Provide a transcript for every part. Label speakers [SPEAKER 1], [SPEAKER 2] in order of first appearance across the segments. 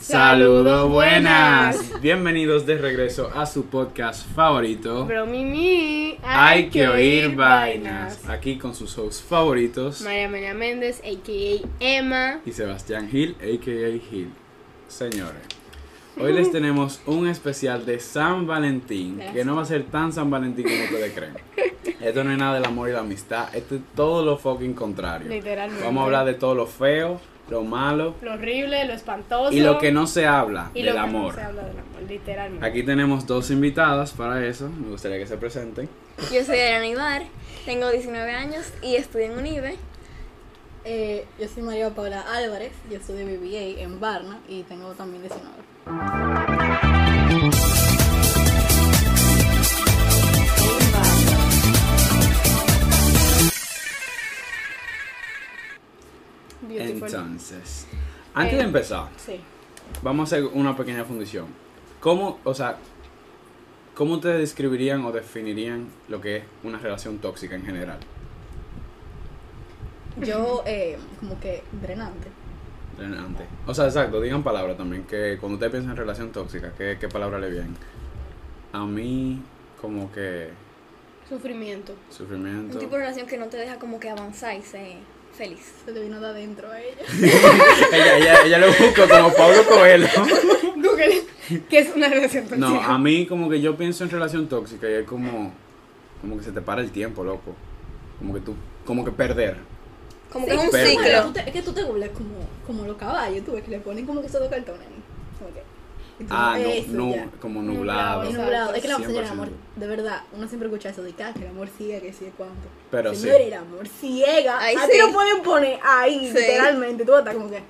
[SPEAKER 1] Saludos buenas. Bienvenidos de regreso a su podcast favorito.
[SPEAKER 2] Bro, Mimi,
[SPEAKER 1] Hay que oír vainas. Aquí con sus hosts favoritos.
[SPEAKER 2] María María Méndez, a.k.a. Emma.
[SPEAKER 1] Y Sebastián Gil, a.k.a. Gil. Señores, hoy les tenemos un especial de San Valentín. Que no va a ser tan San Valentín como ustedes creen. Esto no es nada del amor y la amistad. Esto es todo lo fucking contrario.
[SPEAKER 2] Literalmente.
[SPEAKER 1] Vamos a hablar de todo lo feo, lo malo
[SPEAKER 2] Lo horrible, lo espantoso.
[SPEAKER 1] y lo que no se habla
[SPEAKER 2] y
[SPEAKER 1] del
[SPEAKER 2] lo que no
[SPEAKER 1] amor.
[SPEAKER 2] se habla del amor, literalmente.
[SPEAKER 1] Aquí tenemos dos invitadas para eso. Me gustaría que se presenten.
[SPEAKER 3] Yo soy Ariana Ibar, tengo 19 años y estudio en UNIBE.
[SPEAKER 4] Eh, yo soy María Paula Álvarez, yo estudio BBA en Barna y tengo también 19.
[SPEAKER 2] Beautiful.
[SPEAKER 1] Entonces, antes de
[SPEAKER 2] Eh,
[SPEAKER 1] empezar,
[SPEAKER 2] Sí.
[SPEAKER 1] vamos a hacer una pequeña fundición. ¿Cómo, o sea, cómo ustedes describirían o definirían lo que es una relación tóxica en general?
[SPEAKER 4] Yo, eh, como que drenante.
[SPEAKER 1] Drenante. O sea, exacto, digan palabras también, que cuando ustedes piensan en relación tóxica, ¿qué, qué palabra le vienen? A mí, como que
[SPEAKER 2] Sufrimiento.
[SPEAKER 1] sufrimiento.
[SPEAKER 3] Un tipo de relación que no te deja como que avanzar y ser feliz.
[SPEAKER 4] Se le vino de adentro a ella.
[SPEAKER 1] ella, ella, ella lo busca como Pablo Coelho.
[SPEAKER 2] Google, ¿qué es una relación tóxica?
[SPEAKER 1] No, a mí como que yo pienso en relación tóxica y es como, como que se te para el tiempo, loco. Como que tú, como que perder.
[SPEAKER 3] Como que es un ciclo.
[SPEAKER 4] es que tú te burlas como, como los caballos, tú ves que le ponen como que esos dos cartones. Como que,
[SPEAKER 1] Ah, no, no, como nublado.
[SPEAKER 2] Exacto.
[SPEAKER 4] nublado. Es que la
[SPEAKER 1] 100%.
[SPEAKER 4] señora, amor, de verdad, uno siempre escucha eso de que, ah, que el amor ciega, que sí de cuánto.
[SPEAKER 1] Pero sí.
[SPEAKER 4] Señor, el amor ciega.
[SPEAKER 3] Ay,
[SPEAKER 4] a
[SPEAKER 3] sí.
[SPEAKER 4] ti lo pueden poner ahí,
[SPEAKER 3] Sí.
[SPEAKER 4] literalmente. Tú estás como que,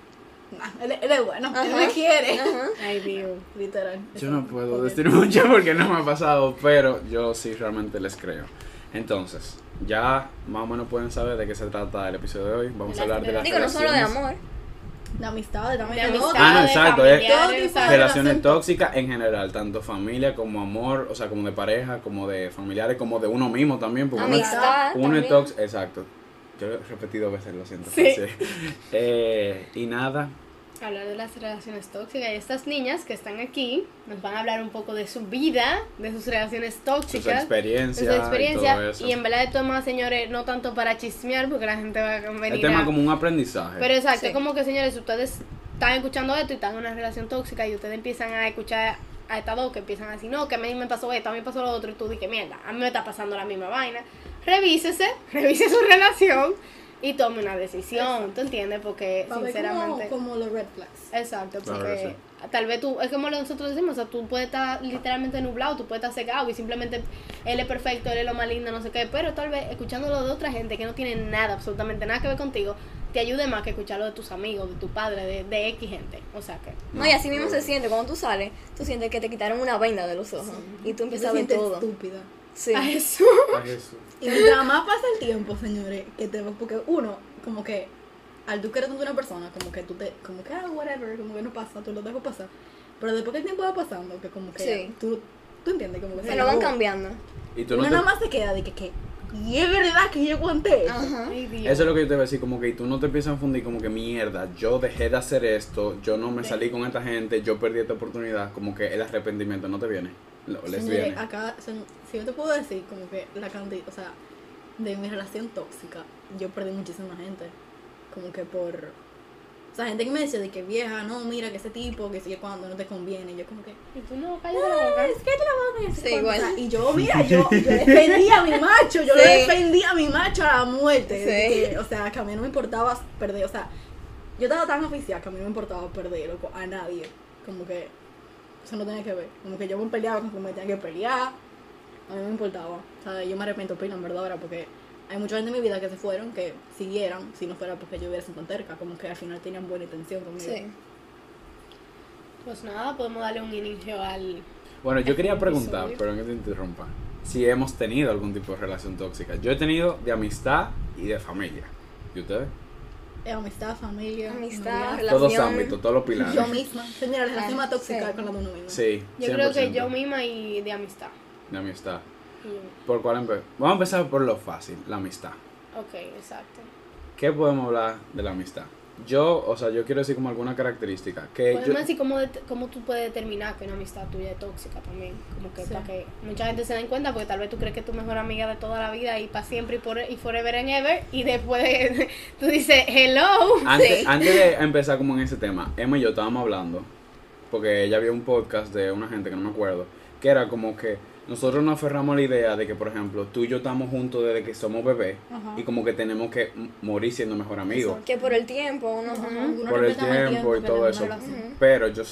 [SPEAKER 4] nah, él, él es bueno, él me quiere.
[SPEAKER 3] Ajá.
[SPEAKER 2] Ay, Dios.
[SPEAKER 4] Literal.
[SPEAKER 1] Yo no puedo decir mucho porque no me ha pasado, pero yo sí realmente les creo. Entonces, ya más o menos pueden saber de qué se trata el episodio de hoy. Vamos a hablar de las
[SPEAKER 3] Digo, no solo de amor.
[SPEAKER 4] De amistad, de
[SPEAKER 2] De
[SPEAKER 1] Ah, no, exacto, es-. Relaciones tóxicas en general, tanto familia como amor, o sea, como de pareja, como de familiares, como de uno mismo también. Porque uno es-
[SPEAKER 3] Amistad.
[SPEAKER 1] Uno es
[SPEAKER 3] también.
[SPEAKER 1] tóxico, exacto. Yo lo he repetido veces, lo siento.
[SPEAKER 2] Sí.
[SPEAKER 1] Eh, y nada,
[SPEAKER 2] Hablar de las relaciones tóxicas y estas niñas que están aquí nos van a hablar un poco de su vida, de sus relaciones
[SPEAKER 1] sus
[SPEAKER 2] tóxicas.
[SPEAKER 1] experiencias
[SPEAKER 2] de su experiencia
[SPEAKER 1] y todo eso.
[SPEAKER 2] y en verdad esto más señores no tanto para chismear porque la gente va a venir
[SPEAKER 1] el tema
[SPEAKER 2] a-
[SPEAKER 1] como un aprendizaje.
[SPEAKER 2] Pero exacto,
[SPEAKER 4] Sí.
[SPEAKER 2] es como que señores, si ustedes están escuchando esto y están en una relación tóxica y ustedes empiezan a escuchar a estas dos que empiezan a decir, no, que a mí me pasó esto, a mí me pasó lo otro, y tú dices, mierda, a mí me está pasando la misma vaina. Revísese, revise su relación y tome una decisión, ¿tú entiendes? Porque
[SPEAKER 4] Para ver
[SPEAKER 2] sinceramente...
[SPEAKER 4] como, como los red flags.
[SPEAKER 2] Exacto,
[SPEAKER 1] Claro
[SPEAKER 2] porque
[SPEAKER 1] que
[SPEAKER 2] tal vez tú, es como nosotros decimos, o sea, tú puedes estar literalmente nublado, tú puedes estar cegado y simplemente él es perfecto, él es lo más lindo, no sé qué, pero tal vez escuchándolo de otra gente que no tiene nada, absolutamente nada que ver contigo, te ayude más que escucharlo de tus amigos, de tu padre, de, de X gente, o sea que...
[SPEAKER 3] No, y así mismo se siente. Cuando tú sales, tú sientes que te quitaron una venda de los ojos. Y tú empiezas a ver todo.
[SPEAKER 4] estúpida.
[SPEAKER 3] Sí.
[SPEAKER 2] A
[SPEAKER 1] Jesús.
[SPEAKER 4] Y mientras más pasa el tiempo, señores, que te porque uno, como que al tú querer tanto una persona, como que tú te, como que ah, whatever, como que no pasa, tú lo dejo pasar. Pero después que el tiempo va pasando, que como que
[SPEAKER 3] Sí.
[SPEAKER 4] tú, tú entiendes, como que
[SPEAKER 3] Se lo van cambiando.
[SPEAKER 1] Y tú
[SPEAKER 4] Uno
[SPEAKER 1] no te-
[SPEAKER 4] nada más se queda de que, que y es verdad que yo aguanté eso.
[SPEAKER 3] Ajá.
[SPEAKER 2] Ay.
[SPEAKER 1] Eso es lo que yo te voy a decir, como que tú no te empiezas a fundir como que mierda, yo dejé de hacer esto, yo no me salí con esta gente, yo perdí esta oportunidad, como que el arrepentimiento no te viene, lo- les
[SPEAKER 4] Señores, acá, son- si yo te puedo decir, como que la cantidad, o sea, de mi relación tóxica, yo perdí muchísima gente. Como que por. O sea, gente que me decía de que vieja, no, mira que ese tipo, que sigue cuando no te conviene. Y yo, como que.
[SPEAKER 2] Y tú no, cállate la boca.
[SPEAKER 4] Es que te la van a
[SPEAKER 3] Sí, igual.
[SPEAKER 4] Y yo, mira, yo, yo defendí a mi macho, yo
[SPEAKER 3] Sí.
[SPEAKER 4] defendí a mi macho a la muerte.
[SPEAKER 3] Sí.
[SPEAKER 4] que, o sea, que a mí no me importaba perder, o sea, yo estaba tan oficial que a mí no me importaba perder, loco, a nadie. Como que eso no tenía que ver. Como que yo me peleaba con como me tenía que pelear. A mí no me importaba. O sea, yo me arrepiento, pino, en verdad, ahora, porque hay mucha gente en mi vida que se fueron, que siguieran, si no fuera porque yo hubiera sido tan terca, como que al final tenían buena intención conmigo.
[SPEAKER 3] Sí.
[SPEAKER 2] Pues nada, podemos darle un inicio al...
[SPEAKER 1] Bueno, yo quería preguntar,
[SPEAKER 2] Episodio.
[SPEAKER 1] pero que te interrumpa, si hemos tenido algún tipo de relación tóxica. Yo he tenido de amistad y de familia. ¿Y ustedes?
[SPEAKER 4] Eh, amistad, familia.
[SPEAKER 3] Amistad. Relación.
[SPEAKER 1] Todos los ámbitos, todos los pilares.
[SPEAKER 4] Yo misma. Señora, la relación más tóxica
[SPEAKER 3] sí.
[SPEAKER 4] con la de uno mismo.
[SPEAKER 1] Sí,
[SPEAKER 2] Yo creo que
[SPEAKER 1] 100%.
[SPEAKER 2] yo misma y de amistad.
[SPEAKER 1] De amistad. ¿Por cuál empezar? Vamos a empezar por lo fácil, la amistad.
[SPEAKER 2] Ok, exacto.
[SPEAKER 1] ¿Qué podemos hablar de la amistad? Yo, o sea, yo quiero decir como alguna característica. Que yo,
[SPEAKER 2] Podemos decir cómo, cómo tú puedes determinar que una amistad tuya es tóxica también. Como que
[SPEAKER 4] Sí.
[SPEAKER 2] para que mucha gente se den cuenta, porque tal vez tú crees que es tu mejor amiga de toda la vida y para siempre y, por, y forever and ever. Y después tú dices, hello.
[SPEAKER 1] Antes,
[SPEAKER 3] Sí.
[SPEAKER 1] antes de empezar como en ese tema, Emma y yo estábamos hablando, porque ella vio un podcast de una gente que no me acuerdo, que era como que nosotros nos aferramos a la idea de que, por ejemplo, tú y yo estamos juntos desde que somos bebés
[SPEAKER 4] Ajá.
[SPEAKER 1] y como que tenemos que morir siendo mejor amigos.
[SPEAKER 3] Que por el tiempo uno...
[SPEAKER 4] Uno
[SPEAKER 1] Por el tiempo y todo eso. Pero yo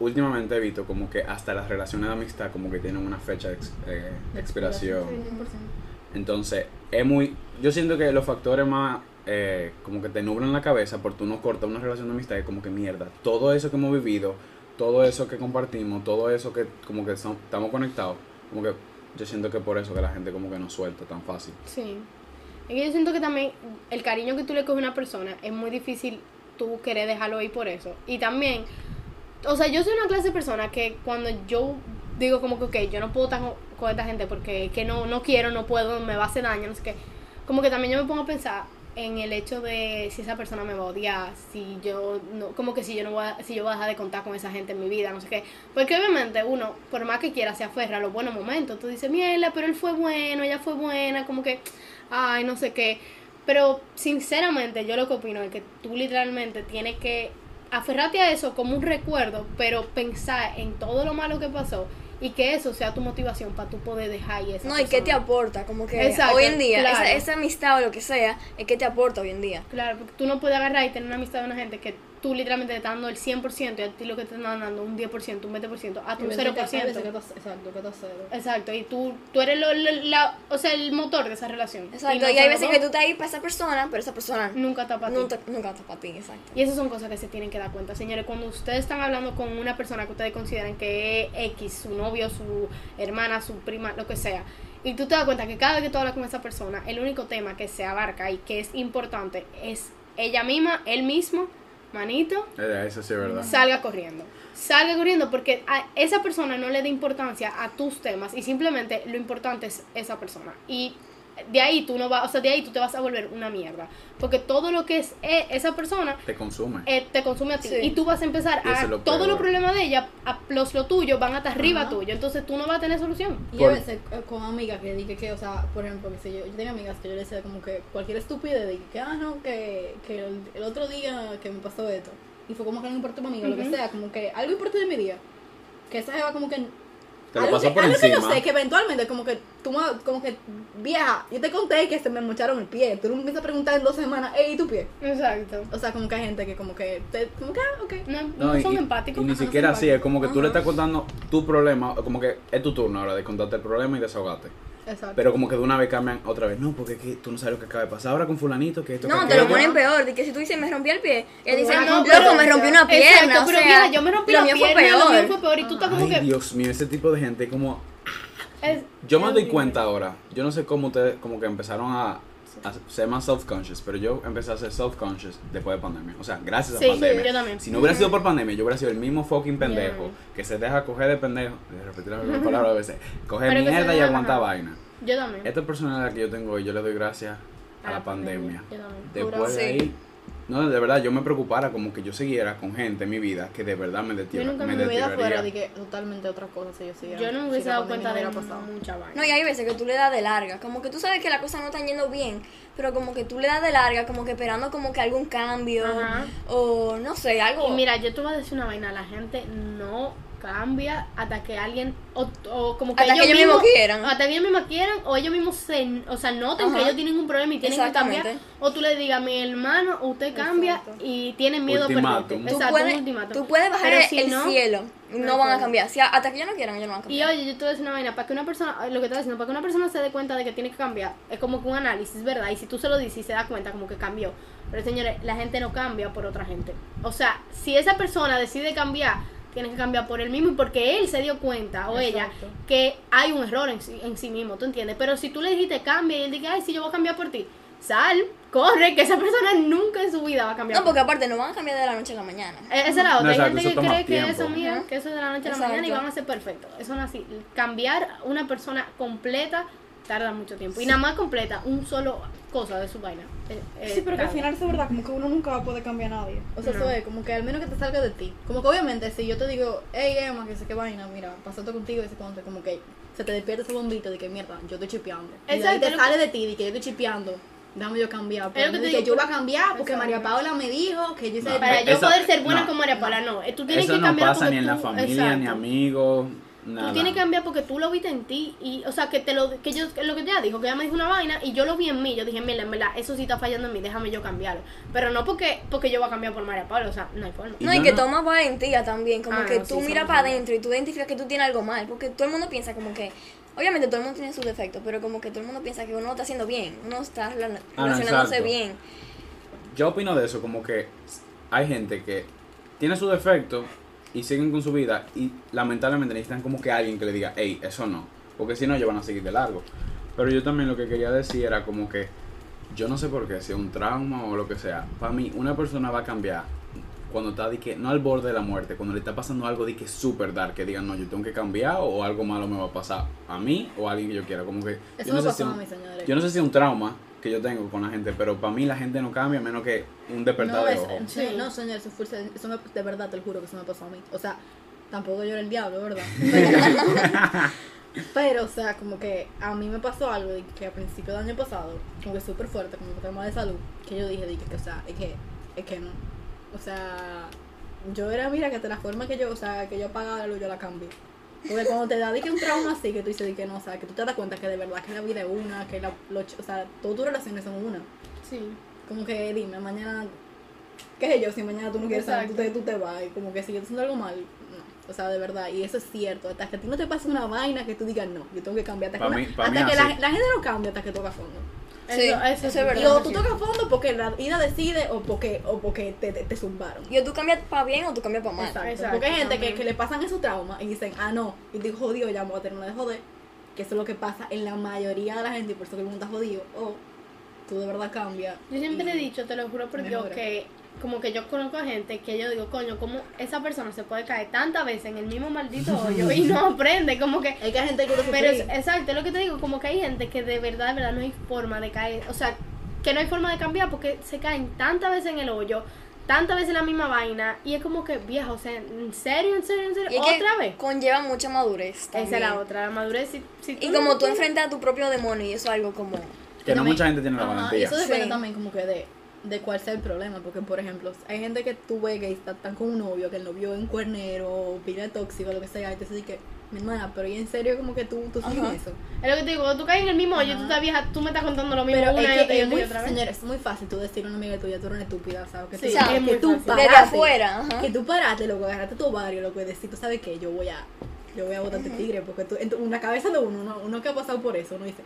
[SPEAKER 1] últimamente he visto como que hasta las relaciones de amistad como que tienen una fecha de ex- eh, de expiración.
[SPEAKER 4] Sí, 100%.
[SPEAKER 1] Entonces, es muy. Yo siento que los factores más. eh, como que te nublan la cabeza por tú no cortas una relación de amistad. Es como que mierda. Todo eso que hemos vivido, todo eso que compartimos, todo eso que como que son- estamos conectados. Como que yo siento que por eso que la gente como que no suelta tan fácil.
[SPEAKER 2] Sí. Es que yo siento que también el cariño que tú le coges a una persona es muy difícil tú querer dejarlo ir por eso. Y también, o sea, yo soy una clase de persona que cuando yo digo como que, ok, yo no puedo estar con- esta gente porque que no, no quiero, no puedo, me va a hacer daño, no sé qué. Como que también yo me pongo a pensar en el hecho de si esa persona me va a odiar, si yo no, como que si yo no voy a, si yo voy a dejar de contar con esa gente en mi vida, no sé qué. Porque obviamente uno, por más que quiera, se aferra a los buenos momentos. Tú dices, mierda, pero él fue bueno, ella fue buena, como que, ay, no sé qué. Pero sinceramente yo lo que opino es que tú literalmente tienes que aferrarte a eso como un recuerdo, pero pensar en todo lo malo que pasó y que eso sea tu motivación para tú poder dejar y esa
[SPEAKER 3] No, y qué te aporta, como que
[SPEAKER 2] Exacto,
[SPEAKER 3] hoy en día,
[SPEAKER 2] claro.
[SPEAKER 3] esa, esa amistad o lo que sea, es que te aporta hoy en día.
[SPEAKER 2] Claro, porque tú no puedes agarrar y tener una amistad de una gente que tú literalmente te estás dando el 100% y a ti lo que te están dando un 10%, un 20%, a tu
[SPEAKER 4] Y veces que- hay
[SPEAKER 2] 0%.
[SPEAKER 4] veces que estás- Exacto, que cero.
[SPEAKER 2] Exacto, y tú, tú eres lo- lo- la, o sea, el motor de esa relación.
[SPEAKER 3] Exacto,
[SPEAKER 2] no
[SPEAKER 3] y, hay veces que tú estás ahí para esa persona, pero esa persona
[SPEAKER 2] Nunca está para ti.
[SPEAKER 3] nunca, nunca está para ti, exacto.
[SPEAKER 2] Y esas son cosas que se tienen que dar cuenta, señores. Cuando ustedes están hablando con una persona que ustedes consideran que es X, su novio, su hermana, su prima, lo que sea, y tú te das cuenta que cada vez que tú hablas con esa persona, el único tema que se abarca y que es importante es ella misma, él mismo, manito,
[SPEAKER 1] Eh, Eso sí verdad.
[SPEAKER 2] salga corriendo. Salga corriendo porque a esa persona no le da importancia a tus temas y simplemente lo importante es esa persona. Y de ahí tú no vas, o sea, de ahí tú te vas a volver una mierda. Porque todo lo que es eh, esa persona
[SPEAKER 1] Te consume.
[SPEAKER 2] eh, te consume a ti.
[SPEAKER 3] Sí.
[SPEAKER 2] Y tú vas a empezar
[SPEAKER 1] Y
[SPEAKER 2] a.
[SPEAKER 1] lo
[SPEAKER 2] Todos los problemas de ella, a, los lo tuyo, van hasta arriba
[SPEAKER 4] Ajá.
[SPEAKER 2] tuyo. Entonces tú no vas a tener solución.
[SPEAKER 4] Y
[SPEAKER 1] Por-
[SPEAKER 4] a veces eh, con amigas que dije que, o sea, por ejemplo, que sé yo, yo tenía amigas que yo le decía como que cualquier estupidez, de que, ah, no, que, que el, el otro día que me pasó esto, y fue como que no importó para mí, o lo que sea, como que algo importante de mi día, que esa jeva como que...
[SPEAKER 1] Te lo pasó
[SPEAKER 4] que,
[SPEAKER 1] por
[SPEAKER 4] algo que yo sé, que eventualmente como que tú, me- como que, vieja, yo te conté que se me mocharon el pie, tú no me empiezas a preguntar en dos semanas, ey, ¿y tu pie?
[SPEAKER 2] Exacto.
[SPEAKER 4] O sea, como que hay gente que como que, te, como que, ah, ok.
[SPEAKER 2] No,
[SPEAKER 1] No,
[SPEAKER 2] no
[SPEAKER 1] y,
[SPEAKER 2] son
[SPEAKER 1] y-
[SPEAKER 2] empáticos.
[SPEAKER 1] y ni
[SPEAKER 2] no
[SPEAKER 1] siquiera así, es como que tú le estás contando tu problema, como que es tu turno ahora de contarte el problema y desahogarte.
[SPEAKER 4] Exacto.
[SPEAKER 1] Pero como que de una vez cambian otra vez. No, porque es que tú no sabes lo que acaba de pasar ahora con fulanito, que esto
[SPEAKER 3] No,
[SPEAKER 1] que
[SPEAKER 3] te lo ponen peor, de que si tú dices me rompí el pie, ella dice,
[SPEAKER 2] no,
[SPEAKER 3] loco,
[SPEAKER 2] pero-
[SPEAKER 3] me rompí una pierna,
[SPEAKER 2] Exacto,
[SPEAKER 3] o
[SPEAKER 2] pero
[SPEAKER 3] sea,
[SPEAKER 2] mira, yo me rompí la pierna,
[SPEAKER 3] fue peor.
[SPEAKER 2] lo mío fue peor. Y tú estás como
[SPEAKER 1] Ay,
[SPEAKER 2] que.
[SPEAKER 1] Dios mío, ese tipo de gente como...
[SPEAKER 2] es-
[SPEAKER 1] Yo me
[SPEAKER 2] es
[SPEAKER 1] doy cuenta ahora, yo no sé cómo ustedes como que empezaron a, a ser más self-conscious, pero yo empecé a ser self-conscious después de pandemia. O sea, gracias
[SPEAKER 2] Sí,
[SPEAKER 1] a pandemia.
[SPEAKER 2] yo también.
[SPEAKER 1] Si no hubiera sido por pandemia, yo hubiera sido el mismo fucking pendejo
[SPEAKER 2] Yeah.
[SPEAKER 1] que se deja coger de pendejo, de repetir la misma palabra a veces, coger mierda y aguantar
[SPEAKER 2] ajá.
[SPEAKER 1] vaina.
[SPEAKER 2] Yo también.
[SPEAKER 1] Esta personalidad que yo tengo hoy, yo le doy gracias a, la pandemia.
[SPEAKER 2] Yo también.
[SPEAKER 1] Después de ahí, no, de verdad, yo me preocupara como que yo siguiera con gente en mi vida que de verdad me
[SPEAKER 2] Yo
[SPEAKER 1] detiera.
[SPEAKER 2] nunca
[SPEAKER 1] me
[SPEAKER 4] mi vida fuera de que totalmente otra cosa si yo siguiera.
[SPEAKER 2] Yo no me
[SPEAKER 4] si
[SPEAKER 2] hubiese
[SPEAKER 4] la
[SPEAKER 2] dado cuenta de
[SPEAKER 4] hubiera pasado.
[SPEAKER 2] mucha vaina.
[SPEAKER 3] No, y hay veces que tú le das de larga, como que tú sabes que las cosas no están yendo bien, pero como que tú le das de larga, como que esperando como que algún cambio,
[SPEAKER 2] Ajá.
[SPEAKER 3] o no sé, algo...
[SPEAKER 2] Y mira, yo te voy a decir una vaina, la gente no cambia hasta que alguien o, o como que
[SPEAKER 3] Hasta que ellos mismos quieran.
[SPEAKER 2] hasta que ellos mismos quieran o ellos mismos se o sea noten que
[SPEAKER 3] Ajá.
[SPEAKER 2] ellos tienen un problema y tienen que cambiar
[SPEAKER 3] Exactamente.
[SPEAKER 2] o tú le digas mi hermano usted cambia
[SPEAKER 4] Exacto.
[SPEAKER 2] y tienen miedo a
[SPEAKER 1] Ultimátum.
[SPEAKER 2] perderte
[SPEAKER 3] tú, puedes, tú bajar
[SPEAKER 2] Pero
[SPEAKER 3] el,
[SPEAKER 2] si
[SPEAKER 3] el
[SPEAKER 2] no-
[SPEAKER 3] cielo y no
[SPEAKER 2] no
[SPEAKER 3] van a cambiar. Si, hasta que ellos no quieran, ellos no van a
[SPEAKER 2] y
[SPEAKER 3] cambiar.
[SPEAKER 2] oye, yo te voy a decir una vaina, para que una persona, lo que te voy diciendo, para que una persona se dé cuenta de que tiene que cambiar, es como que un análisis, ¿verdad? Y si tú se lo dices y se da cuenta, como que cambió. Pero señores, la gente no cambia por otra gente. O sea, si esa persona decide cambiar, tiene que cambiar por él mismo y porque él se dio cuenta, o ella, que hay un error en sí, en sí mismo, ¿tú entiendes? Pero si tú le dijiste cambia y él dice, ay, sí, yo voy a cambiar por ti, sal, corre, que esa persona nunca en su vida va a cambiar.
[SPEAKER 3] no,
[SPEAKER 2] por
[SPEAKER 3] porque aparte no van a cambiar de la noche a la mañana.
[SPEAKER 2] eh, Esa es la otra.
[SPEAKER 1] No,
[SPEAKER 2] Hay gente que cree que eso, mira, que eso es de la noche a la mañana y van a ser perfectos. Eso no es así. Cambiar una persona completa tarda mucho tiempo. Y nada más completa un solo cosa de su vaina. eh, eh,
[SPEAKER 4] Sí, pero que al final es verdad, como que uno nunca va a poder cambiar a nadie. O sea,
[SPEAKER 2] No.
[SPEAKER 4] eso es, como que al menos que te salga de ti. Como que obviamente, si yo te digo, hey Emma, que sé qué vaina, mira, pasó esto contigo y ese conte, como que se te despierta ese bombito de que mierda, yo estoy chipeando. Y de ahí te sale de ti, de que yo estoy chipeando. Déjame yo cambiar. Pero
[SPEAKER 2] que
[SPEAKER 4] no
[SPEAKER 2] te
[SPEAKER 4] que
[SPEAKER 2] digo,
[SPEAKER 4] yo voy a cambiar porque. María Paula me dijo que yo
[SPEAKER 1] No,
[SPEAKER 2] Para
[SPEAKER 1] Esa-
[SPEAKER 2] yo poder ser buena
[SPEAKER 1] no.
[SPEAKER 2] como María Paula, no. Tú tienes
[SPEAKER 1] Eso
[SPEAKER 2] que
[SPEAKER 1] no
[SPEAKER 2] cambiar
[SPEAKER 1] pasa
[SPEAKER 2] porque
[SPEAKER 1] ni en la familia, ni amigos, nada.
[SPEAKER 2] Tú tienes que cambiar porque tú lo viste en ti y, o sea, que te lo, que yo, que lo que ella dijo, que ella me dijo una vaina y yo lo vi en mí, yo dije, mira, en verdad, eso sí está fallando en mí, déjame yo cambiarlo. Pero no porque, porque yo voy a cambiar por María Paula, o sea, no hay forma.
[SPEAKER 3] No, y
[SPEAKER 1] yo
[SPEAKER 3] que
[SPEAKER 1] no-
[SPEAKER 3] toma valentía también, como
[SPEAKER 2] Ah,
[SPEAKER 3] que
[SPEAKER 2] no,
[SPEAKER 3] tú
[SPEAKER 2] sí,
[SPEAKER 3] miras para adentro y tú identificas que tú tienes algo mal, porque todo el mundo piensa como que, obviamente todo el mundo tiene sus defectos, pero como que todo el mundo piensa que uno lo está haciendo bien, uno está
[SPEAKER 1] Ah, no,
[SPEAKER 3] relacionándose bien.
[SPEAKER 1] Yo opino de eso, como que hay gente que tiene su defecto y siguen con su vida y lamentablemente necesitan como que alguien que le diga, hey, eso no, porque si no ellos van a seguir de largo. Pero yo también lo que quería decir era como que yo no sé por qué, si es un trauma o lo que sea, para mí una persona va a cambiar cuando está de que, no al borde de la muerte, cuando le está pasando algo de que es súper dark, que digan, no, yo tengo que cambiar o algo malo me va a pasar a mí o a alguien que yo quiera, como que
[SPEAKER 4] Eso
[SPEAKER 1] yo no
[SPEAKER 4] me
[SPEAKER 1] sé
[SPEAKER 4] pasó
[SPEAKER 1] si
[SPEAKER 4] a
[SPEAKER 1] un-
[SPEAKER 4] mí, señores.
[SPEAKER 1] yo no sé si es un trauma que yo tengo con la gente, pero para mí la gente no cambia a menos que un despertar
[SPEAKER 4] No,
[SPEAKER 1] de
[SPEAKER 4] es-
[SPEAKER 1] ojo.
[SPEAKER 4] sí,
[SPEAKER 2] Sí.
[SPEAKER 4] no, señor, eso, fue, eso me- de verdad te lo juro que eso me pasó a mí. O sea, tampoco yo era el diablo, ¿verdad? Pero, pero, o sea, como que a mí me pasó algo de que a principio del año pasado, como que súper fuerte, como un tema de salud, que yo dije, dije que, o sea, es que, es que no. O sea, yo era, mira, que de la forma que yo, o sea, que yo pagaba la luz, yo la cambié. Porque cuando te da de que un trauma así, que tú dices de que no, o sea, que tú te das cuenta que de verdad que la vida es una, que la, lo- o sea, todas tus relaciones son una.
[SPEAKER 2] Sí.
[SPEAKER 4] Como que dime, mañana, qué sé yo, si mañana tú no quieres salir, tú te, tú te vas, y como que si yo estoy haciendo algo mal, no. O sea, de verdad, y eso es cierto, hasta que a ti no te pase una vaina que tú digas, no, yo tengo que cambiar, hasta
[SPEAKER 1] Pa'
[SPEAKER 4] que,
[SPEAKER 1] mí-
[SPEAKER 4] una-
[SPEAKER 1] pa' mí
[SPEAKER 4] hasta que la, la gente no cambia hasta que toca fondo.
[SPEAKER 3] Sí,
[SPEAKER 2] Eso, eso,
[SPEAKER 3] eso es verdad.
[SPEAKER 4] Y o tú tocas fondo porque la vida decide o porque, o porque te, te, te zumbaron.
[SPEAKER 3] Y o tú cambias para bien o tú cambias para mal.
[SPEAKER 4] Exacto.
[SPEAKER 2] Exacto,
[SPEAKER 4] Porque hay gente que, que le pasan esos traumas y dicen, ah, no, y digo, jodido, ya me voy a terminar de joder. Que eso es lo que pasa en la mayoría de la gente y por eso que el mundo está jodido. O tú de verdad cambias.
[SPEAKER 2] Yo siempre
[SPEAKER 4] y-
[SPEAKER 2] he dicho, te lo juro por Dios, que como que yo conozco a gente que yo digo, coño, como esa persona se puede caer tantas veces en el mismo maldito hoyo y no aprende, como que...
[SPEAKER 4] Hay que hay gente que lo
[SPEAKER 2] Pero es, exacto, es lo que te digo, como que hay gente que de verdad, de verdad no hay forma de caer, o sea, que no hay forma de cambiar porque se caen tantas veces en el hoyo, tantas veces en la misma vaina y es como que, vieja, o sea, ¿en serio, en serio, en serio?
[SPEAKER 3] Y es que
[SPEAKER 2] ¿Otra vez?
[SPEAKER 3] conlleva mucha madurez.
[SPEAKER 2] Esa es la otra, la madurez. Si, si
[SPEAKER 3] Y
[SPEAKER 2] no
[SPEAKER 3] como tú
[SPEAKER 2] tienes-
[SPEAKER 3] enfrentas a tu propio demonio y eso es algo como...
[SPEAKER 1] Que no mucha gente tiene la valentía.
[SPEAKER 4] Eso depende
[SPEAKER 3] Sí.
[SPEAKER 4] también como que de, de cuál sea el problema, porque por ejemplo, hay gente que tú ves que está, están con un novio, que el novio es un cuernero, o pila tóxico, lo que sea, y te dices que, mi hermana, pero y en serio como que tú, tú sigues
[SPEAKER 3] Ajá.
[SPEAKER 4] eso.
[SPEAKER 2] Es lo que te digo, cuando tú caes en el mismo hoyo, tú estás vieja, tú me estás contando lo mismo
[SPEAKER 4] Pero
[SPEAKER 2] una
[SPEAKER 4] es
[SPEAKER 2] y
[SPEAKER 4] que es muy,
[SPEAKER 2] otra vez.
[SPEAKER 4] señores, es muy fácil tú decir a una amiga tuya, tú eres una estúpida, ¿sabes? Que
[SPEAKER 2] Sí,
[SPEAKER 4] tú,
[SPEAKER 2] es
[SPEAKER 4] que
[SPEAKER 2] muy
[SPEAKER 4] tú
[SPEAKER 2] fácil.
[SPEAKER 4] paraste,
[SPEAKER 3] Desde afuera, ajá.
[SPEAKER 4] que tú paraste, loco, agarraste tu barrio, loco, y decir, tú sabes que yo voy a, yo voy a botarte tigre, porque tú, en tu- una cabeza de uno, uno, uno que ha pasado por eso, uno dice,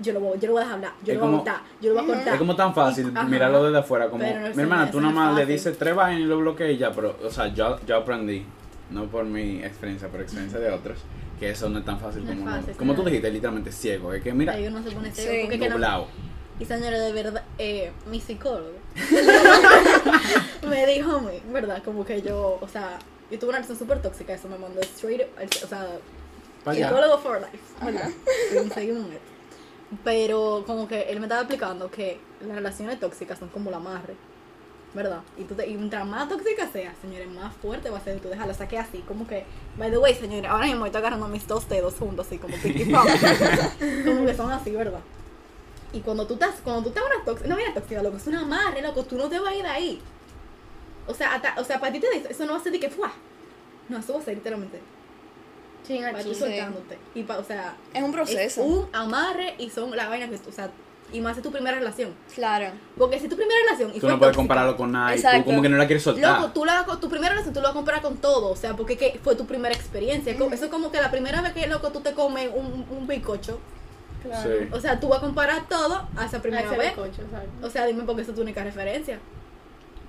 [SPEAKER 4] yo lo voy, yo lo voy a dejar hablar, yo
[SPEAKER 1] Es
[SPEAKER 4] lo voy a
[SPEAKER 1] como-
[SPEAKER 4] botar, yo lo voy a cortar.
[SPEAKER 1] Es como tan fácil
[SPEAKER 4] Ajá.
[SPEAKER 1] mirarlo desde afuera, como,
[SPEAKER 4] no,
[SPEAKER 1] mi hermana, tú nada más le dices tres vainas y lo bloqueas y ya, pero, o sea, yo, yo aprendí, no por mi experiencia, por experiencia de otros, que eso no es tan fácil
[SPEAKER 4] No
[SPEAKER 1] como
[SPEAKER 4] fácil,
[SPEAKER 1] Como tú dijiste, literalmente ciego, es que mira,
[SPEAKER 4] Ahí uno se pone
[SPEAKER 3] Sí.
[SPEAKER 4] ciego, porque es que no-
[SPEAKER 1] doblado.
[SPEAKER 4] Y señores, de verdad, eh, mi psicólogo me dijo a mí, ¿verdad? Como que yo, o sea, yo tuve una relación súper tóxica, eso me mandó straight, o sea, psicólogo for life, ¿verdad? Y seguimos en esto. Pero como que él me estaba explicando que las relaciones tóxicas son como la amarre, ¿verdad? Y, tú te, y mientras más tóxica sea, señores, más fuerte va a ser tú dejarla. Saqué así, como que, by the way, señores, ahora mismo estoy agarrando mis dos dedos juntos, así como pong. como que son así, ¿verdad? Y cuando tú estás, cuando tú estás una tóxica, no viene tóxica, loco, es una amarre, loco, tú no te vas a ir de ahí. O sea, hasta- o sea, para ti te dice, eso no va a ser de que fuá. No, eso va a ser literalmente.
[SPEAKER 2] Chinga,
[SPEAKER 4] Para tú soltándote. Y pa, o sea,
[SPEAKER 3] Es un proceso.
[SPEAKER 4] es un amarre y son las vainas que tú, o sea, y más si tu primera relación.
[SPEAKER 3] Claro.
[SPEAKER 4] Porque si tu primera relación y
[SPEAKER 1] Tú
[SPEAKER 4] fue
[SPEAKER 1] no puedes
[SPEAKER 4] tóxica,
[SPEAKER 1] compararlo con nada y tú como que no la quieres soltar.
[SPEAKER 4] Loco, tú la, tu primera relación tú lo vas a comparar con todo, o sea, porque que fue tu primera experiencia. Co- Eso es como que la primera vez que, loco, tú te comes un, un bizcocho,
[SPEAKER 2] Claro.
[SPEAKER 1] Sí.
[SPEAKER 4] o sea, tú vas a comparar todo a esa primera
[SPEAKER 2] A ese
[SPEAKER 4] vez. O sea, dime porque esa es tu única referencia.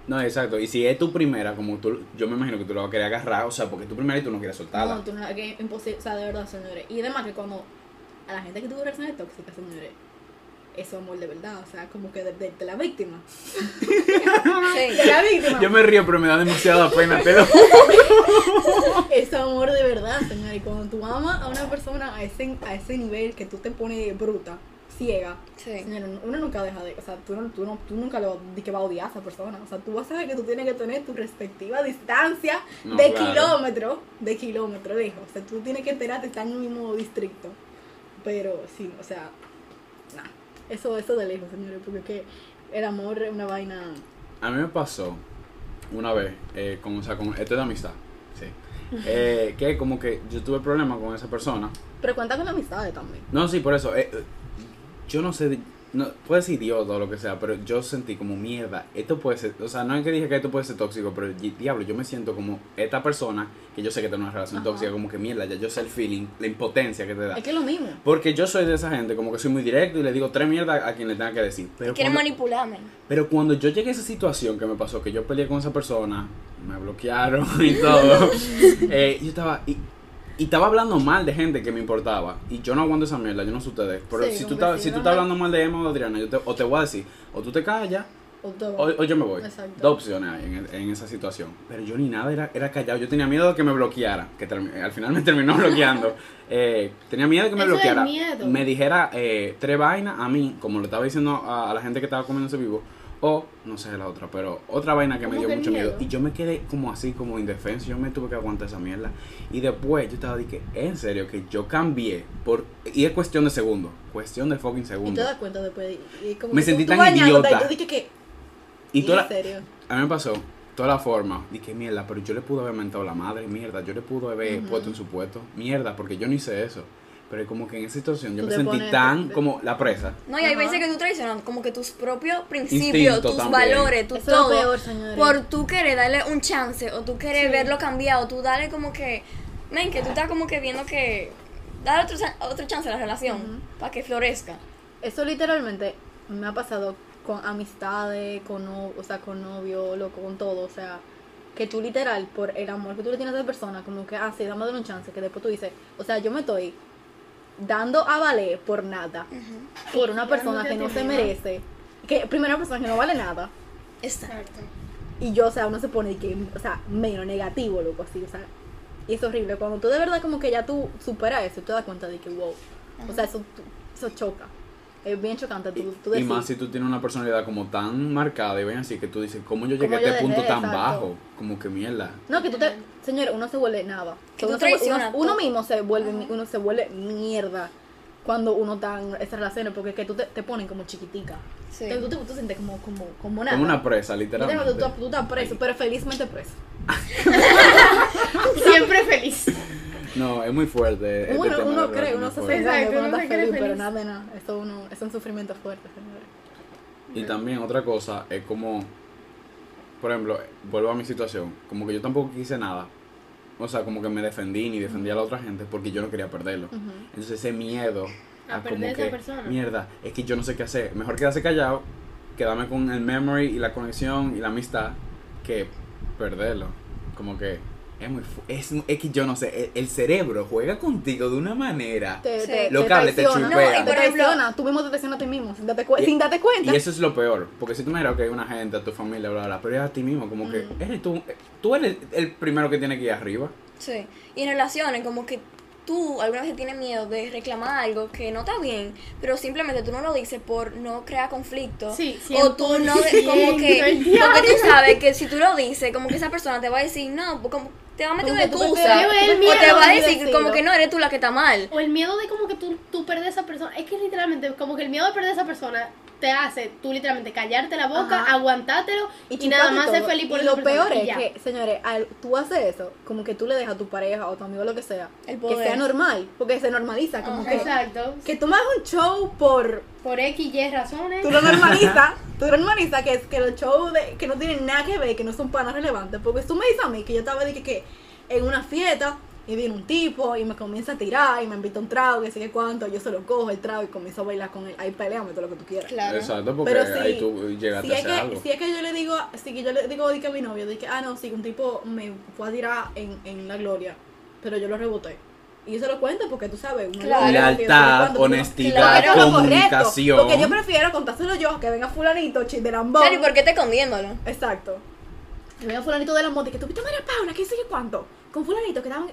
[SPEAKER 1] No, exacto. Y si es tu primera, como tú, yo me imagino que tú lo vas a querer agarrar, o sea, porque es tu primera y tú no quieres soltarla.
[SPEAKER 4] No, tú no, que es imposible, o sea, de verdad, señores. Y además que cuando a la gente que tuvo relaciones tóxicas, señores, eso es amor de verdad, o sea, como que de, de- de la víctima. De
[SPEAKER 3] Sí.
[SPEAKER 4] la víctima.
[SPEAKER 1] Yo me río, pero me da demasiada pena, te lo
[SPEAKER 4] Es amor de verdad, señor. Y cuando tú amas a una persona a ese, a ese nivel que tú te pones bruta, ciega,
[SPEAKER 3] Sí.
[SPEAKER 4] señor, uno nunca deja de. O sea, tú, no, tú, no, tú nunca lo di que va a odiar a esa persona. O sea, tú vas a ver que tú tienes que tener tu respectiva distancia
[SPEAKER 1] No,
[SPEAKER 4] de
[SPEAKER 1] claro.
[SPEAKER 4] kilómetro, de kilómetro, dijo. O sea, tú tienes que enterarte, están en el mismo distrito. Pero sí, o sea, nada. Eso, eso de lejos, señores, porque es que el amor es una vaina.
[SPEAKER 1] A mí me pasó una vez, eh, con, o sea, con, esto es de amistad, sí. Eh, que como que yo tuve problemas con esa persona.
[SPEAKER 4] Pero cuenta con amistades también.
[SPEAKER 1] No, sí, por eso. eh, yo no sé, no, puede ser idiota o lo que sea, pero yo sentí como mierda. Esto puede ser, o sea, no es que dije que esto puede ser tóxico, pero di- diablo, yo me siento como esta persona que yo sé que tiene una relación
[SPEAKER 4] Ajá.
[SPEAKER 1] tóxica, como que mierda, ya yo sé el feeling, la impotencia que te da.
[SPEAKER 4] Es que es lo mismo.
[SPEAKER 1] Porque yo soy de esa gente, como que soy muy directo y le digo tres mierdas a quien le tenga que decir. Pero
[SPEAKER 3] Quieren
[SPEAKER 1] cuando-
[SPEAKER 3] manipularme.
[SPEAKER 1] pero cuando yo llegué a esa situación que me pasó, que yo peleé con esa persona, me bloquearon y todo, eh, yo estaba, y, y estaba hablando mal de gente que me importaba. Y yo no aguanto esa mierda, yo no sé ustedes. Pero
[SPEAKER 4] Sí,
[SPEAKER 1] si, tú estás, si tú estás hablando mal de Emma o de Adriana, yo te, o te voy a decir, o tú te callas,
[SPEAKER 4] O todo.
[SPEAKER 1] o, o yo me voy.
[SPEAKER 4] Exacto.
[SPEAKER 1] Dos opciones hay en, en esa situación. Pero yo ni nada, era, era callado. Yo tenía miedo de que me bloqueara, que al final me terminó bloqueando. Eh, tenía miedo de que me
[SPEAKER 2] Eso
[SPEAKER 1] bloqueara. Me dijera eh, tres vainas a mí, como le estaba diciendo a, a la gente que estaba comiéndose vivo. O, no sé la otra, pero otra vaina que me
[SPEAKER 2] ¿Cómo
[SPEAKER 1] dio mucho miedo.
[SPEAKER 2] miedo?
[SPEAKER 1] Y yo me quedé como así, como indefenso. Yo me tuve que aguantar esa mierda. Y después yo estaba de que, en serio, que yo cambié. por Y es cuestión de segundos. Cuestión de fucking
[SPEAKER 4] Y te
[SPEAKER 1] segundos.
[SPEAKER 4] das cuenta después. Y como
[SPEAKER 1] Me
[SPEAKER 4] que
[SPEAKER 1] sentí
[SPEAKER 4] tú-
[SPEAKER 1] tan
[SPEAKER 4] tú
[SPEAKER 1] idiota.
[SPEAKER 4] Y yo dije que.
[SPEAKER 1] Y
[SPEAKER 4] ¿y
[SPEAKER 1] toda
[SPEAKER 4] en
[SPEAKER 1] la-
[SPEAKER 4] serio.
[SPEAKER 1] A mí me pasó toda la forma. Dije, mierda, pero yo le pude haber mentado la madre, mierda. Yo le pude haber puesto en su puesto, mierda, porque yo no hice eso. Pero como que en esa situación yo
[SPEAKER 4] Tú
[SPEAKER 1] me sentí
[SPEAKER 4] pones-
[SPEAKER 1] tan
[SPEAKER 4] te-
[SPEAKER 1] como la presa.
[SPEAKER 3] No, y hay
[SPEAKER 4] Ajá.
[SPEAKER 3] veces que tú traicionas como que tus propios principios,
[SPEAKER 1] Instinto
[SPEAKER 3] tus
[SPEAKER 1] también.
[SPEAKER 3] valores, tu
[SPEAKER 4] Eso es lo
[SPEAKER 3] todo.
[SPEAKER 4] peor,
[SPEAKER 3] por tú querer darle un chance o tú querer
[SPEAKER 2] Sí.
[SPEAKER 3] verlo cambiado, tú darle como que, ven, que tú estás como que viendo que, dar otro, otro chance a la relación
[SPEAKER 4] Ujú.
[SPEAKER 3] para que florezca.
[SPEAKER 4] Eso literalmente me ha pasado con amistades, con, no- o sea, con novio, loco, con todo. O sea, que tú literal, por el amor que tú le tienes a esa persona, como que, ah, sí, dame un chance, que después tú dices, o sea, yo me estoy dando a valer por nada, por una persona que no se
[SPEAKER 2] misma.
[SPEAKER 4] merece, que primero una persona que no vale nada,
[SPEAKER 3] Está.
[SPEAKER 2] Exacto.
[SPEAKER 4] y yo, o sea, uno se pone que, o sea, menos negativo, loco, así, o sea, y es horrible. Cuando tú de verdad como que ya tú superas eso, te das cuenta de que, wow, o sea, eso, eso choca. Es bien chocante. Tú, tú
[SPEAKER 1] Y más si tú tienes una personalidad como tan marcada y ven así que tú dices, ¿cómo yo llegué
[SPEAKER 4] ¿Cómo
[SPEAKER 1] a este punto tan
[SPEAKER 4] Exacto.
[SPEAKER 1] bajo? Como que mierda.
[SPEAKER 4] No, que tú te, señor, uno se vuelve nada. Uno,
[SPEAKER 3] tú
[SPEAKER 4] se uno, uno mismo se vuelve, uno se vuelve mierda cuando uno está en esas relaciones porque es que tú te, te ponen como chiquitica.
[SPEAKER 3] Sí.
[SPEAKER 4] Te- Tú, te, tú sientes como, como, como nada.
[SPEAKER 1] Como una presa,
[SPEAKER 4] Literalmente,
[SPEAKER 1] literalmente.
[SPEAKER 4] tú, tú estás preso,
[SPEAKER 1] Ay.
[SPEAKER 4] pero felizmente preso.
[SPEAKER 2] Siempre feliz.
[SPEAKER 1] No, es muy fuerte. este
[SPEAKER 4] Uno, uno cree, uno se
[SPEAKER 2] Exacto,
[SPEAKER 4] cuando
[SPEAKER 2] uno
[SPEAKER 4] está
[SPEAKER 2] se cree
[SPEAKER 4] feliz, pero nada de nada. Eso, uno, es un sufrimiento fuerte, señores.
[SPEAKER 1] Y también otra cosa es como, por ejemplo, vuelvo a mi situación, como que yo tampoco quise nada. O sea, como que me defendí ni defendí a la otra gente porque yo no quería perderlo. Entonces ese miedo
[SPEAKER 2] A
[SPEAKER 1] a,
[SPEAKER 2] perder
[SPEAKER 1] como
[SPEAKER 2] a esa
[SPEAKER 1] que,
[SPEAKER 2] persona.
[SPEAKER 1] mierda, es que yo no sé qué hacer. Mejor quedarse callado, quedarme con el memory y la conexión y la amistad que perderlo. Como que es muy... Es, es que yo no sé, el, el cerebro juega contigo de una manera...
[SPEAKER 4] Te, te,
[SPEAKER 1] Los
[SPEAKER 4] te
[SPEAKER 1] cables te
[SPEAKER 4] traiciona.
[SPEAKER 1] chupean.
[SPEAKER 3] No, y
[SPEAKER 4] te
[SPEAKER 3] por ejemplo-.
[SPEAKER 4] Tú mismo te traicionas a ti mismo sin darte,
[SPEAKER 1] Y-
[SPEAKER 4] sin darte cuenta.
[SPEAKER 1] Y eso es lo peor, porque si tú me dirás que hay una gente, a tu familia, bla, bla, bla, pero es a ti mismo, como que eres tú, tú eres el primero que tiene que ir arriba.
[SPEAKER 3] Sí. Y en relaciones, como que tú alguna vez tienes miedo de reclamar algo que no está bien, pero simplemente tú no lo dices por no crear conflicto.
[SPEAKER 2] Sí,
[SPEAKER 3] O tú no,
[SPEAKER 2] 100%,
[SPEAKER 3] como que, porque tú sabes que si tú lo dices, como que esa persona te va a decir, no, pues como te va a meter una excusa. O te va a decir como que no eres tú la que está mal.
[SPEAKER 2] O el miedo de como que tú, tú perder a esa persona. Es que literalmente, como que el miedo de perder a esa persona te hace tú literalmente callarte la boca,
[SPEAKER 4] Ajá.
[SPEAKER 2] aguantártelo y, nada más ser feliz por
[SPEAKER 4] y lo peor es que, señores, al, tú haces eso, como que tú le dejas a tu pareja o a tu amigo lo que sea,
[SPEAKER 3] El
[SPEAKER 4] que sea normal, porque se normaliza, como
[SPEAKER 3] Ajá.
[SPEAKER 4] que,
[SPEAKER 2] Exacto.
[SPEAKER 4] que tú me hagas un show por,
[SPEAKER 2] Por X, Y razones.
[SPEAKER 4] tú lo normalizas, tú lo normalizas que es que los shows de, que no tienen nada que ver, que no son panas relevantes, porque tú me dices a mí que yo estaba de que, que en una fiesta y viene un tipo y me comienza a tirar y me invita un trago, que sé qué cuánto, yo se lo cojo el trago y comienzo a bailar con él, ahí peleamos todo lo que tú quieras.
[SPEAKER 3] Claro.
[SPEAKER 1] Exacto, porque
[SPEAKER 4] Pero sí,
[SPEAKER 1] ahí tú llegaste
[SPEAKER 4] si
[SPEAKER 1] a
[SPEAKER 4] es
[SPEAKER 1] hacer
[SPEAKER 4] que,
[SPEAKER 1] algo.
[SPEAKER 4] Si es que yo le digo, si que yo le digo que a mi novio, di que, ah, no, sí, que un tipo me fue a tirar en, en la gloria, pero yo lo reboté. Y yo se lo cuento porque tú sabes, uno
[SPEAKER 3] Claro.
[SPEAKER 1] Lealtad,
[SPEAKER 4] cuando-
[SPEAKER 1] honestidad,
[SPEAKER 3] Claro.
[SPEAKER 4] Correcto,
[SPEAKER 1] comunicación.
[SPEAKER 4] Porque yo prefiero contárselo yo, que venga fulanito, chinderambón.
[SPEAKER 3] Claro, ¿y por qué te escondiéndolo?
[SPEAKER 4] Exacto. Y venga fulanito de la moto y que tú viste a María Paula, que sé yo cuánto. Con fulanito que. No.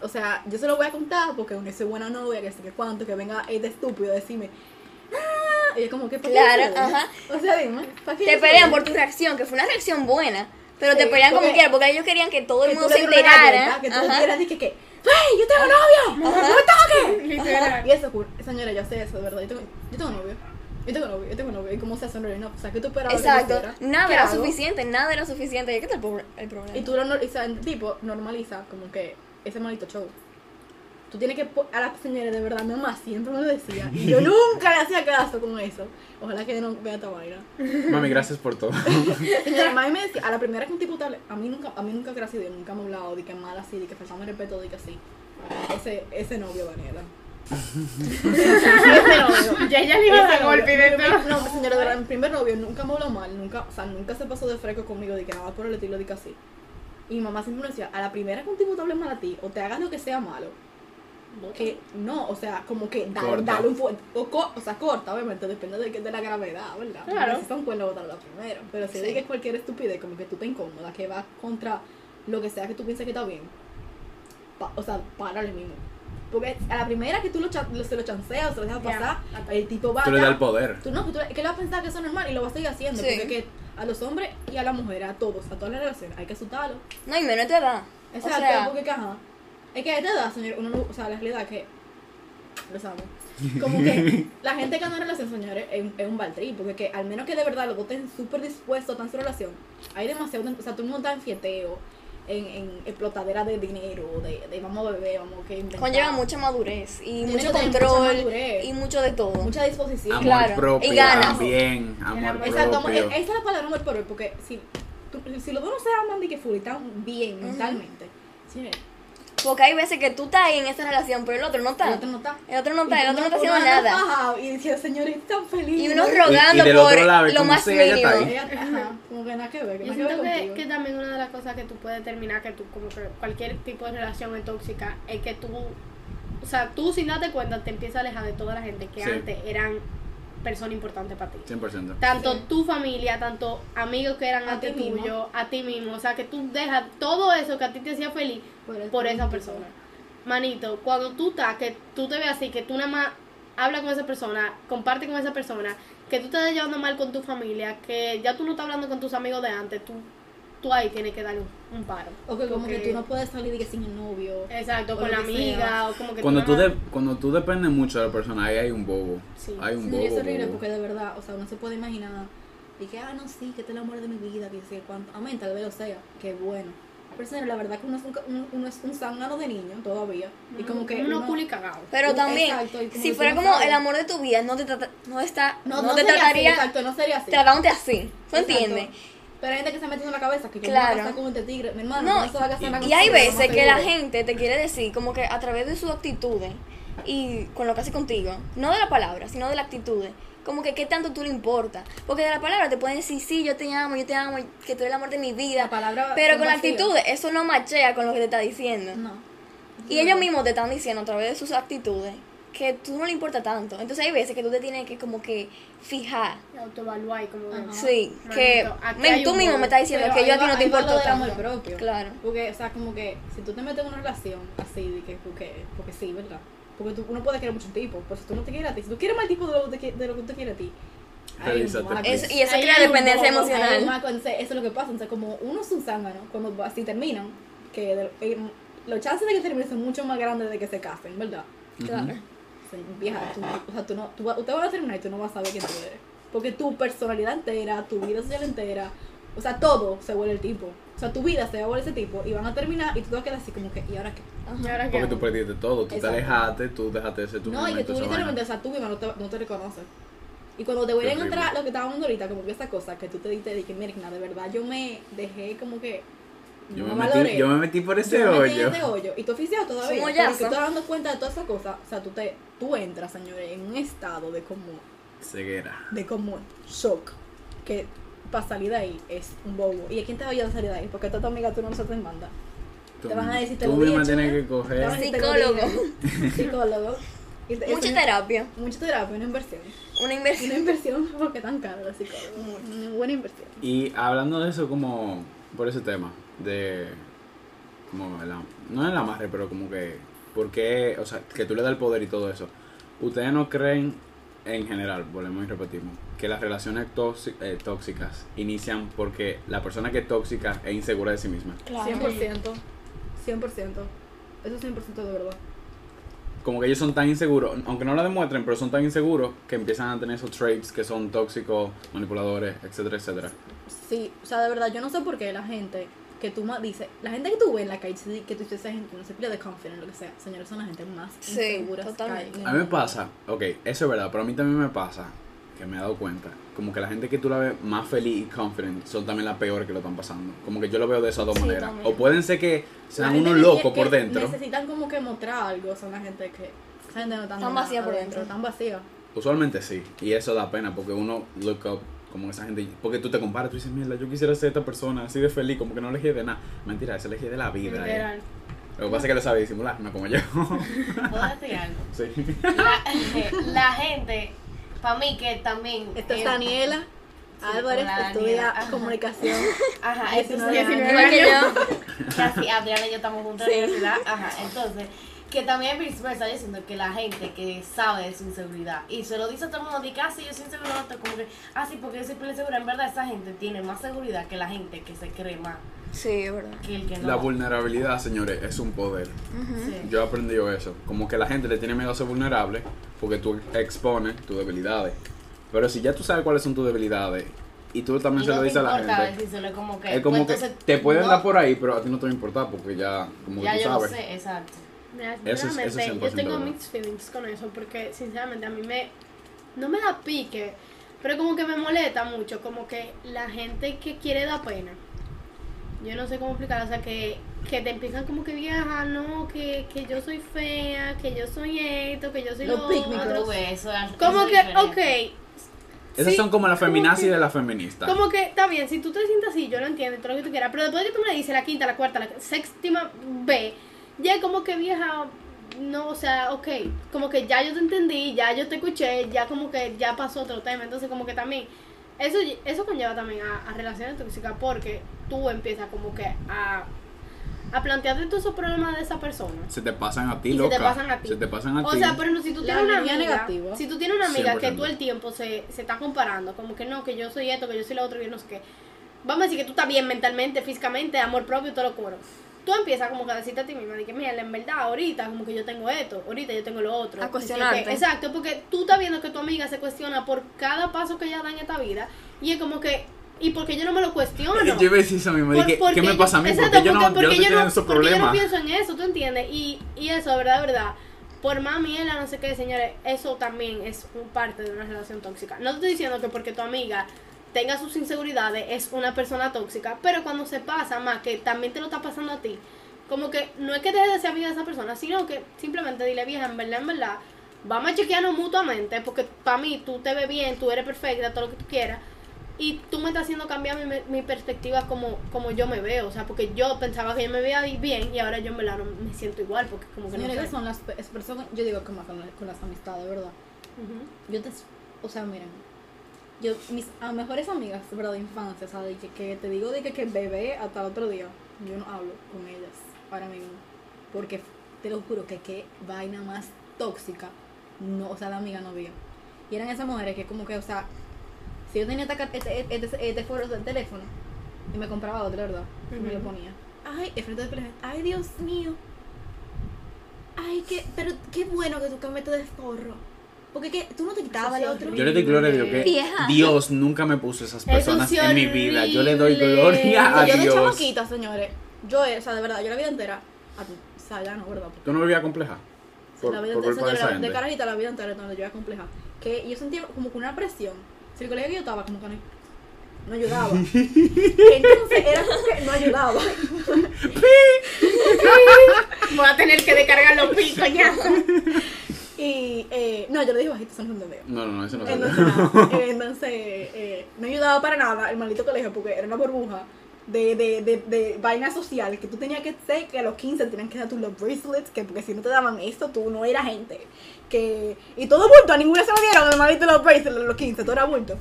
[SPEAKER 4] O sea, yo se lo voy a contar porque aunque soy buena novia, que sé que cuánto, que venga este estúpido a decirme. Ah, y es como que ¿para qué
[SPEAKER 3] Claro, ajá.
[SPEAKER 4] O sea, dime, ¿para qué
[SPEAKER 3] Te pelean por tu reacción, que fue una reacción buena. Pero te
[SPEAKER 4] Sí,
[SPEAKER 3] pelean como
[SPEAKER 4] porque-
[SPEAKER 3] quiera, porque ellos querían que todo el mundo se enterara.
[SPEAKER 4] Que tú quieras decir que, que, ¡Hey, yo tengo novio! ¡No me toques! Y eso, señora, yo sé eso, de verdad. Yo tengo, yo tengo novio. Yo tengo novio, yo tengo novio. ¿Y cómo se hace un novio? No, o sea, ¿qué tú esperabas que
[SPEAKER 3] Exacto.
[SPEAKER 4] hiciera?
[SPEAKER 3] Nada
[SPEAKER 4] ¿Qué
[SPEAKER 3] era
[SPEAKER 4] hago?
[SPEAKER 3] suficiente, nada era suficiente. ¿Y qué tal el pro- el problema?
[SPEAKER 4] Y tú lo, o sea, el tipo normaliza como que ese maldito show. Tú tienes que, a la señora de verdad, mi mamá siempre me lo decía. Y yo nunca le hacía caso con eso. Ojalá que no vea esta vaina.
[SPEAKER 1] Mami, gracias por todo.
[SPEAKER 4] Señora, mami me decía, a la primera que un tipo tal, a mí nunca, a mí nunca, gracias nunca me ha hablado de que mal así, de que faltaba el respeto, de que así. Ese, ese novio, Daniela.
[SPEAKER 2] Ya ella le iba a dar golpe.
[SPEAKER 4] No, señora, de verdad, mi primer novio nunca me habló mal, nunca, o sea, nunca se pasó de fresco conmigo, de que nada por el estilo, de que así. Y mi mamá siempre me decía, a la primera que un tipo te hable mal a ti, o te hagas lo que sea malo, que no, o sea, como que dale, un fuerte, o, co- o sea, corta, obviamente, depende de, que- de la gravedad, ¿verdad?
[SPEAKER 2] Claro.
[SPEAKER 4] Si son cuernos, botarla primero, pero si
[SPEAKER 3] Sí.
[SPEAKER 4] de que cualquier estupidez, como que tú te incómoda, que va contra lo que sea que tú pienses que está bien, pa- o sea, párale mismo. Porque a la primera que tú lo, cha- lo- se lo chanceas o se lo dejas pasar, el tipo va
[SPEAKER 1] Tú le das el poder.
[SPEAKER 4] Tú no, tú, que él va a pensar que eso es normal y lo va a seguir haciendo.
[SPEAKER 3] Sí.
[SPEAKER 4] Porque que a los hombres y a las mujeres, a todos, a todas las relaciones, hay que asustarlos.
[SPEAKER 3] No, y menos te da.
[SPEAKER 4] Exacto,
[SPEAKER 3] o sea,
[SPEAKER 4] porque que, ajá. Es que a esta edad, señor, uno no, o sea, la realidad es que lo sabemos. Como que la gente que anda en relación, señores, es, un- es un baltrí, porque que al menos que de verdad los dos estén súper dispuestos a estar en su relación, hay demasiado, o sea, todo el mundo está en fieteo, en, en explotadera de dinero, de, de vamos a beber, vamos que inventar.
[SPEAKER 3] conlleva mucha madurez y
[SPEAKER 4] Tiene
[SPEAKER 3] mucho control
[SPEAKER 4] madurez.
[SPEAKER 3] y mucho de todo.
[SPEAKER 4] mucha disposición.
[SPEAKER 1] Amor
[SPEAKER 3] Claro,
[SPEAKER 1] propio
[SPEAKER 3] y ganas.
[SPEAKER 1] también. Amor
[SPEAKER 4] Exacto,
[SPEAKER 1] propio.
[SPEAKER 4] esa es la palabra amor propio, porque si, tú- si los dos no se aman de que full y están bien mentalmente, sí,
[SPEAKER 3] Porque hay veces que tú estás ahí en esa relación, pero el otro no está.
[SPEAKER 4] el otro no está.
[SPEAKER 3] El otro no está, el otro no está haciendo nada.
[SPEAKER 4] Y dice, señorita, tan feliz.
[SPEAKER 3] Y uno
[SPEAKER 4] ¿no?
[SPEAKER 3] rogando
[SPEAKER 1] Y- y
[SPEAKER 3] por
[SPEAKER 1] lado, es
[SPEAKER 3] lo más
[SPEAKER 1] si ella está
[SPEAKER 3] mínimo.
[SPEAKER 1] ahí.
[SPEAKER 4] Ella- Ajá, como que nada que ver, que
[SPEAKER 2] Yo siento que, que también una de las cosas que tú puedes determinar que tú, como que cualquier tipo de relación es tóxica, es que tú, o sea, tú sin darte cuenta te empiezas a alejar de toda la gente que
[SPEAKER 1] Sí.
[SPEAKER 2] antes eran personas importantes para ti.
[SPEAKER 1] 100%.
[SPEAKER 2] Tanto
[SPEAKER 4] Sí.
[SPEAKER 2] tu familia, tanto amigos que eran
[SPEAKER 4] A
[SPEAKER 2] antes
[SPEAKER 4] ti mismo.
[SPEAKER 2] tuyo, a ti mismo. O sea, que tú dejas todo eso que a ti te hacía feliz
[SPEAKER 4] Por
[SPEAKER 2] esa persona. Manito, cuando tú estás, que tú te ves así, que tú nada más hablas con esa persona, comparte con esa persona, que tú te estás llevando mal con tu familia, que ya tú no estás hablando con tus amigos de antes, tú, tú ahí tienes que darle un, un paro.
[SPEAKER 4] O que como
[SPEAKER 2] Porque-
[SPEAKER 4] que tú no puedes salir de que sin el novio.
[SPEAKER 2] Exacto,
[SPEAKER 4] o
[SPEAKER 2] con la amiga,
[SPEAKER 4] sea.
[SPEAKER 2] o como que
[SPEAKER 1] Cuando tú, de, cuando tú dependes mucho de la persona, ahí hay un bobo.
[SPEAKER 2] Sí.
[SPEAKER 1] Hay un
[SPEAKER 4] Sí,
[SPEAKER 1] bobo.
[SPEAKER 4] es horrible
[SPEAKER 1] bobo.
[SPEAKER 4] porque de verdad, o sea, uno se puede imaginar y que, ah, no, sí, que este es el amor de mi vida, que sé cuánto. Amén, tal vez lo sea, que bueno. Pero la verdad que uno es un, uno, uno es un zángano de niño todavía. Y como que.
[SPEAKER 2] uno
[SPEAKER 4] uno-
[SPEAKER 2] y cagado.
[SPEAKER 3] Pero también,
[SPEAKER 4] exacto, y
[SPEAKER 3] si fuera como el amor de tu vida, no te, trata, no está,
[SPEAKER 4] No,
[SPEAKER 3] no,
[SPEAKER 4] no,
[SPEAKER 3] te
[SPEAKER 4] sería así,
[SPEAKER 3] trataría
[SPEAKER 4] exacto, no sería así.
[SPEAKER 3] tratándote así. ¿Tú
[SPEAKER 4] Exacto.
[SPEAKER 3] entiendes?
[SPEAKER 4] Pero hay gente que se mete en la cabeza que yo
[SPEAKER 3] Claro.
[SPEAKER 4] voy a casar con este tigre. Mi hermano,
[SPEAKER 3] No,
[SPEAKER 4] no, se va a casar
[SPEAKER 1] y-
[SPEAKER 3] hay veces que la gente te quiere decir, como que a través de sus actitudes y con lo que hace contigo, no de la palabra, sino de las actitudes, como que qué tanto tú le importa. Porque de la palabra te pueden decir, sí, yo te amo, yo te amo, que tú eres el amor de mi vida.
[SPEAKER 4] La palabra
[SPEAKER 3] pero con la
[SPEAKER 4] vacías.
[SPEAKER 3] actitud, eso no machea con lo que te está diciendo.
[SPEAKER 4] No.
[SPEAKER 3] Y ellos mismos te están diciendo a través de sus actitudes que tú no le importa tanto. Entonces hay veces que tú te tienes que como que fijar.
[SPEAKER 2] Autoevaluar y como
[SPEAKER 4] Ajá.
[SPEAKER 3] Sí,
[SPEAKER 2] Manito,
[SPEAKER 3] que
[SPEAKER 2] hay
[SPEAKER 3] tú mismo me estás diciendo que yo a ti no te importa tanto.
[SPEAKER 4] propio.
[SPEAKER 3] Claro.
[SPEAKER 4] Porque, o sea, como que si tú te metes en una relación así, de que, porque, porque sí, ¿verdad? Porque tú, uno puede querer mucho un tipo, pero si tú no te quieres a ti, si tú quieres mal tipo de lo, que te- de lo que tú quieres a ti.
[SPEAKER 3] Es- y eso
[SPEAKER 2] Ahí
[SPEAKER 3] crea dependencia emocional.
[SPEAKER 4] entonces, eso es lo que pasa, entonces como uno es un zángano, cuando así terminan, que de- eh, los chances de que terminen son mucho más grandes de que se casen, ¿verdad?
[SPEAKER 3] Claro.
[SPEAKER 4] Vieja, tú, o sea, tú no, tú, va- ustedes van a terminar y tú no vas a saber quién tú eres. Porque tu personalidad entera, tu vida social entera, o sea, todo se vuelve el tipo. O sea, tu vida se va a volver ese tipo y van a terminar y tú te vas a quedar así como que, ¿y ahora qué?
[SPEAKER 2] ¿Y ahora qué
[SPEAKER 1] Porque tú perdiste todo. Tú te alejaste, tú dejaste de ser tu
[SPEAKER 4] No, y que tú
[SPEAKER 1] esa
[SPEAKER 4] literalmente, o sea, tú misma no te, no te reconoces. Y cuando te vuelven a entrar lo que estábamos hablando ahorita, como que esta cosa, que tú te diste, dije, mira, de verdad yo me dejé como que.
[SPEAKER 1] Yo
[SPEAKER 4] no
[SPEAKER 1] me, metí, yo me metí por ese
[SPEAKER 4] Yo me metí en
[SPEAKER 1] hoyo.
[SPEAKER 4] este hoyo. Y tú oficial todavía. Porque tú estás dando cuenta de todas esas cosas. O sea, tú, te, tú entras, señores, en un estado de como,
[SPEAKER 1] Ceguera.
[SPEAKER 4] de como shock. Que para salir de ahí es un bobo. ¿Y a quién te va a ayudar a salir de ahí? Porque esta tu amiga tú no se te manda.
[SPEAKER 1] Tú,
[SPEAKER 4] Te van a decir, te
[SPEAKER 1] tú
[SPEAKER 4] lo
[SPEAKER 1] misma tienes que coger.
[SPEAKER 3] Psicólogo.
[SPEAKER 4] Psicólogo.
[SPEAKER 3] Mucha terapia,
[SPEAKER 4] Mucha terapia, una inversión.
[SPEAKER 3] una
[SPEAKER 4] Una
[SPEAKER 3] inversión.
[SPEAKER 4] inversión porque tan caro la psicóloga. Una buena inversión.
[SPEAKER 1] Y hablando de eso como por ese tema de como el no el amarre, pero como que por qué, o sea, que tú le das el poder y todo eso. ¿Ustedes no creen en general, volvemos y repetimos, que las relaciones tóxi- eh, tóxicas inician porque la persona que es tóxica es insegura de sí misma?
[SPEAKER 3] Claro.
[SPEAKER 4] 100%. 100%. Eso es 100% de verdad.
[SPEAKER 1] Como que ellos son tan inseguros, aunque no lo demuestren, pero son tan inseguros que empiezan a tener esos traits que son tóxicos, manipuladores, etcétera, etcétera.
[SPEAKER 4] Sí, o sea, de verdad, yo no sé por qué la gente que tú más dices, la gente que tú ves en la calle, sí, que tú dices, esa gente no se pide de confident, lo que sea, señores, son la gente más
[SPEAKER 3] Sí,
[SPEAKER 4] insegura.
[SPEAKER 3] totalmente.
[SPEAKER 1] A mí me pasa, ok, eso es verdad, pero a mí también me pasa, que me he dado cuenta, como que la gente que tú la ves más feliz y confident son también las peores que lo están pasando. Como que yo lo veo de esas dos
[SPEAKER 3] Sí,
[SPEAKER 1] maneras.
[SPEAKER 3] también.
[SPEAKER 1] O pueden ser que sean unos locos por dentro.
[SPEAKER 4] Necesitan como que mostrar algo, son la gente que, esa gente no está
[SPEAKER 3] Están vacía por dentro.
[SPEAKER 4] Están vacía.
[SPEAKER 1] Usualmente sí, y eso da pena porque uno look up como esa gente, porque tú te comparas, tú dices, mierda, yo quisiera ser esta persona así de feliz, como que no elegí de nada. Mentira, eso elegí de la vida. eh.
[SPEAKER 2] Literal.
[SPEAKER 1] Lo que pasa es que lo sabe disimular, no como yo.
[SPEAKER 5] ¿Puedo decir algo?
[SPEAKER 1] sí.
[SPEAKER 5] La, la gente, para mí que también...
[SPEAKER 4] Esta es
[SPEAKER 5] eh,
[SPEAKER 4] Daniela Álvarez, estudia
[SPEAKER 5] Daniela, ajá.
[SPEAKER 4] comunicación.
[SPEAKER 5] Ajá,
[SPEAKER 4] 19
[SPEAKER 5] entonces...
[SPEAKER 4] años.
[SPEAKER 3] Igual que yo.
[SPEAKER 5] Casi Adriana y yo estamos juntos en la universidad. Ajá, entonces, que también es viceversa, yo siento que la gente que sabe de su inseguridad y se lo dice a todo el mundo, dice, ah, sí, yo soy insegura, otro, como que, ah, sí, porque yo soy pila segura. En verdad, esa gente tiene más seguridad que la gente que se cree más
[SPEAKER 3] Sí, es verdad.
[SPEAKER 5] que el que no.
[SPEAKER 1] La vulnerabilidad, señores, es un poder.
[SPEAKER 5] Sí.
[SPEAKER 1] Yo he aprendido eso. Como que la gente le tiene miedo a ser vulnerable porque tú expones tus debilidades. Pero si ya tú sabes cuáles son tus debilidades y tú también
[SPEAKER 5] Y
[SPEAKER 1] se
[SPEAKER 5] no
[SPEAKER 1] lo dices a la gente,
[SPEAKER 5] decírselo, como que,
[SPEAKER 1] es como
[SPEAKER 5] pues,
[SPEAKER 1] que
[SPEAKER 5] entonces,
[SPEAKER 1] te pueden
[SPEAKER 5] no,
[SPEAKER 1] dar por ahí, pero a ti no te va a importar porque ya, como que
[SPEAKER 5] Ya
[SPEAKER 1] tú
[SPEAKER 5] yo lo
[SPEAKER 1] sabes.
[SPEAKER 5] sé, exacto.
[SPEAKER 2] Mira,
[SPEAKER 1] Eso es- eso es
[SPEAKER 2] sinceramente, yo
[SPEAKER 1] 100%
[SPEAKER 2] tengo
[SPEAKER 1] verdad.
[SPEAKER 2] mixed feelings con eso porque sinceramente a mí me no me da pique, pero como que me molesta mucho, como que la gente que quiere dar pena. Yo no sé cómo explicar, o sea, que, que te empiezan como que vieja, no, que, que yo soy fea, que yo soy esto, que yo soy
[SPEAKER 4] Los
[SPEAKER 2] lo otro.
[SPEAKER 5] eso es-
[SPEAKER 2] Como
[SPEAKER 5] eso
[SPEAKER 2] que, ok.
[SPEAKER 1] Esas
[SPEAKER 2] sí,
[SPEAKER 1] son como feminazis
[SPEAKER 2] que-
[SPEAKER 1] de las feministas.
[SPEAKER 2] Como que está bien, si tú te sientes así, yo lo entiendo, todo lo que tú quieras, pero después de que tú me dices la quinta, la cuarta, la séptima B, ya como que vieja, no, o sea, ok, como que ya yo te entendí, ya yo te escuché, ya como que ya pasó otro tema, entonces como que también, eso, eso conlleva también a, a relaciones tóxicas porque tú empiezas como que a, a plantearte todos esos problemas de esa persona.
[SPEAKER 1] Se te pasan a ti,
[SPEAKER 2] Y se
[SPEAKER 1] loca.
[SPEAKER 2] te pasan a ti.
[SPEAKER 1] Se te pasan a
[SPEAKER 2] O
[SPEAKER 1] ti.
[SPEAKER 2] sea, ejemplo, si tú
[SPEAKER 4] La
[SPEAKER 2] tienes una amiga,
[SPEAKER 4] negativa.
[SPEAKER 2] si tú tienes una amiga que
[SPEAKER 1] 100%.
[SPEAKER 2] todo el tiempo se, se está comparando, como que no, que yo soy esto, que yo soy lo otro, que yo no sé qué. Vamos a decir que tú estás bien mentalmente, físicamente, amor propio todo lo coro. Tú empiezas como que a decirte a ti misma, de que mira, en verdad, ahorita como que yo tengo esto, ahorita yo tengo lo otro.
[SPEAKER 3] A cuestionarte.
[SPEAKER 2] que- exacto, porque tú estás viendo que tu amiga se cuestiona por cada paso que ella da en esta vida y es como que, ¿y por qué yo no me lo cuestiono?
[SPEAKER 1] Yo iba a decir eso mismo.
[SPEAKER 2] porque
[SPEAKER 1] ¿Qué me pasa a mí?
[SPEAKER 2] exacto,
[SPEAKER 1] porque yo no,
[SPEAKER 2] porque-
[SPEAKER 1] yo no
[SPEAKER 2] porque
[SPEAKER 1] esos
[SPEAKER 2] porque yo pienso en eso, ¿tú entiendes? Y, y eso, de verdad, verdad. Por más mierda, no sé qué, señores, eso también es un parte de una relación tóxica. No te estoy diciendo que porque tu amiga tenga sus inseguridades es una persona tóxica, pero cuando se pasa más, que también te lo está pasando a ti, como que no es que dejes de ser amiga de esa persona, sino que simplemente dile, vieja, en verdad, en verdad, vamos a chequearnos mutuamente, porque para mí tú te ves bien, tú eres perfecta, todo lo que tú quieras, y tú me estás haciendo cambiar mi, mi perspectiva como, como yo me veo, o sea, porque yo pensaba que yo me veía bien y ahora yo en verdad no me siento igual, porque como que no sé.
[SPEAKER 4] son las personas, yo digo como con, con las amistades, ¿verdad? Yo te, o sea, miren, yo, mis a mejores amigas, ¿verdad? De infancia, o sea, de que, que te digo de que, que bebé hasta el otro día, yo no hablo con ellas ahora mismo, porque te lo juro que qué vaina más tóxica, no, o sea, de amiga no había. Y eran esas mujeres que como que, o sea, si yo tenía este, este, este, este foro del teléfono y me compraba otro, ¿verdad? Y me lo ponía. Ay, el frente del ay, Dios mío. Ay, qué, pero qué bueno que tú cambiaste de forro. Porque que tú no te quitabas
[SPEAKER 2] es
[SPEAKER 4] otro.
[SPEAKER 1] Yo le doy gloria a Dios que
[SPEAKER 3] Vieja.
[SPEAKER 1] Dios nunca me puso esas personas en mi vida. Yo le doy gloria a
[SPEAKER 4] yo de
[SPEAKER 1] Dios.
[SPEAKER 4] chamaquita, señores. Yo, eh, o sea, de verdad, yo la vida entera. a- O sea, ya no, ¿verdad? Porque
[SPEAKER 1] ¿Tú no vivías compleja? Por,
[SPEAKER 4] la vida
[SPEAKER 1] por
[SPEAKER 4] entera,
[SPEAKER 1] de
[SPEAKER 4] señora, de
[SPEAKER 1] gente.
[SPEAKER 4] carajita la vida entera donde yo era compleja. Que yo sentía como que una presión. Si el colegio que yo estaba, como que no, no ayudaba. Entonces era como que no ayudaba.
[SPEAKER 2] Voy a tener que descargar los picos ya.
[SPEAKER 4] Y, eh, no, yo le dije bajito, eso no se entendía.
[SPEAKER 1] No, no, no, eso no
[SPEAKER 4] Entonces, nada, eh, entonces eh, no ayudaba para nada el maldito colegio porque era una burbuja. de, de, de, de vaina social, que tú tenías que ser que a los 15 tenían que dar tus los bracelets, que porque si no te daban esto, tú no eras gente. Que, y todo bulto, a ninguna se lo dieron, además diste los bracelets a los 15, todo era bulto.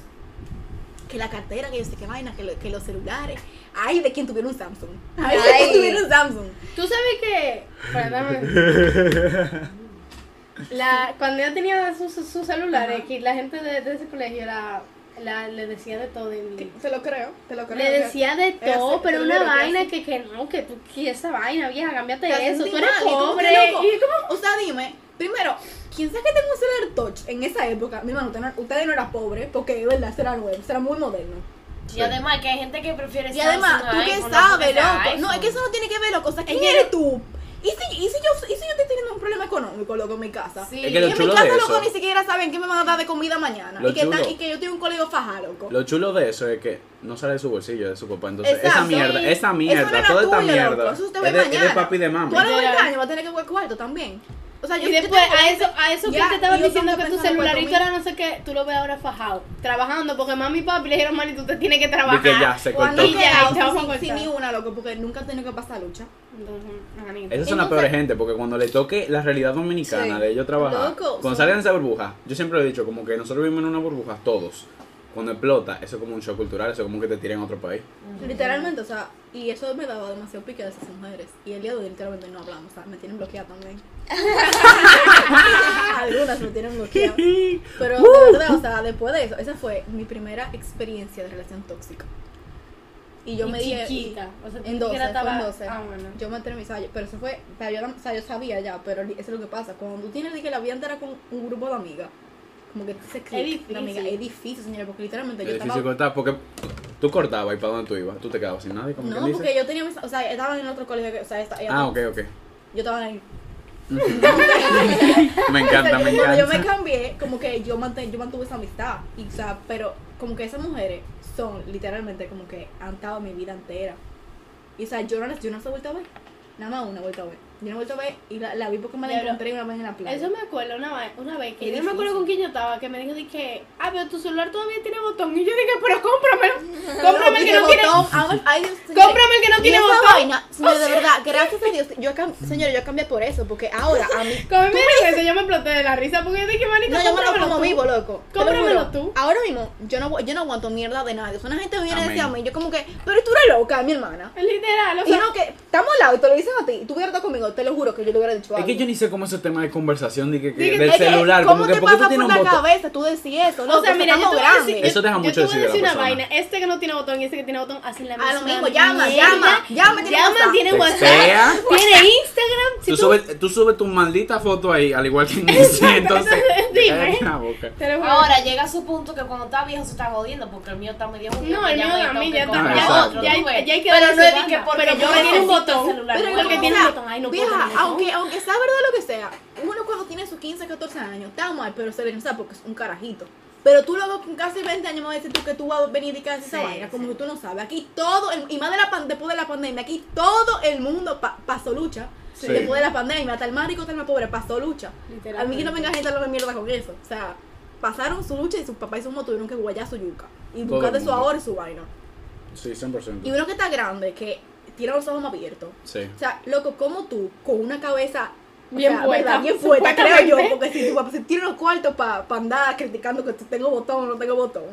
[SPEAKER 4] Que la cartera, que yo sé qué vaina, que, lo- que los celulares. Ay, de quien tuviera un Samsung. Ay, de quien tuviera un Samsung.
[SPEAKER 2] Tú sabes que. Dame- La, cuando yo tenía sus sus- sus celulares,
[SPEAKER 4] Ajá.
[SPEAKER 2] que la gente de, de ese colegio la, la, le decía de todo. y-
[SPEAKER 4] Te lo creo, te lo creo.
[SPEAKER 2] le decía de
[SPEAKER 4] Era
[SPEAKER 2] todo, pero una vaina que, que no, que tú, que esa vaina, vieja, cámbiate
[SPEAKER 4] Te
[SPEAKER 2] eso, tú eres
[SPEAKER 4] mal, y como que
[SPEAKER 2] pobre. Y como,
[SPEAKER 4] O sea, dime, primero, ¿quién sabe que tengo un celular touch en esa época? Mi hermano, ustedes no- ustedes no eran pobres, porque de verdad, será nuevo, será muy moderno.
[SPEAKER 5] Y además que hay gente que prefiere
[SPEAKER 4] Y además, ¿tú qué sabes, loco? No, es que eso no tiene que ver, loco. O sea, ¿quién
[SPEAKER 2] Es que-
[SPEAKER 4] eres tú? ¿Y si, y, si yo, ¿Y si yo estoy teniendo un problema económico, loco, en mi casa?
[SPEAKER 5] Sí.
[SPEAKER 1] Es
[SPEAKER 4] Y
[SPEAKER 1] que lo
[SPEAKER 4] en mi casa,
[SPEAKER 1] de
[SPEAKER 4] loco,
[SPEAKER 1] eso-
[SPEAKER 4] ni siquiera saben qué me van a dar de comida mañana.
[SPEAKER 1] Lo
[SPEAKER 4] Y que, y yo tengo un colegio faja, loco.
[SPEAKER 1] Lo chulo de eso es que no sale de su bolsillo, de su papá. Entonces, esa
[SPEAKER 4] Exacto.
[SPEAKER 1] mierda, esa
[SPEAKER 4] Eso no
[SPEAKER 1] mierda,
[SPEAKER 4] era
[SPEAKER 1] toda esta
[SPEAKER 4] tuyo,
[SPEAKER 1] mierda
[SPEAKER 4] loco. Eso usted
[SPEAKER 1] es de, es de
[SPEAKER 4] mañana.
[SPEAKER 1] papi y de mami.
[SPEAKER 4] Tú a los 20
[SPEAKER 2] Literal.
[SPEAKER 4] años vas a tener que jugar cuarto también. O sea, yo,
[SPEAKER 2] y después, a eso, a eso
[SPEAKER 4] Ya,
[SPEAKER 2] que te estaban diciendo que tu celularito era no sé qué, tú lo ves ahora fajado, trabajando, porque mami y papi le dijeron, manito, usted tiene que trabajar.
[SPEAKER 1] que ya, se
[SPEAKER 4] Cuando
[SPEAKER 1] cortó.
[SPEAKER 2] Y ya, te
[SPEAKER 4] sin, sin ni una, loco, porque nunca han tenido que pasar lucha.
[SPEAKER 2] Entonces.
[SPEAKER 1] Esas son las peores gente, porque cuando le toque la realidad dominicana
[SPEAKER 3] Sí.
[SPEAKER 1] de ellos trabajar,
[SPEAKER 4] Loco,
[SPEAKER 1] cuando salgan de esa burbuja, yo siempre lo he dicho, como que nosotros vivimos en una burbuja, todos. Cuando explota, eso es como un shock cultural, eso es como que te tiran a otro país.
[SPEAKER 4] Literalmente, o sea, y eso me daba demasiado pique de esas mujeres. Y el día de hoy literalmente no hablamos, o sea, me tienen bloqueada también. Algunas me tienen bloqueada. Pero de verdad, o sea, después de eso, esa fue mi primera experiencia de relación tóxica. Y yo
[SPEAKER 2] Y
[SPEAKER 4] me dije.
[SPEAKER 2] chiquita, o sea,
[SPEAKER 4] en
[SPEAKER 2] ni
[SPEAKER 4] 12,
[SPEAKER 2] siquiera
[SPEAKER 4] fue en
[SPEAKER 2] estabas-
[SPEAKER 4] 12.
[SPEAKER 2] ah, bueno.
[SPEAKER 4] Yo me enteré en mis años, pero eso fue, o sea, yo, o sea, yo sabía ya, pero eso es lo que pasa. Cuando tú tienes que la vida entera con un grupo de amigas, como que se click,
[SPEAKER 2] difícil.
[SPEAKER 4] la amiga, es difícil, señora, porque literalmente
[SPEAKER 1] Es
[SPEAKER 4] yo
[SPEAKER 1] difícil
[SPEAKER 4] estaba
[SPEAKER 1] cortar, porque tú cortabas y para dónde tú ibas, tú te quedabas sin nadie, como
[SPEAKER 4] No,
[SPEAKER 1] quien dice.
[SPEAKER 4] porque yo tenía mis, o sea, estaba en otro colegio que, o sea, esta- ella-
[SPEAKER 1] Ah, ok, ok.
[SPEAKER 4] yo estaba en
[SPEAKER 1] Me encanta, me
[SPEAKER 4] Cuando yo me
[SPEAKER 1] encanta.
[SPEAKER 4] cambié, como que yo, manten- yo mantuve esa amistad. Y, o sea, pero como que esas mujeres son literalmente como que han estado mi vida entera. Y o sea, yo no, yo no se he vuelto a ver. Nada más una vuelta a ver. Yo no he vuelto a ver y la, la vi porque me la
[SPEAKER 2] Diablo.
[SPEAKER 4] encontré una vez en la playa.
[SPEAKER 2] Eso me acuerdo una vez, una vez que
[SPEAKER 4] Qué
[SPEAKER 2] yo no me acuerdo
[SPEAKER 4] difícil.
[SPEAKER 2] con quién yo estaba, que me dijo de que, ah, pero tu celular todavía tiene botón. Y yo dije, pero cómpramelo. Cómprame el que no tiene.
[SPEAKER 4] botón. Ay, ay, Dios, señores.
[SPEAKER 2] Cómprame el que no
[SPEAKER 4] Y
[SPEAKER 2] tiene
[SPEAKER 4] esa
[SPEAKER 2] botón.
[SPEAKER 4] vaina, señores, de verdad, gracias a Dios, yo cam- señores, yo cambié por eso, porque ahora a mí
[SPEAKER 2] Como me dijo eso, yo me exploté de la risa porque yo dije, manito,
[SPEAKER 4] No, yo me lo
[SPEAKER 2] cómpramelo
[SPEAKER 4] como
[SPEAKER 2] tú".
[SPEAKER 4] vivo, loco. Te lo
[SPEAKER 2] Cómpramelo
[SPEAKER 4] juro.
[SPEAKER 2] tú.
[SPEAKER 4] Ahora mismo, yo no, yo no aguanto mierda de nadie. O sea, una gente me viene a decir a
[SPEAKER 1] Amén.
[SPEAKER 4] mí, yo como que, pero tú eres loca, mi hermana.
[SPEAKER 2] Literal, o
[SPEAKER 4] Y
[SPEAKER 2] sea,
[SPEAKER 4] no, que estamos lado y te lo dicen a ti. Y tú hubieras estado conmigo, te lo juro que yo le hubiera dicho
[SPEAKER 1] Es
[SPEAKER 4] algo.
[SPEAKER 1] que yo ni sé cómo ese tema de conversación de que, que- del
[SPEAKER 4] Es que,
[SPEAKER 1] celular,
[SPEAKER 4] ¿Cómo
[SPEAKER 1] como que
[SPEAKER 4] te
[SPEAKER 1] porque tú
[SPEAKER 4] pasa por
[SPEAKER 1] un
[SPEAKER 4] la
[SPEAKER 1] botón.
[SPEAKER 4] cabeza tú decís eso?
[SPEAKER 2] o
[SPEAKER 4] loco?
[SPEAKER 2] sea, mira, yo te voy a decir.
[SPEAKER 1] Eso deja
[SPEAKER 2] yo
[SPEAKER 1] mucho
[SPEAKER 2] te voy a decir una
[SPEAKER 1] persona.
[SPEAKER 2] vaina, este que no tiene botón y este que tiene botón hacen la
[SPEAKER 4] A lo
[SPEAKER 2] misma
[SPEAKER 4] mismo, llama, llama, llama, tiene
[SPEAKER 2] llama, tiene WhatsApp, tiene Instagram, si
[SPEAKER 1] Tú
[SPEAKER 2] tú,
[SPEAKER 1] subes, tú subes tu maldita foto ahí, al igual que en ese, entonces.
[SPEAKER 2] Dime.
[SPEAKER 5] Ahora llega a su punto que cuando está viejo se está jodiendo porque el mío está medio.
[SPEAKER 2] No, el mío a mí ya está,
[SPEAKER 1] Ah,
[SPEAKER 2] ya, hay que
[SPEAKER 5] Pero no es que porque yo
[SPEAKER 2] tiene un botón,
[SPEAKER 5] celular,
[SPEAKER 4] Pero
[SPEAKER 2] porque tiene
[SPEAKER 4] sea,
[SPEAKER 2] un botón, ay no puedo
[SPEAKER 4] vieja,
[SPEAKER 2] tener botón.
[SPEAKER 4] aunque, aunque sea verdad lo que sea, uno cuando tiene sus 15, 14 años, está mal, pero se le nota porque es un carajito. Pero tú luego con casi 20 años me vas a decir tú que tú vas a venir y que haces esa
[SPEAKER 5] Sí,
[SPEAKER 4] vaina, como
[SPEAKER 5] sí.
[SPEAKER 4] que tú no sabes. Aquí todo, el- y más de la pan- después de la pandemia, aquí todo el mundo pa- pasó lucha.
[SPEAKER 1] Sí.
[SPEAKER 4] Después de la pandemia, hasta el más rico, hasta el más pobre, pasó lucha. A mí que no venga gente a hablar mierda con eso. O sea, pasaron su lucha y sus papás y sus mamás tuvieron que guayar su yuca. Y buscar de su ahorro y su vaina.
[SPEAKER 1] Sí, 100%.
[SPEAKER 4] Y uno que está grande, que tiene los ojos más abiertos.
[SPEAKER 1] Sí.
[SPEAKER 4] O sea, loco, como tú, con una cabeza o
[SPEAKER 2] Bien
[SPEAKER 4] sea,
[SPEAKER 2] puesta,
[SPEAKER 4] bien puesta, creo yo, porque si tu papá se tiene los cuartos para andar criticando que tengo botón o no tengo botón,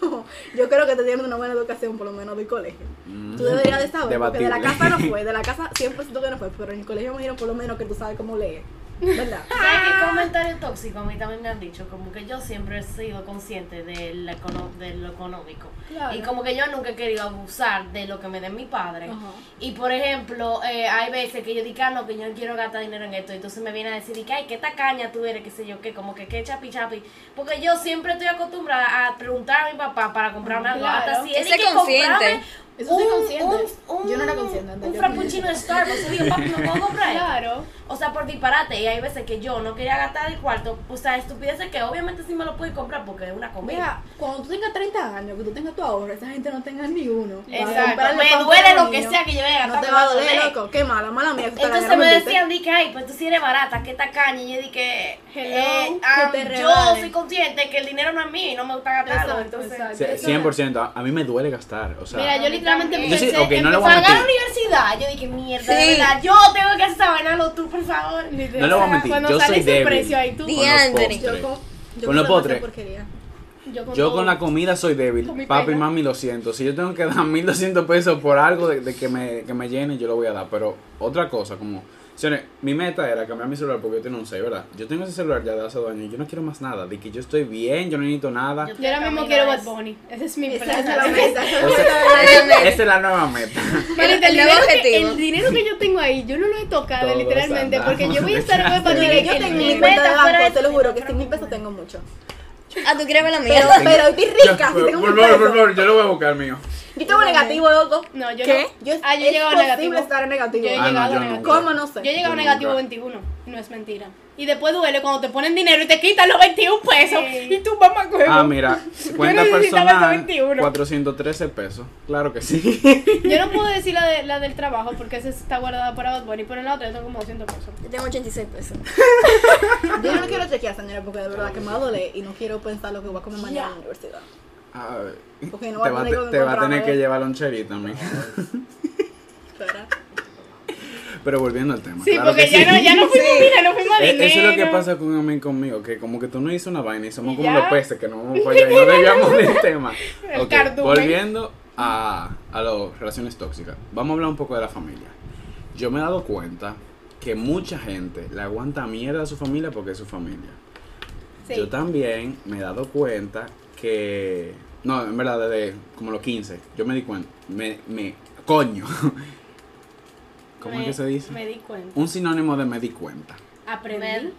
[SPEAKER 4] yo creo que te dieron una buena educación, por lo menos del colegio.
[SPEAKER 1] Mm.
[SPEAKER 4] Tú deberías de saber, porque de la
[SPEAKER 1] Debatible.
[SPEAKER 4] casa no fue, de la casa 100% que no fue, pero en el colegio me dijeron por lo menos que tú sabes cómo leer, ¿verdad?
[SPEAKER 5] ¿Sabes qué comentario tóxico a mí también me han dicho? Como que yo siempre he sido consciente de, la econo- de lo económico.
[SPEAKER 2] Claro.
[SPEAKER 5] Y como que yo nunca he querido abusar de lo que me den mi padre.
[SPEAKER 4] Ajá.
[SPEAKER 5] Y por ejemplo, eh, hay veces que yo digo, ah, no, que yo no quiero gastar dinero en esto. Y entonces me viene a decir, que, ay, qué tacaña tú eres, qué sé yo, qué, como que qué chapi chapi. Porque yo siempre estoy acostumbrada a preguntar a mi papá para comprarme algo.
[SPEAKER 2] Claro.
[SPEAKER 5] Hasta si él tiene que
[SPEAKER 3] consciente.
[SPEAKER 5] comprarme
[SPEAKER 4] Eso soy
[SPEAKER 5] un-
[SPEAKER 4] consciente.
[SPEAKER 5] un-
[SPEAKER 4] yo no era
[SPEAKER 5] un-
[SPEAKER 4] consciente antes.
[SPEAKER 5] Un frappuccino de Starbucks. Y digo, papi, ¿me puedo comprar esto?"
[SPEAKER 2] Claro.
[SPEAKER 5] O sea, por disparate. Y hay veces que yo no quería gastar el cuarto, o sea, estupideces que obviamente sí me lo puedo comprar porque es una comida.
[SPEAKER 4] Mira, cuando tú tengas 30 años, que tú tengas tu ahorro, esa gente no tenga ni uno.
[SPEAKER 5] Exacto, me duele lo que sea que yo vaya a
[SPEAKER 4] No te va a doler, loco. Qué mala, mala mía.
[SPEAKER 5] Entonces me decían, di que, ay, pues tú sí eres barata, que tacaña. Y yo dije,
[SPEAKER 2] Hello,
[SPEAKER 5] eh,
[SPEAKER 4] que te
[SPEAKER 5] yo soy consciente que el dinero no es mío y no me gusta gastarlo.
[SPEAKER 2] Exacto,
[SPEAKER 5] entonces,
[SPEAKER 2] exacto.
[SPEAKER 1] Sí,
[SPEAKER 2] Eso-
[SPEAKER 1] 100%. A, a mí me duele gastar. O sea,
[SPEAKER 2] Mira, yo literalmente
[SPEAKER 5] Yo
[SPEAKER 2] empecé,
[SPEAKER 1] sí, ok, no le voy a
[SPEAKER 2] empecé
[SPEAKER 5] Pagar la
[SPEAKER 1] mentir.
[SPEAKER 5] universidad, yo dije, mierda, de
[SPEAKER 3] Sí.
[SPEAKER 5] verdad, yo tengo que hacer esa vaina, no tú, por favor.
[SPEAKER 2] literal,
[SPEAKER 1] No le voy a mentir,
[SPEAKER 2] Cuando
[SPEAKER 1] yo
[SPEAKER 2] sale
[SPEAKER 1] soy
[SPEAKER 2] ese
[SPEAKER 1] débil.
[SPEAKER 2] precio ahí tú.
[SPEAKER 3] Di-
[SPEAKER 1] con los postres.
[SPEAKER 4] Yo con, yo
[SPEAKER 1] Con los
[SPEAKER 4] como
[SPEAKER 1] postres.
[SPEAKER 4] demasiada porquería.
[SPEAKER 2] Yo con,
[SPEAKER 1] Yo
[SPEAKER 2] todo.
[SPEAKER 1] con la comida soy débil. Papi, mami, lo siento. Si yo tengo que dar 1200 pesos por algo de, de que, me, que me llene, yo lo voy a dar. Pero otra cosa, como. Señores, mi meta era cambiar mi celular porque yo tengo un 6, ¿verdad? Yo tengo ese celular ya de hace dos años y yo no quiero más nada. De que yo estoy bien, yo no necesito nada.
[SPEAKER 5] Yo-
[SPEAKER 2] Yo ahora mismo quiero Bad Bunny. Ese es mi
[SPEAKER 4] Esa
[SPEAKER 2] plan.
[SPEAKER 4] esa es la meta.
[SPEAKER 1] Esa es la nueva meta.
[SPEAKER 2] El,
[SPEAKER 3] El nuevo
[SPEAKER 2] dinero que,
[SPEAKER 3] objetivo.
[SPEAKER 2] el dinero que yo tengo ahí, yo no lo he tocado
[SPEAKER 1] Todos
[SPEAKER 2] literalmente, porque yo voy a estar
[SPEAKER 1] de
[SPEAKER 2] Bad Bunny.
[SPEAKER 4] Mire, yo tengo mi de
[SPEAKER 5] Meta fuera
[SPEAKER 4] banco, te lo
[SPEAKER 5] de-
[SPEAKER 4] juro que sin mil pesos tengo mucho.
[SPEAKER 3] Ah, tú quieres ver la
[SPEAKER 4] Pero,
[SPEAKER 3] mía.
[SPEAKER 4] pero estoy rica,
[SPEAKER 1] por favor, por favor, yo lo voy a buscar mío.
[SPEAKER 4] Yo tengo negativo, loco.
[SPEAKER 2] No, yo
[SPEAKER 3] ¿Qué?
[SPEAKER 2] no.
[SPEAKER 4] Yo,
[SPEAKER 2] Ah, yo he
[SPEAKER 4] es
[SPEAKER 2] llegado negativo.
[SPEAKER 4] estar en negativo.
[SPEAKER 2] Yo he
[SPEAKER 1] Ah, no,
[SPEAKER 2] llegado
[SPEAKER 1] yo
[SPEAKER 2] negativo.
[SPEAKER 4] ¿Cómo? No sé.
[SPEAKER 2] Yo he llegado a
[SPEAKER 1] Yo
[SPEAKER 2] negativo
[SPEAKER 1] nunca.
[SPEAKER 2] 21. No es mentira. Y después duele cuando te ponen dinero y te quitan los 21 pesos.
[SPEAKER 5] Sí.
[SPEAKER 2] Y tu mamá coge.
[SPEAKER 1] Ah, mira, cuenta
[SPEAKER 2] necesitaba esos
[SPEAKER 1] personal,
[SPEAKER 2] 21.
[SPEAKER 1] 413 pesos. Claro que sí.
[SPEAKER 2] Yo no puedo decir la, de, la del trabajo porque esa está guardada para Bad Bunny, pero en la otra yo tengo como 200 pesos.
[SPEAKER 3] Yo tengo 86 pesos.
[SPEAKER 4] Yo no quiero chequear, señora, porque de verdad que me va a doler y no quiero pensar lo que voy a comer mañana en la universidad.
[SPEAKER 1] A ver,
[SPEAKER 4] Porque no
[SPEAKER 1] te
[SPEAKER 4] va
[SPEAKER 1] va,
[SPEAKER 4] a tener
[SPEAKER 1] te-
[SPEAKER 4] que
[SPEAKER 1] te va a tener que llevar loncherita.
[SPEAKER 4] Espera.
[SPEAKER 1] Pero volviendo al tema.
[SPEAKER 2] Sí,
[SPEAKER 1] claro
[SPEAKER 2] porque
[SPEAKER 1] que
[SPEAKER 2] ya,
[SPEAKER 1] sí.
[SPEAKER 2] no, ya no fuimos
[SPEAKER 3] Sí.
[SPEAKER 2] mira, no fuimos a
[SPEAKER 1] Eh, Eso es lo que pasa con a mí conmigo, que como que tú no hizo una vaina y somos
[SPEAKER 2] Y
[SPEAKER 1] como los peces que no vamos para allá y no debíamos del tema.
[SPEAKER 2] El
[SPEAKER 1] Ok,
[SPEAKER 2] cardumen.
[SPEAKER 1] volviendo a, a las relaciones tóxicas, vamos a hablar un poco de la familia. Yo me he dado cuenta que mucha gente le aguanta mierda a su familia porque es su familia.
[SPEAKER 2] Sí.
[SPEAKER 1] Yo también me he dado cuenta que... No, en verdad, desde como los 15, yo me di cuenta. Me... me coño. ¿Cómo es que se dice?
[SPEAKER 2] Me di cuenta.
[SPEAKER 1] Un sinónimo de me di cuenta.
[SPEAKER 2] Aprendí.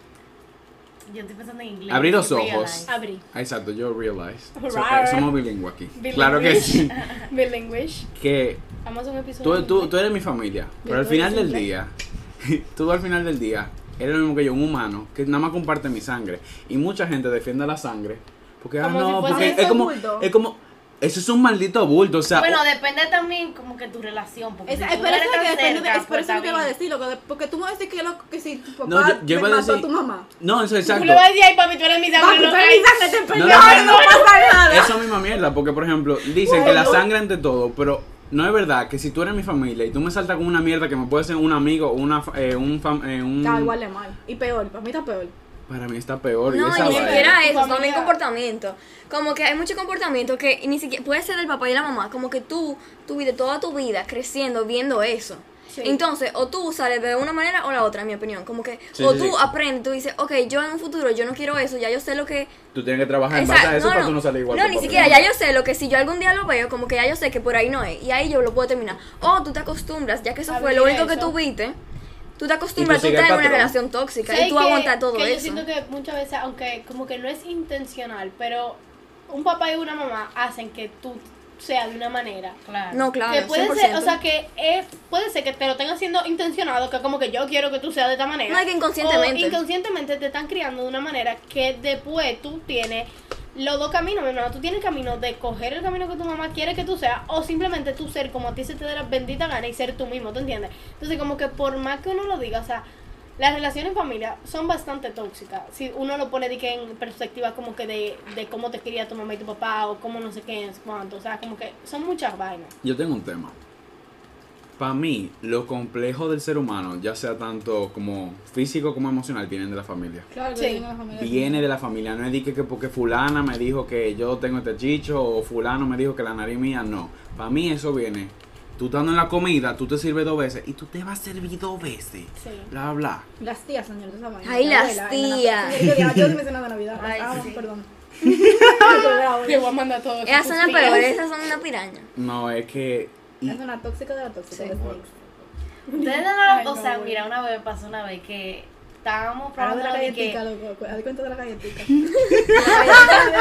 [SPEAKER 5] Yo estoy pensando en inglés.
[SPEAKER 1] Abrir los
[SPEAKER 5] realize.
[SPEAKER 1] ojos.
[SPEAKER 2] Abrí.
[SPEAKER 1] Ah, Exacto, yo realize.
[SPEAKER 2] Right.
[SPEAKER 1] eh, somos bilingües aquí.
[SPEAKER 2] Bilingüe.
[SPEAKER 1] Claro que sí.
[SPEAKER 2] Bilinguish.
[SPEAKER 1] Que
[SPEAKER 2] Vamos a un episodio.
[SPEAKER 1] tú, tú, tú eres mi familia, pero al final del día, tú al final del día, eres lo mismo que yo, un humano, que nada más comparte mi sangre. Y mucha gente defiende la sangre. Porque, ah,
[SPEAKER 2] Como si
[SPEAKER 1] no,
[SPEAKER 2] fuese
[SPEAKER 1] porque es como,
[SPEAKER 4] bulto.
[SPEAKER 1] es como, eso es un maldito bulto. O sea,
[SPEAKER 5] Bueno, depende también como que tu relación. Porque
[SPEAKER 4] Es,
[SPEAKER 5] si
[SPEAKER 4] es
[SPEAKER 5] tú
[SPEAKER 4] por
[SPEAKER 5] no
[SPEAKER 4] eso que depende
[SPEAKER 5] cerca,
[SPEAKER 4] es por
[SPEAKER 5] pues
[SPEAKER 4] eso que te va a decir, loco, porque tú me vas a decir que, lo, que si tu papá
[SPEAKER 1] No, yo- yo
[SPEAKER 4] me
[SPEAKER 1] iba a
[SPEAKER 4] mató
[SPEAKER 1] decir-
[SPEAKER 4] a tu mamá.
[SPEAKER 1] no, eso es
[SPEAKER 2] Tú
[SPEAKER 1] exacto.
[SPEAKER 2] le vas a decir, ay, papi, tú eres mi sangre.
[SPEAKER 4] Papi,
[SPEAKER 2] no
[SPEAKER 4] tú eres
[SPEAKER 2] caes".
[SPEAKER 4] mi sangre, te
[SPEAKER 1] No,
[SPEAKER 4] pelearon,
[SPEAKER 1] no,
[SPEAKER 4] no pasa nada.
[SPEAKER 1] Eso misma mierda, porque por ejemplo, dicen que la sangre ante todo, pero no es verdad que si tú eres mi familia y tú me saltas con una mierda que me puede ser un amigo o una, eh, un, fam- eh, un-
[SPEAKER 4] Está igual de mal. Y peor, para mí está peor.
[SPEAKER 1] Para mí está peor. y
[SPEAKER 3] No,
[SPEAKER 1] esa
[SPEAKER 3] ni siquiera eso,
[SPEAKER 2] familia-
[SPEAKER 3] también comportamiento. Como que hay mucho comportamiento que ni siquiera puede ser del papá y la mamá. Como que tú, tu vida, toda tu vida creciendo viendo eso.
[SPEAKER 2] Sí.
[SPEAKER 3] Entonces, o tú sales de una manera o la otra, en mi opinión. Como que,
[SPEAKER 1] Sí,
[SPEAKER 3] o
[SPEAKER 1] sí,
[SPEAKER 3] tú
[SPEAKER 1] sí.
[SPEAKER 3] aprendes, tú dices, ok, yo en un futuro, yo no quiero eso, ya yo sé lo que...
[SPEAKER 1] Tú tienes que trabajar en base a eso para tú no salir igual.
[SPEAKER 3] No, ni siquiera, ya yo sé lo que si yo algún día lo veo, como que ya yo sé que por ahí no es. Y ahí yo lo puedo terminar. O tú te acostumbras, ya que eso fue lo único que tú viste. Tú te acostumbras, tú estás en una relación tóxica
[SPEAKER 2] ¿Sabes
[SPEAKER 3] y tú
[SPEAKER 2] qué?
[SPEAKER 3] aguantas todo
[SPEAKER 2] que Yo
[SPEAKER 3] eso.
[SPEAKER 2] siento que muchas veces, aunque como que no es intencional, pero un papá y una mamá hacen que tú seas de una manera.
[SPEAKER 5] Claro.
[SPEAKER 3] No, claro.
[SPEAKER 2] que puede ser,
[SPEAKER 3] 100%.
[SPEAKER 2] o sea, que es, puede ser que te lo estén haciendo intencionado, que como que yo quiero que tú seas de esta manera.
[SPEAKER 3] No, es que inconscientemente.
[SPEAKER 2] O inconscientemente te están criando de una manera que después tú tienes los dos caminos, mi hermano. Tú tienes el camino de coger el camino que tu mamá quiere que tú seas, o simplemente tú ser como a ti se te dé la bendita gana y ser tú mismo, ¿te entiendes? Entonces, como que por más que uno lo diga, o sea, las relaciones en familia son bastante tóxicas. Si uno lo pone en perspectiva como que de, de cómo te quería tu mamá y tu papá, o cómo no sé qué, cuánto. O sea, como que son muchas vainas.
[SPEAKER 1] Yo tengo un tema. Para mí, lo complejo del ser humano, ya sea tanto como físico como emocional, vienen de la familia.
[SPEAKER 4] Claro
[SPEAKER 2] Sí.
[SPEAKER 4] viene de la familia.
[SPEAKER 1] Viene de la familia. No es de que, que porque fulana me dijo que yo tengo este chicho o fulano me dijo que la nariz mía, no. Para mí eso viene. Tú estando en la comida, tú te sirves dos veces y tú te vas a servir dos veces.
[SPEAKER 2] Sí.
[SPEAKER 1] Bla, bla.
[SPEAKER 4] Las tías, señor, de esa vaina.
[SPEAKER 3] Ay, las
[SPEAKER 4] abuela, en la-
[SPEAKER 3] tías.
[SPEAKER 4] Yo me de Navidad.
[SPEAKER 3] Ay,
[SPEAKER 4] ah,
[SPEAKER 3] sí.
[SPEAKER 4] perdón.
[SPEAKER 2] Le voy a mandar todo.
[SPEAKER 3] Esas son las
[SPEAKER 2] tías.
[SPEAKER 3] peores, esas son una piraña.
[SPEAKER 1] No, es que. Y-
[SPEAKER 4] Es una tóxica de la tóxica.
[SPEAKER 3] Sí.
[SPEAKER 4] de.
[SPEAKER 5] Ustedes no,
[SPEAKER 2] Ay,
[SPEAKER 5] o
[SPEAKER 2] no,
[SPEAKER 5] sea, mira, una vez pasó una vez que estábamos
[SPEAKER 4] de
[SPEAKER 5] probando
[SPEAKER 4] la
[SPEAKER 5] de que...
[SPEAKER 4] galletica, loco. Haz de cuenta de la. La galletica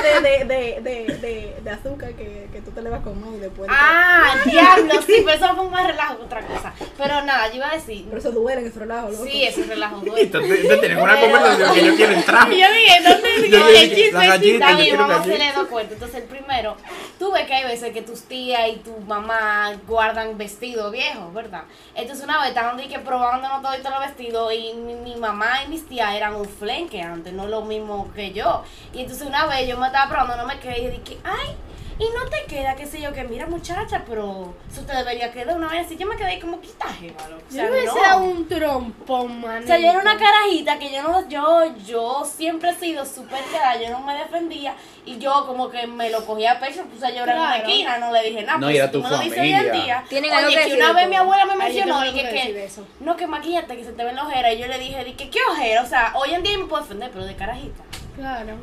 [SPEAKER 4] de, de, de, de, de azúcar que, que tú te le vas a comer y después.
[SPEAKER 5] Ah, diablo, sí, pero eso fue más relajo que otra cosa. Pero nada, yo iba a decir,
[SPEAKER 4] Pero eso duele, eso relajo, loco.
[SPEAKER 5] sí, eso es relajo. Duele.
[SPEAKER 1] te tienen una conversación que yo quiero entrar.
[SPEAKER 2] Y yo dije, ¿dónde
[SPEAKER 1] Yo
[SPEAKER 2] el
[SPEAKER 1] la
[SPEAKER 5] bien,
[SPEAKER 1] quiero
[SPEAKER 5] vamos a hacerle dos cuentos. Entonces, el primero, tú ves que hay veces que tus tías y tu mamá guardan vestidos viejos, ¿verdad? Entonces, una vez estaban que probándonos todo los vestidos y mi, mi y mis tías eran un flenque antes, no lo mismo que yo. Y entonces, una vez yo me estaba probando, no me quedé y dije, ay. Y no te queda, qué sé yo, que mira muchacha, pero eso te debería quedar una vez así. Yo me quedé como quitaje, malo. O sea,
[SPEAKER 2] Yo me
[SPEAKER 5] no.
[SPEAKER 2] sea un trompón, man.
[SPEAKER 5] O sea, yo era una carajita que yo no, yo, yo siempre he sido súper queda, yo no me defendía y yo como que me lo cogía a pecho, puse a llorar en una
[SPEAKER 2] Claro.
[SPEAKER 5] esquina, no le dije nada.
[SPEAKER 1] No,
[SPEAKER 5] pues,
[SPEAKER 1] era
[SPEAKER 5] si
[SPEAKER 1] tu
[SPEAKER 5] me lo dices hoy en
[SPEAKER 1] familia.
[SPEAKER 5] día,
[SPEAKER 3] Tienen algo
[SPEAKER 5] oye,
[SPEAKER 3] que
[SPEAKER 5] que
[SPEAKER 3] decir
[SPEAKER 5] una vez mi abuela me
[SPEAKER 2] Ay,
[SPEAKER 5] mencionó
[SPEAKER 2] tengo
[SPEAKER 5] y que,
[SPEAKER 2] eso.
[SPEAKER 5] no, que maquillate, que se te ven las ojeras, y yo le dije, di que qué ojera, o sea, hoy en día me puedo defender, pero de carajita.
[SPEAKER 2] Claro.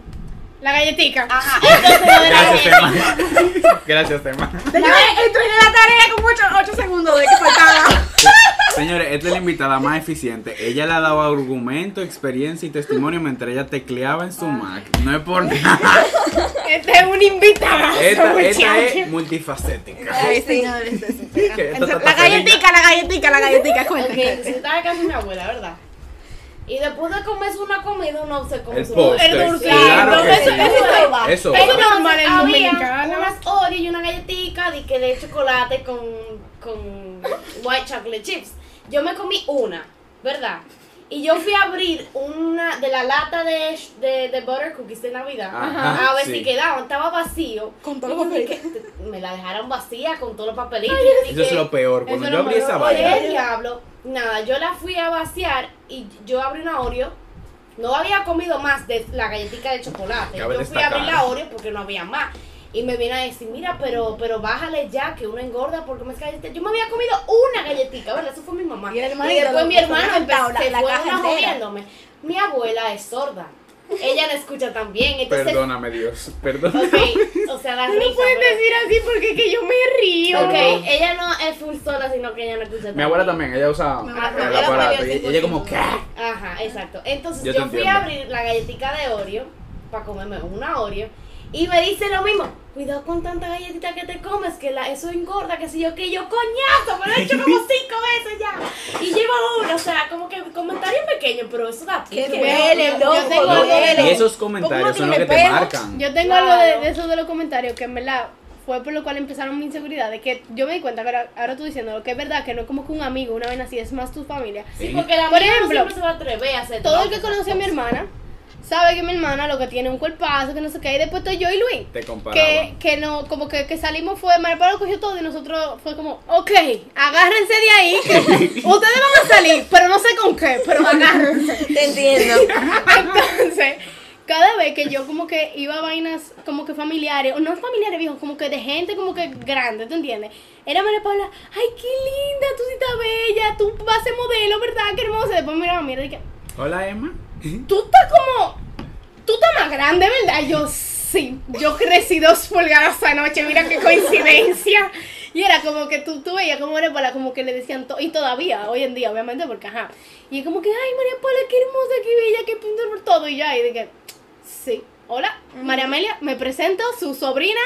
[SPEAKER 2] La galletica.
[SPEAKER 5] Ajá, entonces lo de la
[SPEAKER 1] Gracias,
[SPEAKER 5] gente.
[SPEAKER 1] Tema. Gracias, Tema.
[SPEAKER 4] Señores, estoy en la tarea como 8, segundos de que faltaba.
[SPEAKER 1] Señores, esta es la invitada más eficiente. Ella le ha dado argumento, experiencia y testimonio mientras ella tecleaba en su Mac. No es por nada.
[SPEAKER 2] Este es un invitado.
[SPEAKER 1] Esta, esta es multifacética.
[SPEAKER 4] Ay, señores.
[SPEAKER 1] Que esta
[SPEAKER 4] La galletica, la galletica, la galletica. Cuenta,
[SPEAKER 5] Ok,
[SPEAKER 4] cuenta.
[SPEAKER 5] se estaba casi mi abuela, ¿verdad? Y después de comerse una comida, uno se come
[SPEAKER 1] El
[SPEAKER 5] su
[SPEAKER 1] postre.
[SPEAKER 2] El dulce.
[SPEAKER 1] Claro
[SPEAKER 2] Eso-
[SPEAKER 1] sí.
[SPEAKER 2] eso va.
[SPEAKER 1] Eso
[SPEAKER 2] Eso
[SPEAKER 1] va.
[SPEAKER 2] es normal en
[SPEAKER 5] había
[SPEAKER 2] Dominicana.
[SPEAKER 5] unas Oreo y una galletica de, que de chocolate con, con white chocolate chips. Yo me comí una, ¿verdad? Y yo fui a abrir una de la lata de, de, de butter cookies de Navidad
[SPEAKER 1] Ajá,
[SPEAKER 5] a ver
[SPEAKER 1] sí.
[SPEAKER 5] si quedaban. Estaba vacío.
[SPEAKER 4] Con todos los papelitos.
[SPEAKER 5] Me la dejaron vacía con todos los papelitos.
[SPEAKER 1] Eso es lo peor. Cuando yo abrí esa vaina.
[SPEAKER 5] diablo. Nada, yo la fui a vaciar y yo abrí una Oreo. No había comido más de la galletita de chocolate.
[SPEAKER 1] Cabe
[SPEAKER 5] Yo fui a abrir la Oreo porque no había más. Y me viene a decir, mira, pero pero bájale ya, que uno engorda porque me galletita. Yo me había comido una galletita, ¿verdad? Eso fue mi mamá.
[SPEAKER 4] Y el
[SPEAKER 5] Y
[SPEAKER 4] hermanito
[SPEAKER 5] después mi hermano empezó,
[SPEAKER 4] la-
[SPEAKER 5] se
[SPEAKER 4] la
[SPEAKER 5] fue
[SPEAKER 4] caja
[SPEAKER 5] una
[SPEAKER 4] entera.
[SPEAKER 5] jodiéndome. Mi abuela es sorda. Ella no escucha tan bien. Entonces,
[SPEAKER 1] Perdóname, Dios. Perdóname.
[SPEAKER 5] ok, o sea, la
[SPEAKER 2] No
[SPEAKER 5] risa. pero-
[SPEAKER 2] decir así porque que yo me río.
[SPEAKER 5] Ok,
[SPEAKER 1] Perdón.
[SPEAKER 5] ella no es full sorda, sino que ella no escucha tan
[SPEAKER 1] Mi abuela
[SPEAKER 5] bien.
[SPEAKER 1] también, ella usa el
[SPEAKER 5] también.
[SPEAKER 1] aparato. Y
[SPEAKER 5] Ella
[SPEAKER 1] como, ¿qué?
[SPEAKER 5] Ajá, exacto. Entonces
[SPEAKER 1] Yo
[SPEAKER 5] yo, fui
[SPEAKER 1] entiendo.
[SPEAKER 5] a abrir la galletita de Oreo para comerme una Oreo y me dice lo mismo. Cuidado con tanta galletita que te comes, que la, eso engorda, que si yo que yo coñazo, me lo he hecho como cinco veces ya. Y llevo una, o sea, como que comentario pequeño, pero eso da pique.
[SPEAKER 4] duele,
[SPEAKER 2] yo
[SPEAKER 4] loco,
[SPEAKER 2] tengo algo de-
[SPEAKER 4] duele.
[SPEAKER 1] Y esos
[SPEAKER 4] ¿Cómo
[SPEAKER 1] comentarios
[SPEAKER 4] no
[SPEAKER 1] son los que te marcan.
[SPEAKER 2] Yo tengo
[SPEAKER 5] Claro.
[SPEAKER 2] algo de, de eso de los comentarios que en verdad fue por lo cual empezaron mi inseguridad. De que yo me di cuenta que ahora, ahora tú diciendo lo que es verdad, que no es como que un amigo, una vez así, es más tu familia.
[SPEAKER 5] Sí, porque la
[SPEAKER 2] Por
[SPEAKER 5] no
[SPEAKER 2] ejemplo,
[SPEAKER 5] siempre se va a atrever a hacer
[SPEAKER 2] Todo el que conoce a mi
[SPEAKER 5] cosas.
[SPEAKER 2] hermana sabe que mi hermana lo que tiene es un cuerpazo, que no sé qué, y después estoy yo y Luis.
[SPEAKER 1] Te
[SPEAKER 2] Que, que no, como que, que salimos fue, María Paula cogió todo y nosotros fue como, ok, agárrense de ahí, ustedes van a salir, pero no sé con qué, pero agárrense.
[SPEAKER 3] Te entiendo.
[SPEAKER 2] Entonces, cada vez que yo como que iba a vainas como que familiares, o no familiares viejos, como que de gente como que grande, ¿tú entiendes? Era María Paula, ay, qué linda, tú sí estás bella, tú vas a ser modelo, ¿verdad? Qué hermosa. Después miraba, mira, y que,
[SPEAKER 1] Hola, Emma.
[SPEAKER 2] Tú estás como, tú estás más grande, ¿verdad? Yo sí, yo crecí dos pulgadas anoche, mira qué coincidencia. Y era como que tú, tú veías como María Paula, como que le decían, to- y todavía, hoy en día, obviamente, porque ajá. Y como que, ay, María Paula, qué hermosa, qué bella, qué pintor por todo. Y ya, y de que, sí, hola, María Amelia, me presento, su sobrina.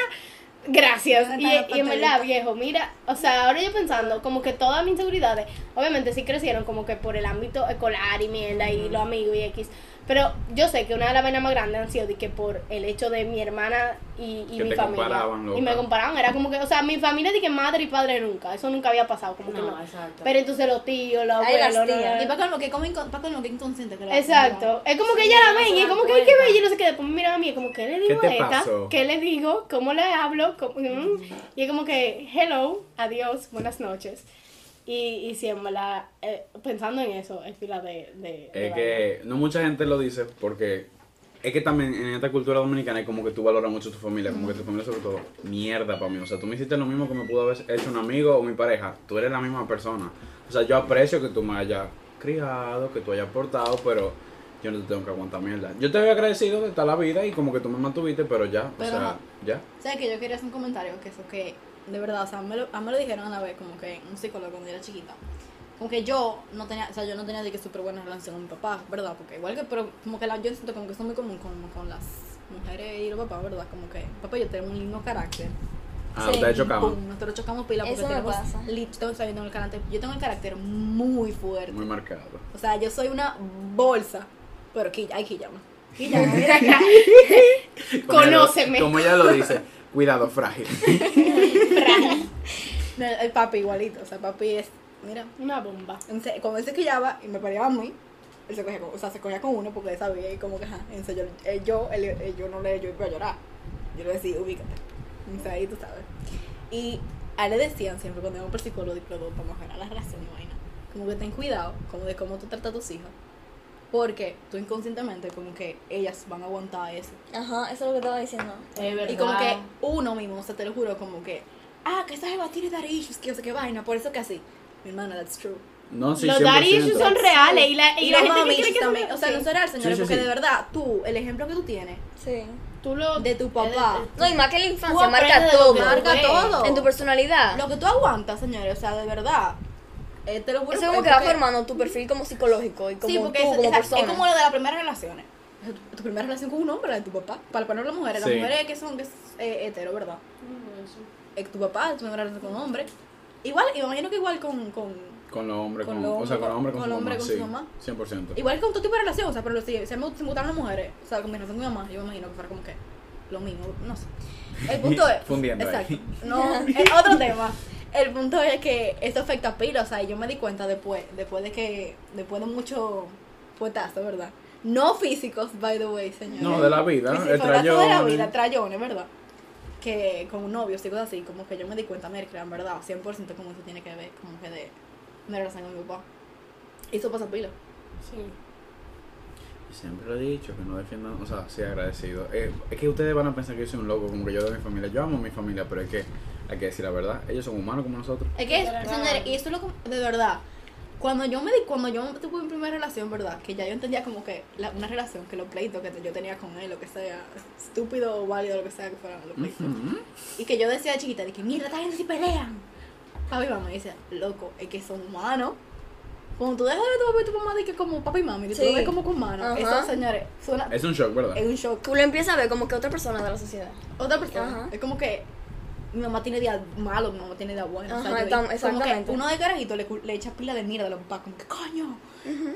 [SPEAKER 2] Gracias.
[SPEAKER 4] ¿Dónde
[SPEAKER 2] Y, y en verdad, viejo, mira, o sea, ahora yo pensando, como que todas mis inseguridades, obviamente sí crecieron como que por el ámbito escolar y mierda y los amigos y X. Pero yo sé que una de las vainas más grandes han sido de que por el hecho de mi hermana y, y
[SPEAKER 1] Que
[SPEAKER 2] mi
[SPEAKER 1] te
[SPEAKER 2] familia.
[SPEAKER 1] comparaban, loca.
[SPEAKER 2] y me comparaban, era como que, o sea, mi familia de que madre y padre nunca, eso nunca había pasado, como que
[SPEAKER 5] No,
[SPEAKER 2] no.
[SPEAKER 5] exacto.
[SPEAKER 2] Pero entonces los tíos, los abuelos. los-
[SPEAKER 4] Y para con lo que come, para con lo que inconsciente que la
[SPEAKER 2] Exacto. Es como que ella la
[SPEAKER 5] no
[SPEAKER 2] ven y es como que, ay, qué
[SPEAKER 5] cuenta.
[SPEAKER 2] bella, y no sé qué. Después me miran a mí, y como, ¿qué le digo
[SPEAKER 1] te
[SPEAKER 2] a esta?
[SPEAKER 1] pasó?
[SPEAKER 2] ¿Qué le digo? ¿Cómo le hablo? ¿Cómo-? Y es como que, hello, adiós, buenas noches. Y, y siempre la, eh, pensando en eso, es fila de... de, de
[SPEAKER 1] Es que no mucha gente lo dice porque es que también en esta cultura dominicana es como que tú valoras mucho tu familia, como que tu familia sobre todo, mierda para mí. O sea, tú me hiciste lo mismo que me pudo haber hecho un amigo o mi pareja. Tú eres la misma persona. O sea, yo aprecio que tú me hayas criado, que tú hayas portado, pero yo no te tengo que aguantar mierda. Yo te había agradecido de toda la vida y como que tú me mantuviste, pero ya,
[SPEAKER 4] Pero
[SPEAKER 1] o sea, ya.
[SPEAKER 4] ¿Sabes que yo quería hacer un comentario? Que eso que, de verdad, o sea, a mí me lo, a mí me lo dijeron una vez, como que un psicólogo cuando yo era chiquita. como que yo no tenía, o sea, yo no tenía de que súper buena relación con mi papá, ¿verdad? Porque igual que, pero como que la, yo siento como que eso es muy común con, con las mujeres y los papás, ¿verdad? Como que, papá, yo tengo un lindo carácter.
[SPEAKER 1] Ah,
[SPEAKER 3] Sí,
[SPEAKER 1] ustedes chocaban.
[SPEAKER 4] Pum, nosotros chocamos pila porque
[SPEAKER 3] Eso
[SPEAKER 4] tenemos,
[SPEAKER 3] pasa.
[SPEAKER 4] lit- yo tengo, o sea, yo tengo el carácter, yo tengo el carácter muy fuerte.
[SPEAKER 1] Muy marcado.
[SPEAKER 4] O sea, yo soy una bolsa, pero aquí, ay, que llama. Quilla, mira acá.
[SPEAKER 2] Conóceme.
[SPEAKER 1] Como ella lo dice, cuidado, frágil.
[SPEAKER 4] No, El papi igualito, o sea, papi es, mira,
[SPEAKER 2] Una bomba.
[SPEAKER 4] Entonces, cuando él se quillaba y me pareaba a mí, él se cogía con, o sea, se cogía con uno porque él sabía y como que, ajá, entonces yo, yo, él- yo no le, yo iba a llorar. Yo le decía, ubícate. Entonces ahí tú sabes. Y a él le decían siempre cuando íbamos por psicólogo, para mejorar la relación y vaina, como que ten cuidado, como de cómo tú tratas a tus hijos. Porque tú inconscientemente como que ellas van a aguantar eso.
[SPEAKER 3] Ajá, eso es lo que estaba diciendo.
[SPEAKER 5] Es verdad.
[SPEAKER 4] Y como que uno mismo, o sea, te lo juro, como que, ah, que jeva tiene daddy issues, que no sé qué vaina, por eso que así. Mi hermana, that's true.
[SPEAKER 1] No, sí,
[SPEAKER 2] los
[SPEAKER 1] 100%.
[SPEAKER 2] daddy issues son reales y la, y
[SPEAKER 4] Y,
[SPEAKER 2] la gente que cree que
[SPEAKER 4] también.
[SPEAKER 2] son-
[SPEAKER 4] O sea,
[SPEAKER 2] sí.
[SPEAKER 4] no es real, señores,
[SPEAKER 1] Sí, sí,
[SPEAKER 4] porque
[SPEAKER 1] sí.
[SPEAKER 4] de verdad, tú, el ejemplo que tú tienes
[SPEAKER 3] Sí.
[SPEAKER 2] Tú lo...
[SPEAKER 4] de tu papá,
[SPEAKER 3] No, y más que la infancia, marca todo.
[SPEAKER 4] marca todo.
[SPEAKER 3] En tu personalidad.
[SPEAKER 4] Lo que tú aguantas, señores, o sea, de verdad. Eh, te lo juro.
[SPEAKER 3] Eso es como que va formando tu perfil como psicológico y como
[SPEAKER 4] Sí, porque
[SPEAKER 3] tú
[SPEAKER 4] es,
[SPEAKER 3] como
[SPEAKER 4] es-
[SPEAKER 3] persona.
[SPEAKER 4] es como lo de las primeras relaciones. Tu, tu primera relación con un hombre, la de tu papá. Para poner las mujeres, las
[SPEAKER 1] Sí.
[SPEAKER 4] mujeres que son que es, eh, hetero, ¿verdad? Es tu papá, tu primera relación con un hombre. Igual, y me imagino que igual con, con
[SPEAKER 1] Con los hombres,
[SPEAKER 4] Con
[SPEAKER 1] con,
[SPEAKER 4] los
[SPEAKER 1] o sea, con los hombres con, su mamá.
[SPEAKER 4] con
[SPEAKER 1] sí,
[SPEAKER 4] su mamá.
[SPEAKER 1] 100%.
[SPEAKER 4] Igual con todo tipo de relación, o sea, pero si se me, gustan las mujeres, o sea, con mi relación con mi mamá, yo me imagino que fuera como que lo mismo, no sé. El punto es.
[SPEAKER 1] Fundiendo ahí.
[SPEAKER 4] Exacto. No, es otro tema. El punto es que esto afecta a pila, o sea, y yo me di cuenta después, después de que, después de mucho puetazo, ¿verdad? No físicos, by the way, señores.
[SPEAKER 1] No, de la vida, el
[SPEAKER 4] Físicos, de la
[SPEAKER 1] trayón.
[SPEAKER 4] vida, trayones, ¿verdad? Que con novios y cosas así, como que yo me di cuenta, mezcla, en verdad, 100% como eso tiene que ver, como que de mi relación con mi papá. Y eso pasa pila.
[SPEAKER 2] Sí.
[SPEAKER 1] Siempre lo he dicho, que no defiendan, o sea, sea agradecido. Eh, es que ustedes van a pensar que yo soy un loco, como que yo de mi familia. Yo amo a mi familia, pero es que hay que decir la verdad. Ellos son humanos como nosotros.
[SPEAKER 4] Es que, señores, y esto es lo que, de verdad, cuando yo me di, cuando yo tuve mi primera relación, ¿verdad? Que ya yo entendía como que la- una relación, que los pleitos que yo tenía con él, lo que sea, estúpido o válido, lo que sea que fueran los pleitos.
[SPEAKER 1] Ujú.
[SPEAKER 4] Y que yo decía de chiquita, de que mierda, esta gente si pelean. A mi mamá me decía, loco, es que son humanos. Cuando tú dejas de ver tu papá y tu mamá, de que como papá y mami, y tú
[SPEAKER 3] Sí.
[SPEAKER 4] lo ves como con mano,
[SPEAKER 3] Ajá.
[SPEAKER 4] eso, señores, suena,
[SPEAKER 1] Es un shock, ¿verdad?
[SPEAKER 4] es un shock.
[SPEAKER 3] Tú lo empiezas a ver como que otra persona de la sociedad.
[SPEAKER 4] Otra persona.
[SPEAKER 3] Ajá.
[SPEAKER 4] Es como que mi mamá tiene días malos, mi mamá tiene días buenos. o sea,
[SPEAKER 3] Ajá,
[SPEAKER 4] yo-
[SPEAKER 3] tam-
[SPEAKER 4] como que
[SPEAKER 3] exactamente.
[SPEAKER 4] uno de carajito le, le echa pila de mierda a los papás, como que coño.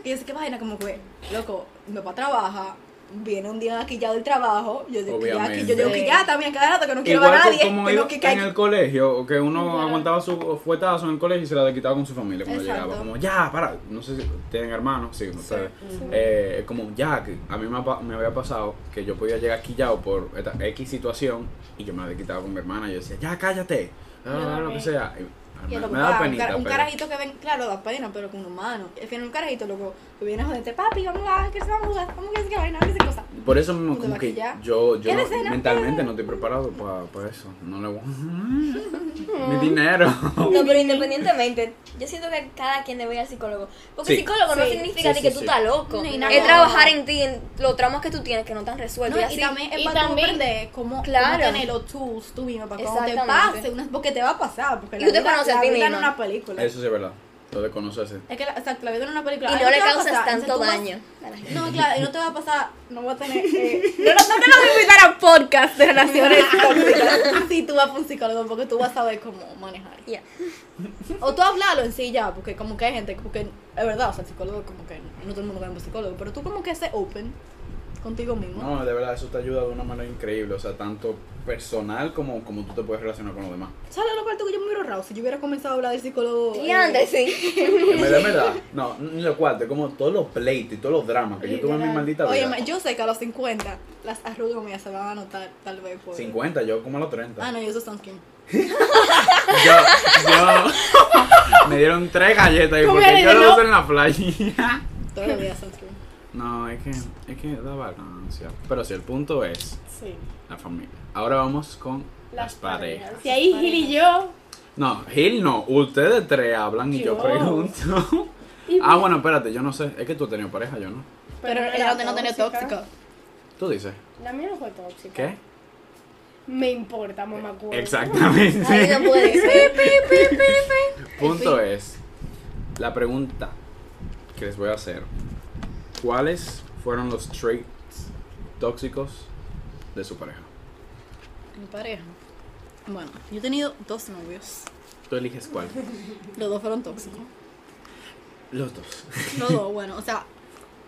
[SPEAKER 4] Y yo sé que vaina, como que, loco, mi papá trabaja, viene un día ya del trabajo. Yo digo que ya, que yo digo que ya también cada rato que no quiero ver a
[SPEAKER 1] Igual
[SPEAKER 4] nadie.
[SPEAKER 1] como
[SPEAKER 4] que no, que, que
[SPEAKER 1] en el colegio, que uno aguantaba su fuetazo en el colegio y se la quitaba con su familia cuando
[SPEAKER 4] Exacto.
[SPEAKER 1] llegaba. Como, ya, para, no sé si tienen hermanos, sí, ustedes. Eh, es como, ya, que a mí me, me había pasado que yo podía llegar quillado por esta X situación y yo me había quitado con mi hermana y yo decía, ya, cállate, ah, lo que sea. Y,
[SPEAKER 4] y
[SPEAKER 1] me, da
[SPEAKER 4] un,
[SPEAKER 1] penita,
[SPEAKER 4] un
[SPEAKER 1] pero-
[SPEAKER 4] carajito que ven, claro, da pena, pero con un humano. Al final un carajito, loco, que viene a joderte, papi, vamos a que se vamos a jugar, vamos a que vaina, vamos a hacer cosas.
[SPEAKER 1] Por eso mismo, como que yo, yo
[SPEAKER 4] ¿Qué
[SPEAKER 1] no- mentalmente no estoy preparado para eso. No le voy Mi dinero.
[SPEAKER 3] No, pero independientemente, yo siento que cada quien debe ir al psicólogo. Porque
[SPEAKER 1] Sí.
[SPEAKER 3] psicólogo no
[SPEAKER 4] Sí.
[SPEAKER 3] significa
[SPEAKER 1] Sí,
[SPEAKER 3] ni
[SPEAKER 1] sí,
[SPEAKER 3] que tú
[SPEAKER 1] sí.
[SPEAKER 3] estás loco.
[SPEAKER 4] Ni
[SPEAKER 3] Es trabajar en ti, en los traumas que tú tienes que no están resueltos.
[SPEAKER 4] No,
[SPEAKER 3] y
[SPEAKER 4] y también es
[SPEAKER 2] y
[SPEAKER 4] para
[SPEAKER 2] también-
[SPEAKER 4] aprender cómo,
[SPEAKER 3] Claro.
[SPEAKER 4] cómo tener los tools tú mismo para cuando te pase, una- porque te va a pasar, porque
[SPEAKER 3] Y
[SPEAKER 4] la
[SPEAKER 3] tú a
[SPEAKER 4] la
[SPEAKER 3] ti
[SPEAKER 4] vida es una película.
[SPEAKER 1] Eso sí es verdad. Lo de conocerse.
[SPEAKER 4] Es que, la, exacto, la vida es una película.
[SPEAKER 3] y no le
[SPEAKER 4] a
[SPEAKER 3] causas
[SPEAKER 4] pasar,
[SPEAKER 3] tanto
[SPEAKER 4] vas-
[SPEAKER 3] daño. a la gente.
[SPEAKER 4] No, claro, y no te va a pasar, no voy a tener, eh, no, no, no te lo voy a invitar a podcast de relaciones tóxicas. Sí, tú vas para un psicólogo porque tú vas a saber cómo manejar.
[SPEAKER 3] Ya.
[SPEAKER 4] O tú hablarlo en sí ya, porque como que hay gente, porque es verdad, o sea, el psicólogo como que no todo el mundo va a un psicólogo, pero tú como que sé open contigo mismo.
[SPEAKER 1] No, de verdad, eso te ayuda de una manera increíble. O sea, tanto personal como, como tú te puedes relacionar con los demás.
[SPEAKER 4] ¿Sabes lo cual que yo me hubiera ahorrado si yo hubiera comenzado a hablar del psicólogo?
[SPEAKER 3] Y
[SPEAKER 4] eh,
[SPEAKER 3] antes, sí.
[SPEAKER 1] En verdad, en verdad. No, ni lo cuarto, es como todos los pleitos y todos los dramas que yo tuve en mi maldita
[SPEAKER 4] Oye,
[SPEAKER 1] vida.
[SPEAKER 4] yo sé que a los 50 las arrugas mías se van a notar tal vez por...
[SPEAKER 1] 50, yo como a los 30.
[SPEAKER 4] Ah, no, yo uso sunscreen.
[SPEAKER 1] Yo, yo, me dieron tres galletas y
[SPEAKER 2] ¿Cómo
[SPEAKER 1] porque yo lo uso en la playa.
[SPEAKER 4] Todos los días sunscreen.
[SPEAKER 1] No, es que, es que da vagancia. Pero sí, el punto es
[SPEAKER 2] Sí.
[SPEAKER 1] la familia. Ahora vamos con las, parejas.
[SPEAKER 2] Si ahí Gil y yo.
[SPEAKER 1] No, Gil no, ustedes tres hablan y yo, pregunto.
[SPEAKER 2] Y
[SPEAKER 1] ah, bueno, espérate, yo no sé. Es que tú has tenido pareja, yo no.
[SPEAKER 4] Pero ella no tenía tóxica.
[SPEAKER 1] Tú dices,
[SPEAKER 2] La mía no fue tóxica.
[SPEAKER 1] ¿qué?
[SPEAKER 2] Me importa, mamá.
[SPEAKER 1] Exactamente.
[SPEAKER 3] no puede ser.
[SPEAKER 1] Punto es, la pregunta que les voy a hacer, ¿cuáles fueron los traits tóxicos de su pareja?
[SPEAKER 4] Mi pareja. Bueno, yo he tenido dos novios.
[SPEAKER 1] Tú eliges cuál.
[SPEAKER 4] Los dos fueron tóxicos.
[SPEAKER 1] Los dos.
[SPEAKER 4] Los dos, bueno, o sea,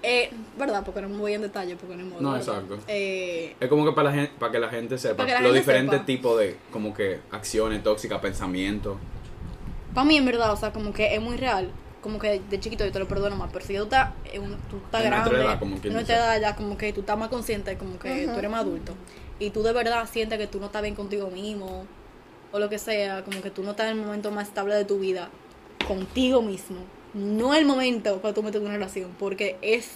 [SPEAKER 4] eh, ¿verdad? Porque no me voy en detalle, porque no modo,
[SPEAKER 1] No,
[SPEAKER 4] ¿verdad?
[SPEAKER 1] exacto.
[SPEAKER 4] Eh,
[SPEAKER 1] Es como que para, la gente, para que la gente sepa los diferentes tipos de como que acciones tóxicas, pensamientos.
[SPEAKER 4] para mí, en verdad, o sea, como que es muy real. Como que de chiquito yo te lo perdono más, pero si tú estás, tú
[SPEAKER 1] nuestra
[SPEAKER 4] grande,
[SPEAKER 1] edad, como quien
[SPEAKER 4] no te da ya como que tú estás más consciente, como que tú eres más adulto. Y tú de verdad sientes que tú no estás bien contigo mismo, o lo que sea, como que tú no estás en el momento más estable de tu vida, contigo mismo. No el momento cuando tú metes en una relación, porque es...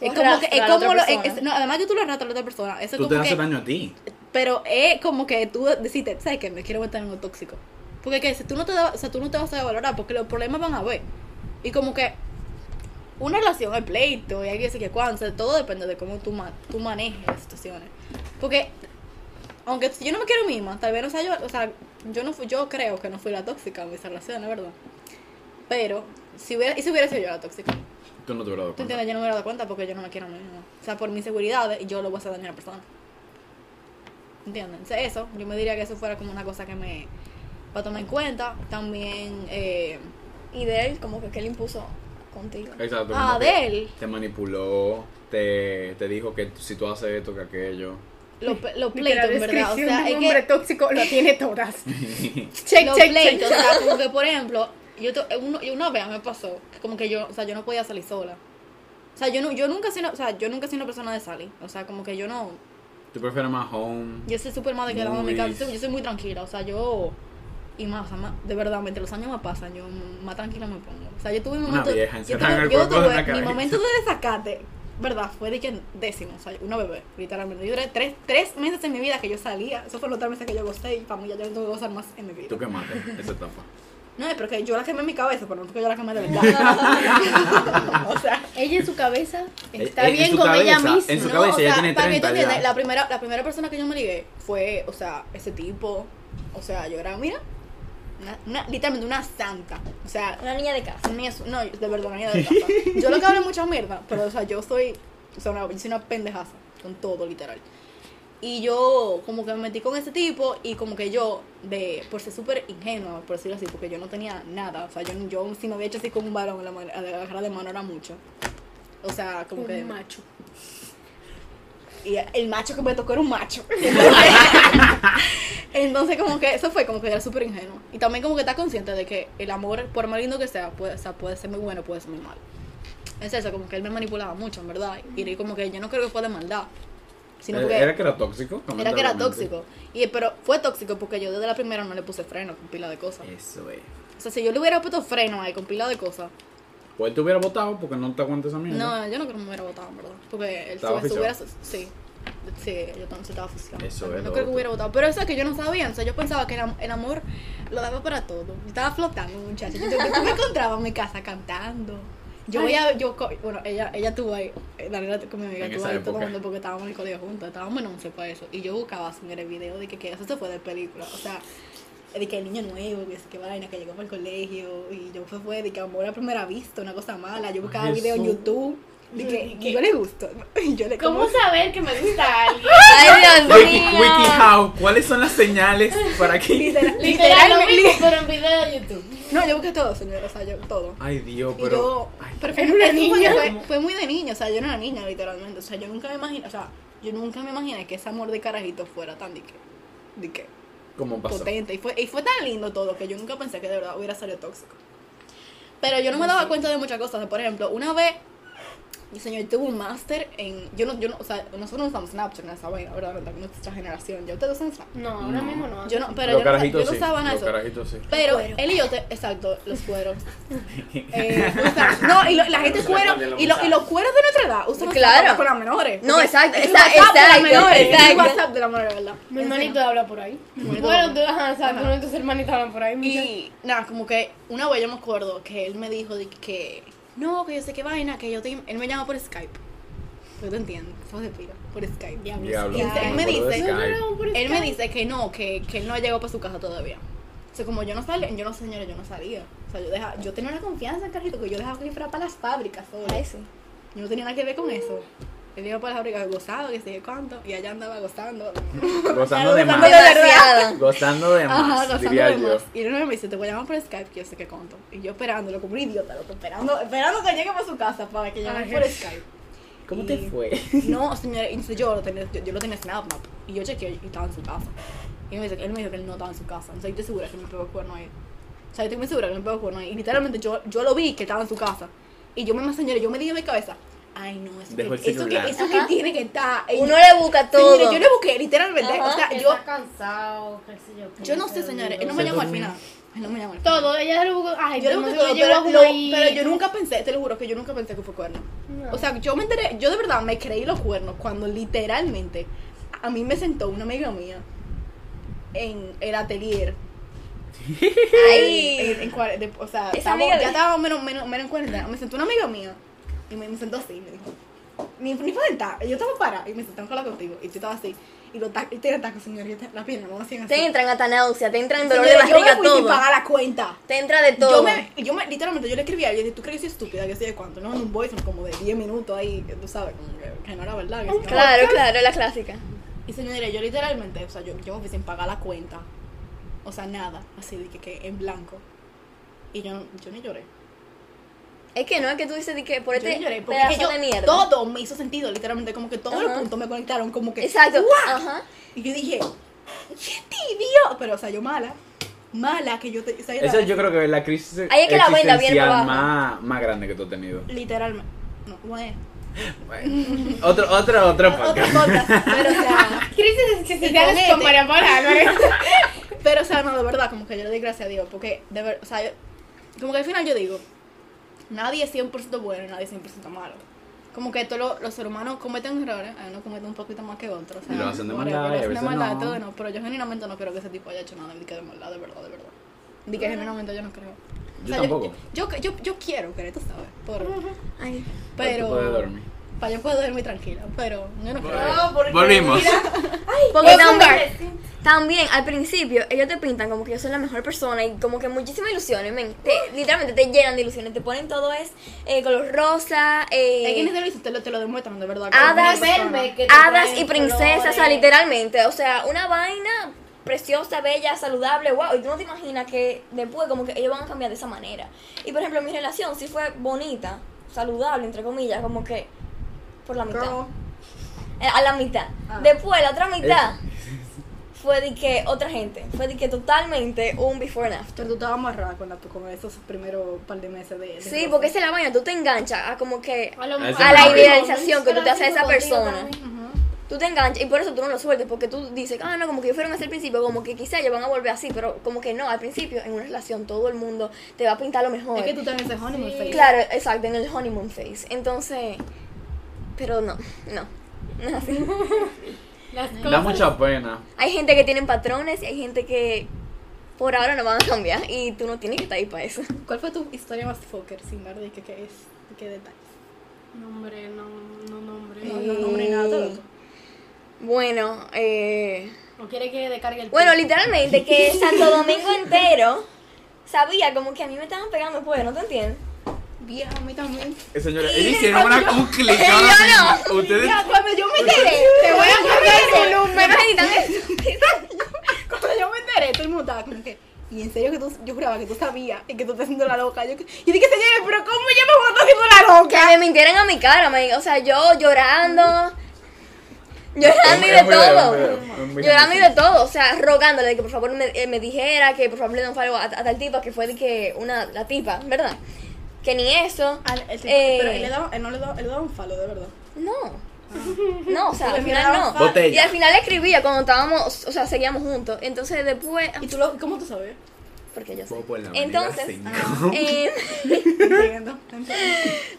[SPEAKER 4] Es como que, es
[SPEAKER 3] a la
[SPEAKER 4] como lo, es- no, además que tú lo arrastras a la otra persona, eso es
[SPEAKER 1] Tú te
[SPEAKER 4] como
[SPEAKER 1] haces
[SPEAKER 4] que,
[SPEAKER 1] daño a ti.
[SPEAKER 4] pero es como que tú deciste, ¿sabes qué? Me quiero meter en algo tóxico. Porque que si tú no te o sea, tú no te vas a valorar porque los problemas van a ver. Y como que una relación es pleito y hay que decir que cuándo, o sea, todo depende de cómo tú, ma- tú manejes las situaciones. Porque aunque yo no me quiero misma, tal vez no sea yo, o sea, yo no fui, yo creo que no fui la tóxica en mis relaciones, ¿verdad? Pero si hubiera y si hubiera sido yo la tóxica.
[SPEAKER 1] Tú no te hubieras dado
[SPEAKER 4] ¿Tú
[SPEAKER 1] cuenta.
[SPEAKER 4] entiendes? Yo no me he dado cuenta porque yo no me quiero a mí misma. O sea, por mi seguridad yo lo voy a hacer daño a la persona. ¿Entienden? Entonces, eso, yo me diría que eso fuera como una cosa que me va a tomar en cuenta. También, eh,
[SPEAKER 3] Y de él, como que, que él impuso contigo.
[SPEAKER 1] Exacto.
[SPEAKER 4] ah,
[SPEAKER 1] que
[SPEAKER 4] de él,
[SPEAKER 1] Te manipuló, te, te dijo que si tú haces esto, que aquello.
[SPEAKER 4] los
[SPEAKER 2] Que la
[SPEAKER 4] pleitos, en verdad. O sea,
[SPEAKER 2] un hombre
[SPEAKER 4] que
[SPEAKER 2] tóxico lo tiene todas. check,
[SPEAKER 4] los
[SPEAKER 2] check,
[SPEAKER 4] pleitos,
[SPEAKER 2] check.
[SPEAKER 4] o sea, como que, por ejemplo, yo to- uno, y una vez me pasó que como que yo, o sea, yo no podía salir sola. O sea, yo, no, yo nunca he sido, o sea, yo nunca he sido una persona de salir. O sea, como que yo no,
[SPEAKER 1] Tú prefieres más home.
[SPEAKER 4] Yo soy súper más de quedarme en mi casa. Yo
[SPEAKER 1] Movies.
[SPEAKER 4] soy, yo soy muy tranquila. O sea, yo. Y más, o sea, más- de verdad, mientras los años me pasan, yo más tranquila me pongo. O sea, yo tuve un momento.
[SPEAKER 1] vieja
[SPEAKER 4] yo
[SPEAKER 1] en
[SPEAKER 4] tuve, yo
[SPEAKER 1] de
[SPEAKER 4] mi momento de desacate, ¿verdad? Fue de que en décimo, o sea, una bebé, literalmente. Yo duré tres, tres meses en mi vida que yo salía. Eso fueron los tres meses que yo gocé y para mí ya yo no tengo que gozar más en mi vida.
[SPEAKER 1] Tú quemaste esa etapa.
[SPEAKER 4] No, es porque yo la quemé en mi cabeza, pero no porque yo la quemé de verdad. o sea.
[SPEAKER 2] Ella en su cabeza está
[SPEAKER 1] Eh, en
[SPEAKER 2] bien
[SPEAKER 1] su
[SPEAKER 2] con ella
[SPEAKER 1] cabeza,
[SPEAKER 2] misma.
[SPEAKER 1] en su
[SPEAKER 4] No,
[SPEAKER 1] cabeza
[SPEAKER 4] o
[SPEAKER 1] ella
[SPEAKER 4] sea,
[SPEAKER 1] tiene
[SPEAKER 4] para que tú
[SPEAKER 1] 30
[SPEAKER 4] entiendas, la primera, la primera persona que yo me ligué fue, o sea, ese tipo. O sea, yo era, mira, una, una- literalmente una santa. O sea,
[SPEAKER 3] Una niña de casa.
[SPEAKER 4] una niña no, de verdad, una niña de casa. Yo lo que hablo es mucha mierda, pero, o sea, yo soy, o sea, una, yo soy una pendejaza con todo, literal. Y yo como que me metí con ese tipo y como que yo, de por ser súper ingenua, por decirlo así, porque yo no tenía nada. O sea, yo, yo si me había hecho así con un varón, la, mano- a la agarrar de mano era mucho. O sea, como que...
[SPEAKER 2] Un macho.
[SPEAKER 4] Y el macho que me tocó era un macho. Entonces, como que eso fue como que era súper ingenuo. Y también como que está consciente de que el amor, por más lindo que sea, puede, o sea, puede ser muy bueno, puede ser muy malo. Es eso, como que él me manipulaba mucho, en verdad. Y como que yo no creo que fue de maldad. Sino
[SPEAKER 1] Eh,
[SPEAKER 4] porque
[SPEAKER 1] ¿Era que era tóxico?
[SPEAKER 4] era que era tóxico. Y, pero fue tóxico porque yo desde la primera no le puse freno con pila de cosas.
[SPEAKER 1] Eso es.
[SPEAKER 4] O sea, si yo le hubiera puesto freno ahí con pila de cosas,
[SPEAKER 1] Pues te hubiera votado porque no te aguantas esa mierda.
[SPEAKER 4] no, yo no creo que me hubiera votado, en verdad. Porque él
[SPEAKER 1] ¿Estaba
[SPEAKER 4] se, se
[SPEAKER 1] oficial?
[SPEAKER 4] hubiera. Sí. Sí, yo también se estaba oficial.
[SPEAKER 1] Eso
[SPEAKER 4] no
[SPEAKER 1] es lo
[SPEAKER 4] creo que hubiera votado. Pero eso es que yo no sabía. O sea, yo pensaba que el, am- el amor lo daba para todo. Yo estaba flotando, muchacha. Yo, yo me encontraba en mi casa cantando. Yo voy a. Yo, bueno, ella, ella estuvo ahí. eh, Daniela con mi amiga estuvo ahí el mundo porque estábamos en el colegio juntos. Estábamos en once para eso. Y yo buscaba señores video de que, que eso se fue de película. O sea, de que el niño nuevo, que, que vaina, que llegó para el colegio. Y yo fue, fue de que amor a primera vista, una cosa mala. Yo buscaba
[SPEAKER 1] Ay,
[SPEAKER 4] video en. YouTube. De que yo le gusto. Yo le
[SPEAKER 5] ¿Cómo
[SPEAKER 4] como-
[SPEAKER 5] saber que me gusta alguien?
[SPEAKER 3] Ay, Dios
[SPEAKER 1] Wiki,
[SPEAKER 3] mío.
[SPEAKER 1] WikiHow, ¿cuáles son las señales para que.?
[SPEAKER 4] Literal-
[SPEAKER 5] Literal, lo
[SPEAKER 4] literalmente.
[SPEAKER 5] mismo, pero en video de YouTube.
[SPEAKER 4] No, yo busqué todo, señora, o sea, yo todo.
[SPEAKER 1] Ay, Dios,
[SPEAKER 4] Y
[SPEAKER 1] pero.
[SPEAKER 4] yo,
[SPEAKER 1] ay,
[SPEAKER 4] pero fue,
[SPEAKER 2] una niña.
[SPEAKER 4] Fue, fue muy de niña, o sea, yo no era niña, literalmente. O sea, yo nunca me imaginé, o sea, yo nunca me imaginé que ese amor de carajito fuera tan de que, de que
[SPEAKER 1] ¿Cómo pasó?
[SPEAKER 4] potente. Y fue, y fue tan lindo todo que yo nunca pensé que de verdad hubiera salido tóxico. Pero yo no me daba cuenta de muchas cosas. Por ejemplo, una vez, señor tuvo un máster en. Yo no, yo no, o sea, nosotros no usamos Snapchat en esa vaina, ¿verdad? Nuestra generación. ¿Ya ustedes usan Snapchat?
[SPEAKER 2] No, ahora
[SPEAKER 1] No.
[SPEAKER 2] mismo no.
[SPEAKER 4] Yo no, pero
[SPEAKER 1] los
[SPEAKER 4] yo no,
[SPEAKER 1] carajitos
[SPEAKER 4] yo no
[SPEAKER 1] sí.
[SPEAKER 4] usaba nada de
[SPEAKER 1] Los
[SPEAKER 4] eso.
[SPEAKER 1] carajitos sí.
[SPEAKER 4] Pero
[SPEAKER 3] Cuero.
[SPEAKER 4] él y yo, te, exacto, los cueros. Eh, usan- no, y lo- la gente cuero, y, lo- y los cueros de nuestra edad usan
[SPEAKER 3] Claro.
[SPEAKER 4] Con las menores.
[SPEAKER 3] No, exacto,
[SPEAKER 4] es
[SPEAKER 3] exacto,
[SPEAKER 4] de
[SPEAKER 3] exacto,
[SPEAKER 4] es
[SPEAKER 3] exacto.
[SPEAKER 4] WhatsApp de las menores, ¿verdad?
[SPEAKER 2] Mi hermanito habla por ahí. Bueno, tú, ajá, o sea, tú y tus hermanitos hablan por ahí.
[SPEAKER 4] Y nada, como que una vez yo me acuerdo que él me dijo de que no, que yo sé qué vaina, que yo te, él me llama por Skype. Yo te entiendo, sos de pira, por Skype.
[SPEAKER 2] Diablo,
[SPEAKER 1] Diablo.
[SPEAKER 4] Y él me dice-.
[SPEAKER 2] No, no, por
[SPEAKER 4] Él me dice que no, que, que él no ha llegado para su casa todavía. O sea, como yo no salía, yo no sé, señora, yo no salía. O sea, yo, dejaba, yo tenía una confianza en Carlito que yo dejaba que fuera para las fábricas solo.
[SPEAKER 3] Sí.
[SPEAKER 4] Yo no tenía nada que ver con eso. Él iba para las fábricas gozado, que sé cuánto, y allá andaba gozando.
[SPEAKER 1] Gozando de
[SPEAKER 4] Gozando
[SPEAKER 1] más.
[SPEAKER 3] Demasiado.
[SPEAKER 1] Gozando de
[SPEAKER 4] Ajá,
[SPEAKER 1] más,
[SPEAKER 4] gozando
[SPEAKER 1] diría
[SPEAKER 4] de
[SPEAKER 1] yo.
[SPEAKER 4] más. Y él me dice, te voy a llamar por Skype, que yo sé que conto. Y yo esperándolo como un idiota, loco, esperando, esperando que llegue para su casa para que llame por Skype.
[SPEAKER 1] ¿Cómo
[SPEAKER 4] Y-
[SPEAKER 1] te fue?
[SPEAKER 4] No, señora, yo lo tenía, yo, yo lo tenía en SnapMap. Y yo chequeé y estaba en su casa. Y él me, dice, él me dijo que él no estaba en su casa. Entonces yo estoy segura que me pegó el cuerno ahí. O sea, yo estoy muy segura que me pegó el cuerno ahí. Y literalmente yo, yo lo vi que estaba en su casa. Y yo me señora, yo me dije en mi cabeza, ay no, eso,
[SPEAKER 1] Dejó
[SPEAKER 4] que,
[SPEAKER 1] el
[SPEAKER 4] eso, que, tiene que estar.
[SPEAKER 3] Uno le busca todo.
[SPEAKER 4] Señores, yo le busqué literalmente.
[SPEAKER 3] Ajá.
[SPEAKER 4] O sea, yo,
[SPEAKER 5] Está cansado, qué sé yo. qué
[SPEAKER 4] yo no sé,
[SPEAKER 5] se
[SPEAKER 4] señores. Él no me llamó al final. Él no me llamó al final.
[SPEAKER 2] Todo, ella se lo buscó. Ay,
[SPEAKER 4] Yo le
[SPEAKER 2] no
[SPEAKER 4] busqué
[SPEAKER 2] sé,
[SPEAKER 4] todo,
[SPEAKER 2] lo
[SPEAKER 4] pero, lo-
[SPEAKER 2] ahí.
[SPEAKER 4] pero yo nunca pensé, te lo juro que yo nunca pensé que fue cuerno.
[SPEAKER 2] No.
[SPEAKER 4] O sea, yo me enteré, yo de verdad me creí los cuernos cuando literalmente a mí me sentó una amiga mía en el atelier.
[SPEAKER 3] Ay.
[SPEAKER 4] En, en o sea,
[SPEAKER 3] de-
[SPEAKER 4] ya estábamos menos, menos, menos en cuarentena. Me sentó una amiga mía y me, me sentó así y me dijo, ni, ni sentar, yo estaba parada y me senté con la contigo y yo estaba así. Y los tacos, y tiene tacos, señor, y las piernas no hacían así.
[SPEAKER 3] Te entran hasta náusea, te entran dolor de
[SPEAKER 4] Señores, yo me
[SPEAKER 3] barriga,
[SPEAKER 4] fui sin
[SPEAKER 3] todo.
[SPEAKER 4] pagar la cuenta.
[SPEAKER 3] Te entra de
[SPEAKER 4] Yo
[SPEAKER 3] todo.
[SPEAKER 4] me, yo me, literalmente, yo le escribí a ella y dije, ¿tú crees que soy estúpida? Que sé de cuánto, ¿no? En un voice como de 10 minutos ahí, tú sabes, como que, que no era verdad. Que
[SPEAKER 3] Claro, claro, la clásica.
[SPEAKER 4] Y señora, yo literalmente, o sea, yo, yo me fui sin pagar la cuenta. O sea, nada, así de que, que en blanco. Y yo, yo ni lloré.
[SPEAKER 3] Es que no, es que tú dices de que por
[SPEAKER 4] Yo
[SPEAKER 3] este
[SPEAKER 4] ni lloré, porque
[SPEAKER 3] pedazo
[SPEAKER 4] es que yo-
[SPEAKER 3] de mierda.
[SPEAKER 4] todo me hizo sentido, literalmente, como que todos los puntos me conectaron, como que.
[SPEAKER 3] Exacto.
[SPEAKER 4] Y yo dije, ¡qué tibio! Pero, o sea, yo mala, mala, que yo te. o sea,
[SPEAKER 1] Esa yo creo que es la crisis
[SPEAKER 3] Ahí es que la venda viene
[SPEAKER 1] existencial
[SPEAKER 3] para abajo.
[SPEAKER 1] más, más grande que tú has tenido.
[SPEAKER 4] Literalmente. No, bueno.
[SPEAKER 1] Bueno, otro, otro, otro
[SPEAKER 4] Otra
[SPEAKER 1] podcast.
[SPEAKER 4] cosa. Pero, o sea.
[SPEAKER 2] Crisis existenciales
[SPEAKER 4] con.
[SPEAKER 2] María Paula.
[SPEAKER 4] Pero, o sea, no, de verdad, como que yo le doy gracias a Dios, porque, de ver, o sea, yo- como que al final yo digo, nadie es 100% bueno y nadie es 100% malo. Como que todos los, los seres humanos cometen errores, uno comete un poquito más que otro. O sea,
[SPEAKER 1] Y lo hacen de maldad, y a veces
[SPEAKER 4] maldad,
[SPEAKER 1] no.
[SPEAKER 4] todo no, pero yo genuinamente no creo que ese tipo haya hecho nada de que de maldad, de verdad, de verdad. De que genuinamente yo no creo. O
[SPEAKER 1] Yo
[SPEAKER 4] sea,
[SPEAKER 1] tampoco.
[SPEAKER 4] Yo, yo, yo, yo quiero creer, tú sabes, por,
[SPEAKER 3] Ay.
[SPEAKER 4] pero...
[SPEAKER 1] Tú puedes dormir.
[SPEAKER 4] Para yo puedo dormir tranquila, pero yo no creo.
[SPEAKER 5] No, porque
[SPEAKER 1] Volvimos.
[SPEAKER 5] mira,
[SPEAKER 3] Porque también, también al principio ellos te pintan como que yo soy la mejor persona y como que muchísimas ilusiones, men. Te- literalmente te llenan de ilusiones, te ponen todo es eh, color rosa, eh,
[SPEAKER 4] Es que ni te lo dicen, te lo, te lo demuestran, de verdad. que
[SPEAKER 3] Hadas,
[SPEAKER 5] verme que te
[SPEAKER 3] y princesas, o sea, literalmente. O sea, una vaina preciosa, bella, saludable, wow. Y tú no te imaginas que después como que ellos van a cambiar de esa manera. Y por ejemplo, mi relación sí fue bonita, saludable, entre comillas, como que por la mitad.
[SPEAKER 4] Girl.
[SPEAKER 3] Eh, A la mitad.
[SPEAKER 4] Ah.
[SPEAKER 3] Después, la otra mitad fue de que otra gente. Fue de que totalmente un before and after.
[SPEAKER 4] Pero tú estabas amarrada con, la, con esos primeros par de meses de. de
[SPEAKER 3] Sí,
[SPEAKER 4] rosa.
[SPEAKER 3] porque esa es la vaina, tú te enganchas a como que
[SPEAKER 2] A lo
[SPEAKER 1] A
[SPEAKER 3] a la idealización que tú te haces de esa persona. Tú te enganchas y por eso tú no lo sueltes, porque tú dices, ah, no, como que ellos fueron así al principio, como que quizá ellos van a volver así, pero como que no, al principio en una relación todo el mundo te va a pintar lo mejor.
[SPEAKER 4] Es que tú estás en ese honeymoon phase.
[SPEAKER 3] Claro, exacto, en el honeymoon phase. Entonces, pero no, no, no es así.
[SPEAKER 2] Las
[SPEAKER 1] Da mucha pena.
[SPEAKER 3] Hay gente que tienen patrones y hay gente que por ahora no van a cambiar y tú no tienes que estar ahí para eso.
[SPEAKER 4] ¿Cuál fue tu historia más fucker sin dar de qué, qué es? de ¿Qué detalles?
[SPEAKER 2] Nombre, no, no nombre.
[SPEAKER 4] No, no, nombre nada, todo.
[SPEAKER 3] Bueno, eh,
[SPEAKER 2] No quiere que descargue el
[SPEAKER 3] bueno, literalmente que Santo Domingo entero sabía como que a mí me estaban pegando pues, ¿no te entiendes?
[SPEAKER 4] Vieja, a mí también.
[SPEAKER 1] Eh, Señores, ellos hicieron una, ahora
[SPEAKER 3] no.
[SPEAKER 1] mismo. Ustedes.
[SPEAKER 4] Ya, cuando yo me enteré,
[SPEAKER 2] Te voy a cambiar el
[SPEAKER 3] eso.
[SPEAKER 4] cuando yo me enteré, todo el mundo estaba como que. Y en serio que tú, yo juraba que tú sabías y que tú estás haciendo la loca. Yo, y dije, señores, pero ¿cómo yo me voy a estar haciendo la
[SPEAKER 3] Que
[SPEAKER 4] loca?
[SPEAKER 3] me mintieran a mi cara, man. O sea, yo llorando. Llorando y de todo. Llorando y de todo. O sea, rogándole de que por favor me, eh, me dijera, que por favor le den un a, a tal tipa, que fue de que una, la tipa, ¿verdad? Que ni eso.
[SPEAKER 4] Al- el tipo-
[SPEAKER 3] Eh,
[SPEAKER 4] pero él, le daba, él no le daba, él le daba un falo, de verdad.
[SPEAKER 3] No. No, o sea, al final no.
[SPEAKER 1] Botella.
[SPEAKER 3] Y al final le escribía cuando estábamos, o sea, seguíamos juntos. Entonces después.
[SPEAKER 4] ¿Y tú lo, cómo tú sabes?
[SPEAKER 3] Porque yo sé.
[SPEAKER 1] Puedo por la avenida
[SPEAKER 3] Entonces,
[SPEAKER 1] cinco.
[SPEAKER 3] eh,
[SPEAKER 4] Entiendo. entiendo.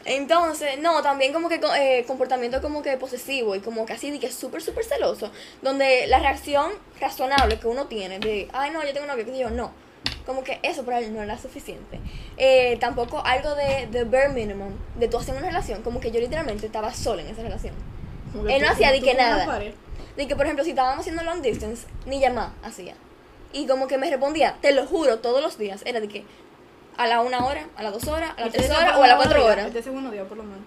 [SPEAKER 3] Entonces, no, también como que co- eh, comportamiento como que posesivo y como casi de que súper, súper celoso, donde la reacción razonable que uno tiene de, ay no, yo tengo novio, que yo, no, como que eso para él no era suficiente. Eh, tampoco algo de, de bare minimum, de tú hacer una relación, como que yo literalmente estaba sola en esa relación. Él no hacía de que nada. De que, por ejemplo, si estábamos haciendo long distance, ni llamar hacía. Y como que me respondía, te lo juro, todos los días, era de que a la una hora, a las dos horas, a las tres horas o a las cuatro horas.
[SPEAKER 4] y te decía buenos días, por lo menos.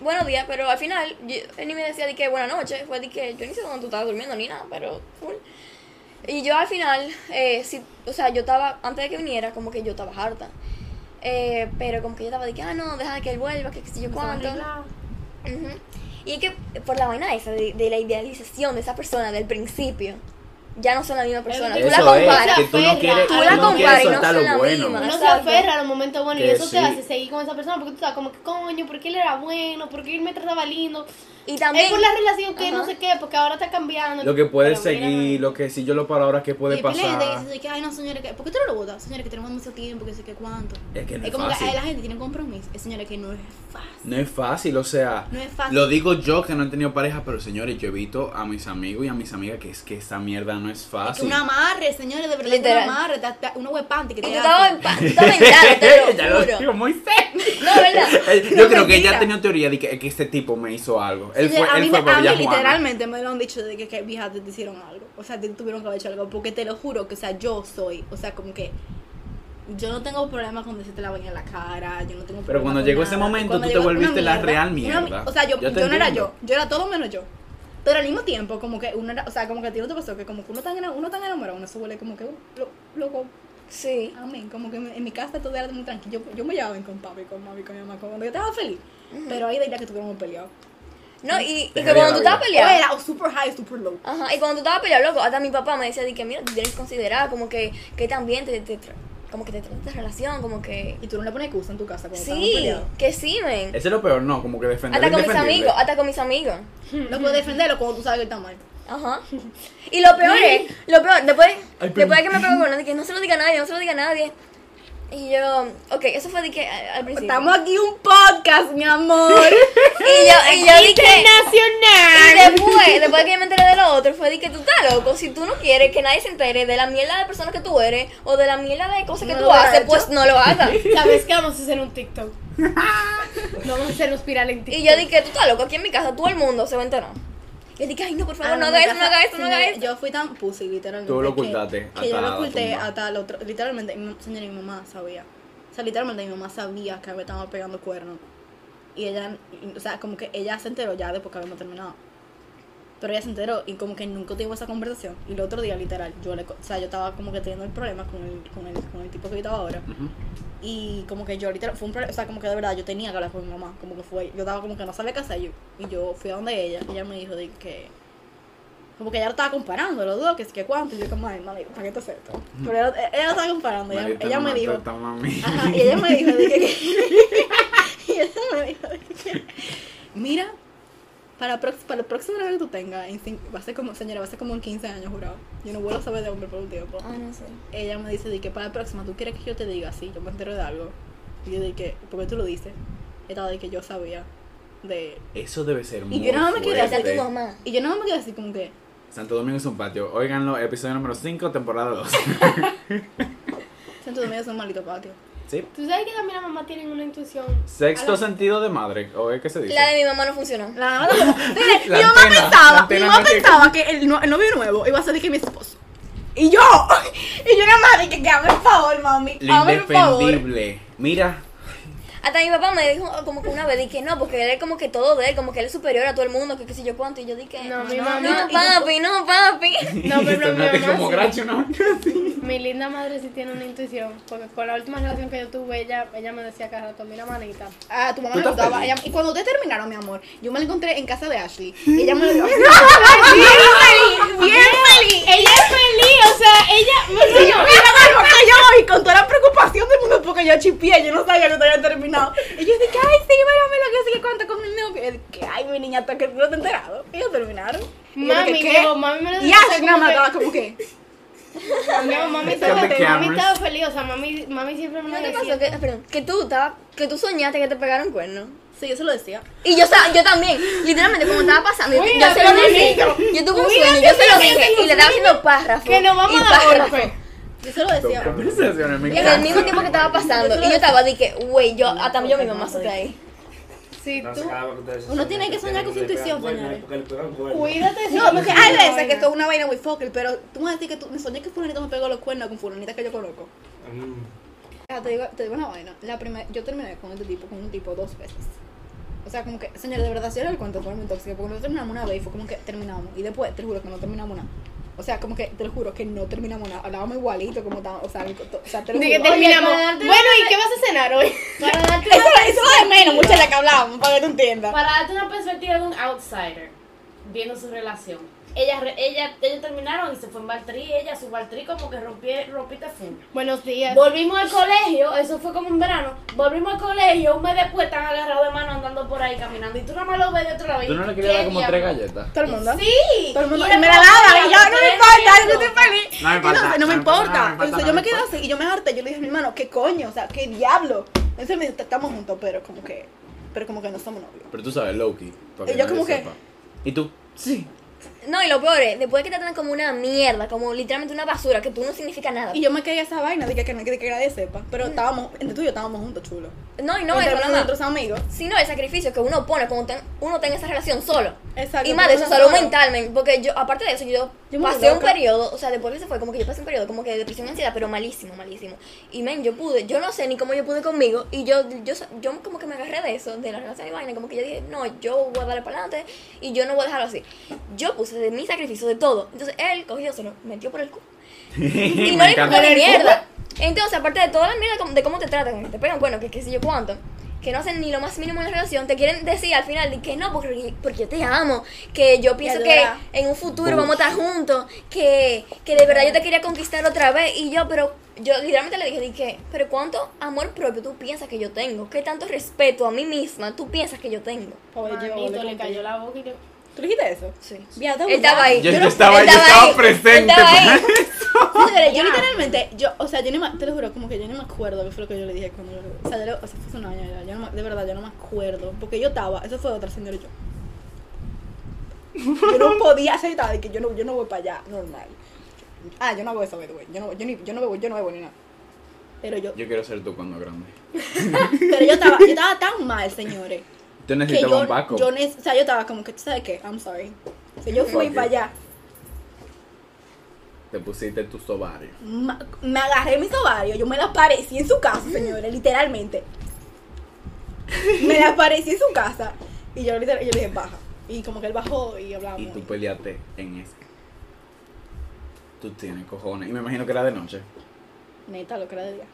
[SPEAKER 3] Buenos días, pero al final yo- él ni me decía de que buena noche, fue de que yo ni sé dónde tú estabas durmiendo ni nada, pero full. Y yo al final, eh, sí, o sea, yo estaba, antes de que viniera, como que yo estaba harta. Eh, pero como que yo estaba de que, ah, no, deja que él vuelva, que qué sé yo cuánto. Ujú. Y es que por la vaina esa de, de la idealización de esa persona del principio, ya no son la misma persona. Tú la
[SPEAKER 1] es,
[SPEAKER 3] comparas.
[SPEAKER 1] que tú no quieres,
[SPEAKER 2] Tú
[SPEAKER 1] tú
[SPEAKER 2] la
[SPEAKER 1] no
[SPEAKER 3] comparas y no son la
[SPEAKER 1] lo bueno.
[SPEAKER 3] misma.
[SPEAKER 2] Uno se aferra a los momentos buenos y eso
[SPEAKER 1] sí.
[SPEAKER 2] te hace seguir con esa persona porque tú estás como que coño, porque él era bueno, porque él me trataba lindo.
[SPEAKER 3] Y también,
[SPEAKER 2] es por la relación que
[SPEAKER 3] Ajá.
[SPEAKER 2] no sé qué, porque ahora está cambiando.
[SPEAKER 1] Lo que puede
[SPEAKER 2] mira,
[SPEAKER 1] seguir, lo que si yo lo paro ahora, ¿qué puede
[SPEAKER 4] Y
[SPEAKER 1] pasar?
[SPEAKER 4] que dice que, ay, no, señores, que, ¿por qué tú no lo votas? Señores, que tenemos mucho tiempo, que sé que cuánto.
[SPEAKER 1] Es que no
[SPEAKER 4] es
[SPEAKER 1] es
[SPEAKER 4] como
[SPEAKER 1] fácil.
[SPEAKER 4] que ahí la gente tiene compromiso. Es señores que no es fácil.
[SPEAKER 1] No es fácil, o sea,
[SPEAKER 4] No es fácil.
[SPEAKER 1] lo digo yo que no he tenido pareja, pero señores, yo he visto a mis amigos y a mis amigas que es que esa mierda no es
[SPEAKER 4] Es que
[SPEAKER 1] fácil.
[SPEAKER 4] un amarre, señores, de verdad,
[SPEAKER 3] Literal.
[SPEAKER 4] un amarre, ta- ta- una webpanty que te hacen.
[SPEAKER 3] en paz, en te
[SPEAKER 1] Ya
[SPEAKER 3] lo juro.
[SPEAKER 1] digo, Moisés.
[SPEAKER 3] No, ¿verdad?
[SPEAKER 1] Yo
[SPEAKER 4] No,
[SPEAKER 1] creo que ella tenido teoría de que, que este tipo me hizo algo. Él
[SPEAKER 4] Sí,
[SPEAKER 1] fue,
[SPEAKER 4] a
[SPEAKER 1] él
[SPEAKER 4] mí,
[SPEAKER 1] fue
[SPEAKER 4] a mí literalmente me lo han dicho de que, que vieja te, te hicieron algo. O sea, te tuvieron que haber hecho algo. Porque te lo juro que, o sea, yo soy, o sea, como que yo no tengo problema con decirte la vaina en la cara. Yo no tengo
[SPEAKER 1] Pero
[SPEAKER 4] problema
[SPEAKER 1] cuando
[SPEAKER 4] con
[SPEAKER 1] llegó ese momento,
[SPEAKER 4] Cuando
[SPEAKER 1] tú te volviste la
[SPEAKER 4] mierda,
[SPEAKER 1] real
[SPEAKER 4] una
[SPEAKER 1] mierda.
[SPEAKER 4] o sea, yo,
[SPEAKER 1] Yo
[SPEAKER 4] yo, no era yo. Yo era todo menos yo. Pero al mismo tiempo, como que uno era, o sea, como que a ti no te pasó que como que uno tan, uno tan enamorado, uno se vuelve como que, uh, lo- loco,
[SPEAKER 3] Sí.
[SPEAKER 4] amén. Como que en mi casa todo era muy tranquilo. Yo, yo me llevaba bien con papi, con mami, con mi mamá, cuando yo estaba feliz. Pero ahí de día que tuviéramos peleado.
[SPEAKER 3] No, y, y que cuando tú estabas
[SPEAKER 1] vida.
[SPEAKER 4] O era o super high o super low.
[SPEAKER 3] Ajá, y cuando tú estabas peleando, loco, hasta mi papá me decía de que, mira, tú tienes que considerar como que, que también te, te tra- como que te tratas de relación, como que...
[SPEAKER 4] Y tú no le pones excusa en tu casa cuando
[SPEAKER 3] Sí, que sí, men.
[SPEAKER 1] Ese es lo peor, no, como que defender
[SPEAKER 3] Hasta con mis amigos, hasta con mis amigos.
[SPEAKER 4] No puedes defenderlo cuando tú sabes que está mal.
[SPEAKER 3] Ajá. Y lo peor es, lo peor, después,
[SPEAKER 1] Ay,
[SPEAKER 3] después de que me pegó con que no se lo diga a nadie, no se lo diga a nadie. Y yo, ok, eso fue de que al principio.
[SPEAKER 4] Estamos aquí un podcast, mi amor.
[SPEAKER 3] Y yo, y yo dije,
[SPEAKER 2] Internacional.
[SPEAKER 3] y después, después de que yo me enteré de lo otro, fue de que tú estás loco. Si tú no quieres que nadie se entere de la mierda de persona que tú eres o de la mierda de cosas que
[SPEAKER 4] No
[SPEAKER 3] tú haces, pues no lo hagas.
[SPEAKER 2] ¿Sabes qué? Vamos a hacer un TikTok. Vamos a hacer un viral en TikTok.
[SPEAKER 3] Y yo dije, tú estás loco, aquí en mi casa todo el mundo se va a enterar. Y dije, ay, no, por favor,
[SPEAKER 4] Ah,
[SPEAKER 3] no
[SPEAKER 4] en mi
[SPEAKER 3] haga eso, no
[SPEAKER 4] casa,
[SPEAKER 3] haga eso, no haga
[SPEAKER 4] señores,
[SPEAKER 3] eso.
[SPEAKER 4] Yo fui tan pussy, literalmente.
[SPEAKER 1] Tú lo
[SPEAKER 4] que-
[SPEAKER 1] ocultaste
[SPEAKER 4] Que, yo lo oculté
[SPEAKER 1] tumba.
[SPEAKER 4] hasta el otro. Literalmente, mi, señora, mi mamá sabía. O sea, literalmente mi mamá sabía que me estaba pegando cuernos. Y ella, y- o sea, como que ella se enteró ya después que habíamos terminado. Pero ella se enteró y como que nunca tuvimos esa conversación. Y el otro día, literal, yo le, o sea, yo estaba como que teniendo el problema con el, con el, con el tipo que yo estaba ahora. Y como que yo literal, fue un problema, o sea, como que de verdad yo tenía que hablar con mi mamá. Como que fue, yo estaba como que no sabía qué hacer yo. Y yo fui a donde ella, y ella me dijo de que, como que ella lo estaba comparando, los dos, que es que cuánto. Y yo como, ay, mami, ¿para qué te haces esto? Pero ella, ella lo estaba comparando, ella, ella me dijo, ajá, y ella me dijo de que, y ella me dijo de que, mira, para, para el próximo año que tú tengas, va a ser como, señora, va a ser como en 15 años jurado. Yo no vuelvo a saber de hombre por un tiempo
[SPEAKER 3] Ah, no sé.
[SPEAKER 4] ella me dice de que para la próxima tú quieres que yo te diga así, yo me entero de algo. Y yo que, ¿por qué tú lo dices? Estaba de que yo sabía de...
[SPEAKER 1] Eso debe ser muy
[SPEAKER 4] Y yo más me quedé
[SPEAKER 3] Gracias a
[SPEAKER 1] fuerte.
[SPEAKER 3] tu mamá.
[SPEAKER 4] Y yo más me quedé así como que...
[SPEAKER 1] Santo Domingo es un patio. Óiganlo, episodio número 5, temporada 2.
[SPEAKER 4] Santo Domingo es un maldito patio.
[SPEAKER 1] ¿Sí?
[SPEAKER 2] Tú sabes que también la mamá tiene una intuición.
[SPEAKER 1] Sexto
[SPEAKER 2] la-
[SPEAKER 1] sentido de madre. ¿O es que se dice?
[SPEAKER 3] La de mi mamá no funcionó.
[SPEAKER 4] La mamá,
[SPEAKER 1] La
[SPEAKER 4] mi mamá
[SPEAKER 1] antena,
[SPEAKER 4] pensaba, mi mamá
[SPEAKER 1] no
[SPEAKER 4] pensaba que el, no- el novio nuevo iba a ser de que mi esposo. Y yo, y yo nada más de que, que el favor, mami,
[SPEAKER 1] Lo
[SPEAKER 4] el favor.
[SPEAKER 1] indefendible. Mira,
[SPEAKER 3] Hasta mi papá me dijo como que una vez, dije no, porque él es como que todo de él, como que él es superior a todo el mundo, que qué sé yo cuánto. Y yo dije,
[SPEAKER 2] No,
[SPEAKER 3] no,
[SPEAKER 2] mi
[SPEAKER 3] no,
[SPEAKER 2] mamá-
[SPEAKER 3] papi, no, papi.
[SPEAKER 2] No, pero mi mamá
[SPEAKER 1] como ¿no?
[SPEAKER 2] Mi linda madre sí tiene una intuición. Porque con la última relación que yo tuve, ella, ella me decía cada rato, mira manita.
[SPEAKER 4] Ah, tu mamá
[SPEAKER 1] ¿Tú
[SPEAKER 4] le
[SPEAKER 1] estás
[SPEAKER 4] gustaba. ella- y cuando ustedes terminaron, mi amor, yo me la encontré en casa de Ashley. Y ella me lo dio.
[SPEAKER 2] bien feliz, bien feliz. Ella es feliz, o sea, ella.
[SPEAKER 4] Y yo, que y con toda la preocupación del mundo porque yo chipié, yo no sabía que todavía había terminado. Y yo dije, ay, sí, mírame lo que sí, que cuánto con mi novio. Y yo dije, ay, mi niña, hasta que no te he enterado. Y ellos terminaron. Y yo
[SPEAKER 2] Mami,
[SPEAKER 4] dije,
[SPEAKER 2] no, mami me lo
[SPEAKER 4] Y
[SPEAKER 2] decía
[SPEAKER 4] Ashley
[SPEAKER 2] como
[SPEAKER 4] nada más
[SPEAKER 2] que-
[SPEAKER 4] como que,
[SPEAKER 2] No, mami, estaba, mami estaba feliz, o sea, mami, mami siempre me
[SPEAKER 3] ¿Qué te
[SPEAKER 2] decía.
[SPEAKER 3] pasó? Que, perdón, que tú, estaba, que tú soñaste que te pegaron cuernos.
[SPEAKER 4] sí, yo se lo decía.
[SPEAKER 3] Y yo, yo también, literalmente, como estaba pasando, yo, se lo dije. Yo tuve un sueño, yo se lo dije. Y le estaba haciendo párrafo.
[SPEAKER 2] Que nos vamos a dar golpe.
[SPEAKER 4] Yo se lo decía.
[SPEAKER 1] Conversaciones, me
[SPEAKER 3] En el
[SPEAKER 1] encanta.
[SPEAKER 3] mismo tiempo que estaba pasando. Y yo estaba de que, güey, yo, hasta yo mi mamá se ahí.
[SPEAKER 2] Si
[SPEAKER 6] No
[SPEAKER 2] tú.
[SPEAKER 4] Uno tiene que soñar con su
[SPEAKER 6] Le pegan
[SPEAKER 4] intuición,
[SPEAKER 6] cuernos,
[SPEAKER 4] señores.
[SPEAKER 6] porque le pegan cuernos.
[SPEAKER 2] Cuídate. si
[SPEAKER 4] No, porque
[SPEAKER 2] tienes
[SPEAKER 4] hay
[SPEAKER 2] una
[SPEAKER 4] veces que
[SPEAKER 2] vaina.
[SPEAKER 4] esto es una vaina muy focal, pero tú me vas a decir que tú me soñé que fulanito me pegó los cuernos con fulanita que yo conozco.
[SPEAKER 6] Mm.
[SPEAKER 4] Ah, te digo, te digo una vaina. La primera, yo terminé con este tipo, con un tipo dos veces. O sea, como que, señor, de verdad, si era el cuento fue muy tóxico, porque nosotros terminamos una vez y fue como que terminamos. Y después, te juro que no terminamos nada. O sea, como que, te lo juro que no terminamos nada. Hablábamos igualito, como tan, o sea, el- o sea, te lo
[SPEAKER 2] De
[SPEAKER 4] juro.
[SPEAKER 2] que terminamos. Bueno, ¿y qué vas a cenar hoy?
[SPEAKER 5] Para darte
[SPEAKER 4] Eso,
[SPEAKER 5] una
[SPEAKER 4] eso es de menos, de
[SPEAKER 5] perspectiva-
[SPEAKER 4] la que hablábamos, para que tú entiendas.
[SPEAKER 5] Para darte una perspectiva de un outsider viendo su relación. Ella, re- ella, ellos terminaron y se fue en Baltrí. Ella, su Baltrí, como que rompí, rompiste full.
[SPEAKER 2] Buenos días.
[SPEAKER 5] Volvimos al colegio, eso fue como en verano. Volvimos al colegio, un mes después están agarrados de mano andando por ahí caminando. Y tú nada más lo ves de otro lado. y
[SPEAKER 1] ¿Tú no le
[SPEAKER 5] ¿qué
[SPEAKER 1] querías dar como
[SPEAKER 5] diablo?
[SPEAKER 1] tres galletas?
[SPEAKER 4] Todo el mundo.
[SPEAKER 5] Sí.
[SPEAKER 4] Todo el mundo.
[SPEAKER 5] Y
[SPEAKER 4] Y me la
[SPEAKER 5] como
[SPEAKER 4] daba
[SPEAKER 5] que
[SPEAKER 4] y yo, no me importa, yo estoy feliz.
[SPEAKER 1] No me importa,
[SPEAKER 4] no, no me
[SPEAKER 1] no me importa,
[SPEAKER 4] importa.
[SPEAKER 1] no me importa,
[SPEAKER 4] Entonces yo
[SPEAKER 1] me
[SPEAKER 4] quedé así y yo me harté. Yo le dije a mi hermano, ¿qué coño? O sea, ¿qué diablo? Entonces me dijo, estamos juntos, pero como que, pero como que no somos novios.
[SPEAKER 1] Pero tú sabes, Loki.
[SPEAKER 4] Y yo como que-.
[SPEAKER 1] ¿Y tú? Sí.
[SPEAKER 3] No, y lo peor es, después que te tratan como una mierda, como literalmente una basura, que tú no significa nada.
[SPEAKER 4] Y yo me caí a esa vaina de que, que, que, que nadie sepa. Pero estábamos, entre tú y yo estábamos juntos, chulo.
[SPEAKER 3] No, y no,
[SPEAKER 4] Entre
[SPEAKER 3] el problema,
[SPEAKER 4] nuestros amigos.
[SPEAKER 3] sino el sacrificio que uno pone cuando ten- uno está en esa relación solo.
[SPEAKER 4] Exacto.
[SPEAKER 3] Y más de
[SPEAKER 4] no
[SPEAKER 3] salud
[SPEAKER 4] solo.
[SPEAKER 3] mental, men, porque yo, aparte de eso, yo, pasé un periodo, o sea, después que se fue, como que yo pasé un periodo como que de depresión y ansiedad, pero malísimo, malísimo. Y men, yo pude, yo no sé ni cómo yo pude conmigo, y yo, yo, yo como que me agarré de eso, de la relación y vaina, como que yo dije, no, yo voy a darle para adelante, y yo no voy a dejarlo así. Yo puse de mi sacrificio, de todo. Entonces él cogió, se lo metió por el culo. Y
[SPEAKER 1] Me
[SPEAKER 3] no le ni mierda. Entonces, aparte de toda la mierda de cómo te tratan, te pegan, bueno, que qué sé yo cuánto, que no hacen ni lo más mínimo en la relación, te quieren decir al final de que no, porque, porque yo te amo, que yo pienso que en un futuro vamos a estar juntos, que, que de verdad yo te quería conquistar otra vez. Y yo, pero yo literalmente le dije, dije, pero ¿cuánto amor propio tú piensas que yo tengo? ¿Qué tanto respeto a mí misma tú piensas que yo tengo?
[SPEAKER 4] Pobre, yo
[SPEAKER 5] Manito, le cayó la boca y le...
[SPEAKER 4] ¿Tú dijiste eso?
[SPEAKER 3] Sí. Él estaba ahí.
[SPEAKER 1] Yo
[SPEAKER 4] no-
[SPEAKER 1] estaba,
[SPEAKER 3] él
[SPEAKER 1] yo estaba
[SPEAKER 3] ahí,
[SPEAKER 1] presente.
[SPEAKER 3] estaba ahí.
[SPEAKER 4] Señores, yo literalmente, yo, o sea, yo ni me, te lo juro, como que yo ni me acuerdo qué fue lo que yo le dije cuando yo, o sea, yo le- o sea, fue un año ya, yo no me- de verdad, yo no me acuerdo, porque yo estaba, eso fue otra señora yo. Yo no podía aceptar de que yo no, yo no voy para allá, normal. Ah, yo no hago eso, way, yo no, yo, ni, yo no bebo, yo no bebo ni nada. Pero yo,
[SPEAKER 1] Yo quiero ser tú cuando grande.
[SPEAKER 4] pero yo estaba, yo estaba tan mal, señores,
[SPEAKER 1] Tú
[SPEAKER 4] que
[SPEAKER 1] necesitas
[SPEAKER 4] yo,
[SPEAKER 1] un backup.
[SPEAKER 4] yo, ne- o sea, yo estaba como que, ¿tú sabes qué? I'm sorry. O sea, yo fui para allá,
[SPEAKER 1] Te pusiste tus ovarios.
[SPEAKER 4] Ma- me agarré mis ovarios, yo me la parecí en su casa, señores, literalmente. Me la parecí en su casa y yo, literal- yo le dije, baja. Y como que él bajó y hablábamos.
[SPEAKER 1] Y tú peleaste en ese. Tú tienes cojones. Y me imagino que era de noche.
[SPEAKER 4] Neta, lo que era de día.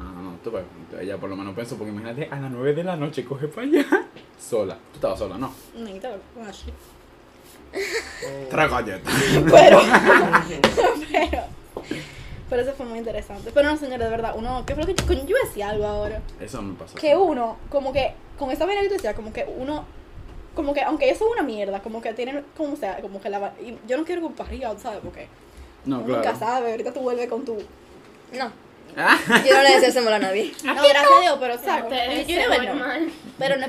[SPEAKER 1] Ah, no, tú ves. Ella por lo menos pensó, porque imagínate, a las 9 de la noche coge para allá. Sola. Tú estabas sola, ¿no?
[SPEAKER 4] Neta, lo que así.
[SPEAKER 1] Tres galletas.
[SPEAKER 4] Pero, pero, pero eso fue muy interesante. Pero no, señores, de verdad, uno, ¿qué fue lo que yo, yo decía algo ahora?
[SPEAKER 1] Eso me pasó.
[SPEAKER 4] que uno, como que, con esa vaina que tú decías, como que uno, como que, aunque eso es una mierda, como que tienen, como sea, como que la, yo no quiero culpar arriba, ¿sabes? Porque
[SPEAKER 1] No, claro.
[SPEAKER 4] nunca sabe, ahorita tú vuelves con tu,
[SPEAKER 3] No, yo no le mal a nadie.
[SPEAKER 4] no, gracias a Dios, pero.
[SPEAKER 5] Ustedes
[SPEAKER 4] Yo
[SPEAKER 5] mal.
[SPEAKER 4] Pero, no,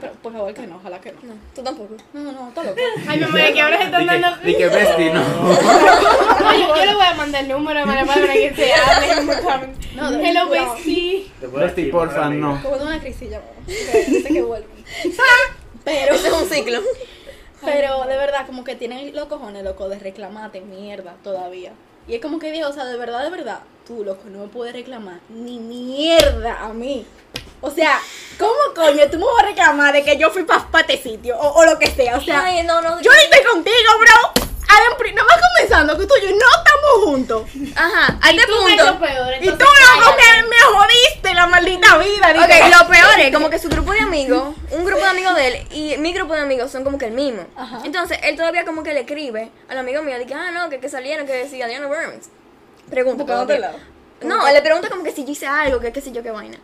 [SPEAKER 4] pero, por favor, que no, ojalá que no.
[SPEAKER 3] No, tú tampoco.
[SPEAKER 4] No, no, no, está loco.
[SPEAKER 2] Ay, mamá, que ahora se están dando.
[SPEAKER 1] di que bestie, no.
[SPEAKER 2] No, yo, le voy a mandar el número de María para que se hable.
[SPEAKER 4] No, de-
[SPEAKER 2] Hello, bestie.
[SPEAKER 1] Bestie, porfa, no.
[SPEAKER 4] Como de una crisilla, mamá. Que Dice que vuelven. Pero,
[SPEAKER 3] Ese es un ciclo.
[SPEAKER 4] pero de verdad, como que tienen los cojones, loco, de reclamarte mierda todavía. Y es como que digo, o sea, de verdad, de verdad, tú, loco, no me puedes reclamar ni mierda a mí. O sea, ¿cómo coño tú me vas a reclamar de que yo fui para este sitio o, o lo que sea? O sea,
[SPEAKER 3] Ay, no, no.
[SPEAKER 4] yo estoy contigo, bro. No vas comenzando que tú y yo no estamos juntos.
[SPEAKER 3] Ajá, a este
[SPEAKER 5] Tú ves lo
[SPEAKER 3] punto.
[SPEAKER 5] peor.
[SPEAKER 4] Y tú, loco, que me jodiste la maldita vida.
[SPEAKER 3] Ok, lo peor es como que su grupo de amigos, un grupo de amigos de él y mi grupo de amigos son como que el mismo.
[SPEAKER 4] Ajá.
[SPEAKER 3] Entonces, él todavía como que le escribe al amigo mío, de que, ah, no, que, que salieron, que si Adriana Burns. Pregunta. Todavía.
[SPEAKER 4] lado.
[SPEAKER 3] No, le pregunta como que si yo hice algo, que qué sé yo, qué vaina.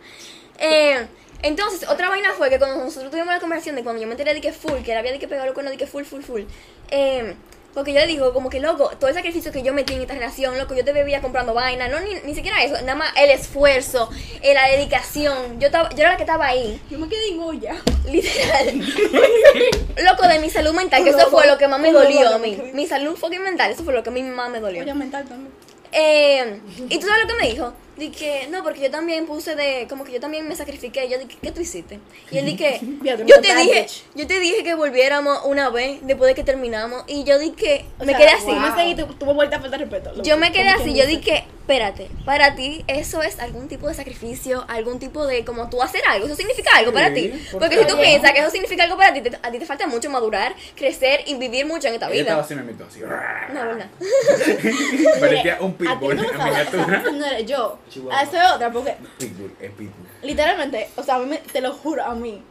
[SPEAKER 3] Eh, entonces, otra vaina fue que cuando nosotros tuvimos la conversación de cuando yo me enteré de que full, que él había de que pegar con de que full, full, full. Eh, porque yo le digo, como que loco, todo el sacrificio que yo metí en esta relación, loco, yo te bebía comprando vaina, no, ni, ni siquiera eso, nada más el esfuerzo, eh, la dedicación. Yo, estaba, yo era la que estaba ahí,
[SPEAKER 4] Yo me quedé en olla.
[SPEAKER 3] literal. loco, de mi salud mental, que eso fue lo que más me dolió a mí. Mi salud fucking mental, eso fue lo que a mí más me dolió.
[SPEAKER 4] Olla mental también.
[SPEAKER 3] Eh, y tú sabes lo que me dijo. Dije, no, porque yo también puse de, como que yo también me sacrifiqué. Yo dije, ¿qué tú hiciste? Y él dije, yo
[SPEAKER 4] no
[SPEAKER 3] te dije, yo te dije que volviéramos una vez después de que terminamos. Y yo dije,
[SPEAKER 4] O
[SPEAKER 3] me
[SPEAKER 4] sea,
[SPEAKER 3] quedé así.
[SPEAKER 4] tú me seguiste, tuvo vuelta a faltar respeto.
[SPEAKER 3] Yo me quedé así, yo dije, espérate, para ti eso es algún tipo de sacrificio, algún tipo de como tú hacer algo, eso significa algo para ti.
[SPEAKER 1] ¿por
[SPEAKER 3] Porque si tú
[SPEAKER 1] no?
[SPEAKER 3] piensas que eso significa algo para ti, te- a ti te falta mucho madurar, crecer y vivir mucho en esta
[SPEAKER 1] Ella estaba
[SPEAKER 3] vida.
[SPEAKER 1] así, me así.
[SPEAKER 3] No, ¿verdad?
[SPEAKER 1] Parecía un pitbull
[SPEAKER 4] no yo,
[SPEAKER 1] Chihuahua.
[SPEAKER 4] a eso es otra, porque
[SPEAKER 1] Pitbull, es pitbull.
[SPEAKER 4] literalmente, o sea, a mí me- te lo juro, a mí,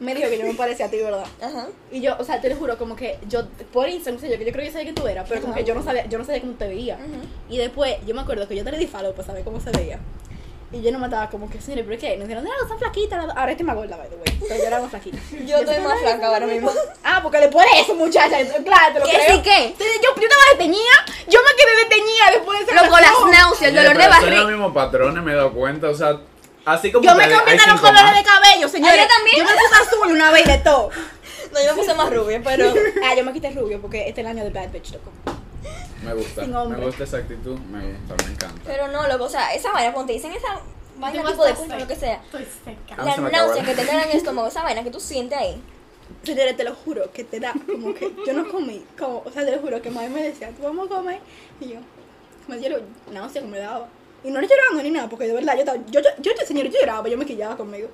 [SPEAKER 4] me dijo que yo me parecía a ti, ¿verdad?
[SPEAKER 3] Ajá.
[SPEAKER 4] Y yo, o sea, te lo juro, como que yo, por Instagram, sé yo, que yo creo que yo sabía que tú eras, pero como que yo no sabía, yo no sabía cómo te veía.
[SPEAKER 3] Ujú.
[SPEAKER 4] Y después, yo me acuerdo que yo te le di follow para saber cómo se veía. Y yo no me estaba como que, señores, ¿pero qué? Nos dijeron, no, está flaquita. la- Ahora es que me gorda, by the way. Pero yo era más flaquita.
[SPEAKER 3] Yo estoy más flaca ahora mismo.
[SPEAKER 4] Ah, porque después de eso, muchacha, claro, te lo
[SPEAKER 3] ¿Qué
[SPEAKER 4] creo.
[SPEAKER 3] sí qué?
[SPEAKER 4] Entonces, yo, yo estaba desteñida, yo me quedé desteñida después de esa
[SPEAKER 3] Loco, las náuseas, el dolor de
[SPEAKER 1] Pero Son los
[SPEAKER 3] barriga.
[SPEAKER 1] mismos patrones, me he dado cuenta. O sea, así como.
[SPEAKER 4] Yo me cambié los colores
[SPEAKER 1] más.
[SPEAKER 4] de cabello, señores.
[SPEAKER 3] Ah, yo también.
[SPEAKER 4] Yo me puse azul una vez de todo.
[SPEAKER 3] No, yo me puse más rubia, pero.
[SPEAKER 4] Ah, yo me quité rubio porque este es el año de Bad Bitch, loco.
[SPEAKER 1] Me gusta.
[SPEAKER 4] Sin
[SPEAKER 1] Me
[SPEAKER 4] hombre.
[SPEAKER 1] gusta esa actitud. Me gusta, me encanta.
[SPEAKER 3] Pero no, loco, o sea, esa vaina, cuando te dicen esa vaina tipo de punto, lo que sea.
[SPEAKER 2] Estoy seca.
[SPEAKER 1] Ah,
[SPEAKER 3] La
[SPEAKER 1] se me
[SPEAKER 3] náusea que te da en el estómago, esa vaina que tú sientes ahí.
[SPEAKER 4] Señores, te lo juro que te da como que yo no comí, como, o sea, te lo juro que mami me decía, tú vamos a comer, y yo, me dieron náusea que me daba. Y no era llorando ni nada, porque de verdad yo estaba, yo, yo, yo, yo señor, yo lloraba, yo me quillaba conmigo.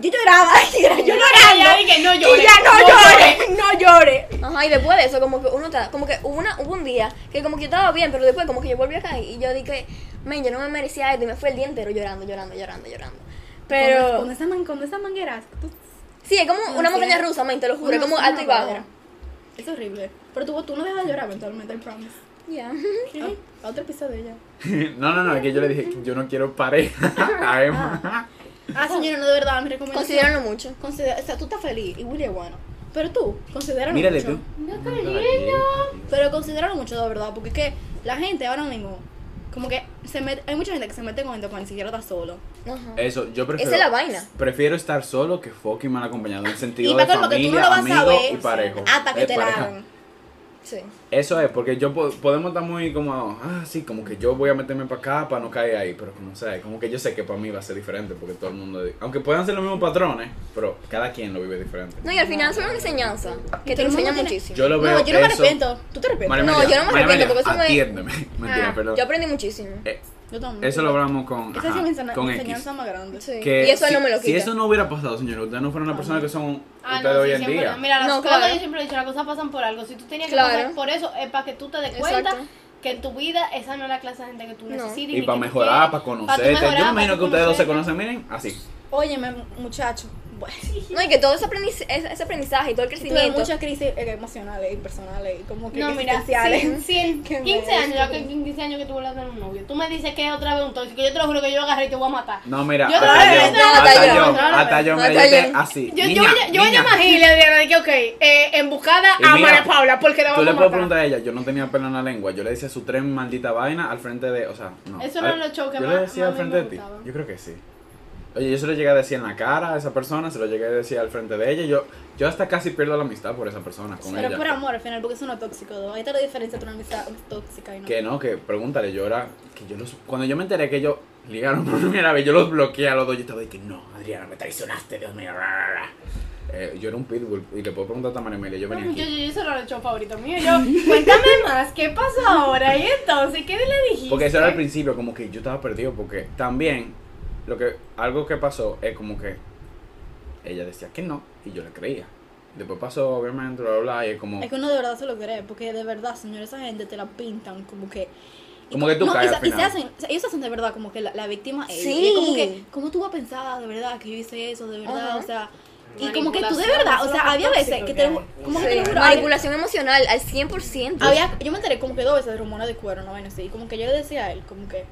[SPEAKER 4] Yo lloraba, yo lloraba, yo llorando.
[SPEAKER 2] Ya dije, no
[SPEAKER 4] Y
[SPEAKER 2] llores,
[SPEAKER 4] ya no,
[SPEAKER 2] no
[SPEAKER 4] llore, no llore.
[SPEAKER 3] Ajá, y después de eso, como que uno está, como que hubo, una, hubo un día que como que yo estaba bien, pero después como que yo volví a caer y yo dije, men, yo no me merecía esto y me fue el día entero llorando, llorando, llorando, llorando. Pero,
[SPEAKER 4] con esa man, con esa manguera, tú-
[SPEAKER 3] sí, es como
[SPEAKER 4] No
[SPEAKER 3] una
[SPEAKER 4] sé.
[SPEAKER 3] montaña rusa, men, te lo juro, es como alto y bajo.
[SPEAKER 4] es horrible. Pero tú, tú no dejas de llorar eventualmente, I promise.
[SPEAKER 3] Ya.
[SPEAKER 4] Ah, otro episodio ya.
[SPEAKER 1] No, no, no, es que yo le dije que yo no quiero pareja a Emma.
[SPEAKER 4] Ah, señora, no, de verdad, mi recomendación.
[SPEAKER 3] Considéralo mucho.
[SPEAKER 4] Considera, o sea, tú estás feliz y Willy es bueno. Pero tú, considéralo
[SPEAKER 1] Mírale
[SPEAKER 4] mucho.
[SPEAKER 1] tú.
[SPEAKER 4] Pero considéralo mucho, de verdad, porque es que la gente ahora mismo, como que se mete, hay mucha gente que se mete con gente cuando ni siquiera está solo.
[SPEAKER 3] Ajá.
[SPEAKER 1] Eso, yo prefiero.
[SPEAKER 3] Esa es la vaina.
[SPEAKER 1] Prefiero estar solo que fucking mal acompañado. En
[SPEAKER 4] Y
[SPEAKER 1] sentido
[SPEAKER 4] para
[SPEAKER 1] de
[SPEAKER 4] colmo que tú no
[SPEAKER 1] familia,
[SPEAKER 4] lo vas a ver
[SPEAKER 1] y parejo.
[SPEAKER 4] hasta que
[SPEAKER 1] Eh,
[SPEAKER 4] te la hagan.
[SPEAKER 3] Sí.
[SPEAKER 1] Eso es, porque yo po- podemos estar muy como, ah, sí, como que yo voy a meterme para acá para no caer ahí, pero como sé, como que yo sé que para mí va a ser diferente, porque todo el mundo, aunque puedan ser los mismos patrones, pero cada quien lo vive diferente.
[SPEAKER 3] No, y al final es una enseñanza que te enseña muchísimo.
[SPEAKER 1] Yo lo veo
[SPEAKER 4] No, yo no me
[SPEAKER 1] eso-
[SPEAKER 4] arrepiento. ¿Tú te arrepientes?
[SPEAKER 1] María
[SPEAKER 3] No, yo no me arrepiento, porque eso me-
[SPEAKER 1] atiéndeme. Mentira,
[SPEAKER 4] Ah,
[SPEAKER 1] perdón.
[SPEAKER 3] Yo aprendí muchísimo.
[SPEAKER 1] Eh,
[SPEAKER 4] Yo también.
[SPEAKER 1] eso lo hablamos con,
[SPEAKER 4] Esa
[SPEAKER 1] ajá,
[SPEAKER 4] es mi ensena-
[SPEAKER 1] con X.
[SPEAKER 4] enseñanza más grande.
[SPEAKER 3] Sí.
[SPEAKER 1] Que
[SPEAKER 3] y eso él
[SPEAKER 1] si,
[SPEAKER 3] no me lo
[SPEAKER 1] si
[SPEAKER 3] quita.
[SPEAKER 1] eso no hubiera pasado, señor, ustedes no fueran la persona que son
[SPEAKER 2] Ah,
[SPEAKER 1] ustedes
[SPEAKER 2] no,
[SPEAKER 1] hoy
[SPEAKER 2] sí,
[SPEAKER 1] en
[SPEAKER 2] siempre.
[SPEAKER 1] día.
[SPEAKER 2] Mira, las
[SPEAKER 3] No,
[SPEAKER 2] cosas
[SPEAKER 3] claro.
[SPEAKER 2] yo siempre he dicho, las cosas pasan por algo. Si tú tenías que
[SPEAKER 3] Claro.
[SPEAKER 2] pasar por eso, es para que tú te des cuenta
[SPEAKER 3] Exacto.
[SPEAKER 2] que en tu vida esa no es la clase de gente que tú
[SPEAKER 3] No.
[SPEAKER 2] necesitas.
[SPEAKER 1] Y
[SPEAKER 2] ni
[SPEAKER 1] para mejorar,
[SPEAKER 2] quieres,
[SPEAKER 1] para conocerte.
[SPEAKER 2] mejorar,
[SPEAKER 1] Yo me imagino que ustedes dos se conocen, miren, así.
[SPEAKER 4] Óyeme, muchacho. Bueno,
[SPEAKER 3] No, y que todo ese aprendiz- ese ese aprendizaje y todo el
[SPEAKER 4] tuve
[SPEAKER 3] crecimiento.
[SPEAKER 4] muchas crisis eh, emocionales y personales y como que
[SPEAKER 2] No, mira,
[SPEAKER 4] existenciales.
[SPEAKER 2] si, si en
[SPEAKER 4] Que me
[SPEAKER 2] 15 años, ya que
[SPEAKER 4] descubrí.
[SPEAKER 2] en 15 años que tú vuelvas a tener un novio, tú me dices que es otra vez un tóxico, yo te lo juro que yo lo agarré y te voy a matar.
[SPEAKER 1] No, mira,
[SPEAKER 2] Yo
[SPEAKER 1] hasta,
[SPEAKER 2] no,
[SPEAKER 1] yo, hasta, yo, hasta yo,
[SPEAKER 3] hasta
[SPEAKER 1] yo así.
[SPEAKER 2] Yo,
[SPEAKER 1] niña,
[SPEAKER 2] voy a- yo voy a
[SPEAKER 1] niña.
[SPEAKER 2] llamar a Gilia Adriana de que, ok, eh, embujada
[SPEAKER 1] Y
[SPEAKER 2] a María Paula, porque la
[SPEAKER 1] Tú
[SPEAKER 2] vamos
[SPEAKER 1] le
[SPEAKER 2] a
[SPEAKER 1] puedes
[SPEAKER 2] matar.
[SPEAKER 1] preguntar a ella, yo no tenía pelo en la lengua, yo le decía su tren maldita vaina al frente de, o sea, no.
[SPEAKER 2] Eso no lo show que
[SPEAKER 1] Yo
[SPEAKER 2] más-
[SPEAKER 1] le decía al frente de ti, yo creo que sí. Oye, yo se lo llegué a decir en la cara a esa persona, se lo llegué a decir al frente de ella, yo, yo hasta casi pierdo la amistad por esa persona, con
[SPEAKER 4] Pero
[SPEAKER 1] ella.
[SPEAKER 4] por amor al final, porque eso no es tóxico. ¿no? Ahí está la diferencia entre una amistad tóxica y no.
[SPEAKER 1] Que no, que pregúntale, yo era, que yo los, cuando yo me enteré que ellos ligaron por primera vez, yo los bloqueé a los dos, yo estaba de que no, Adriana, me traicionaste, Dios mío, ra, ra, ra". Eh, yo era un pitbull, y le puedo preguntar a María Amelia, yo venía
[SPEAKER 2] Yo, yo,
[SPEAKER 1] aquí.
[SPEAKER 2] yo, eso era el show favorito mío. Yo, cuéntame más, ¿qué pasó ahora? Y entonces, ¿qué le dijiste?
[SPEAKER 1] Porque eso era al principio, como que yo estaba perdido, porque también lo que algo que pasó es como que ella decía que no y yo le creía. Después pasó, obviamente, bla, bla, bla, y es como,
[SPEAKER 4] Es que uno de verdad se lo cree, porque de verdad, señor, esa gente te la pintan como que.
[SPEAKER 1] Como que tú
[SPEAKER 4] no,
[SPEAKER 1] caes
[SPEAKER 4] y, se-
[SPEAKER 1] al
[SPEAKER 4] y se
[SPEAKER 1] final.
[SPEAKER 4] hacen, o sea, ellos hacen de verdad como que la, la víctima es
[SPEAKER 3] Sí.
[SPEAKER 4] ella. Y es como que, ¿cómo tú vas a pensar de verdad que yo hice eso, de verdad?
[SPEAKER 3] Ajá.
[SPEAKER 4] O sea, y como que tú de verdad, o sea, había veces que te como que te
[SPEAKER 3] Manipulación emocional al 100%.
[SPEAKER 4] había, yo me enteré como que dos veces de rumores de cuero, no vaina así, y como que yo le decía a él, como que,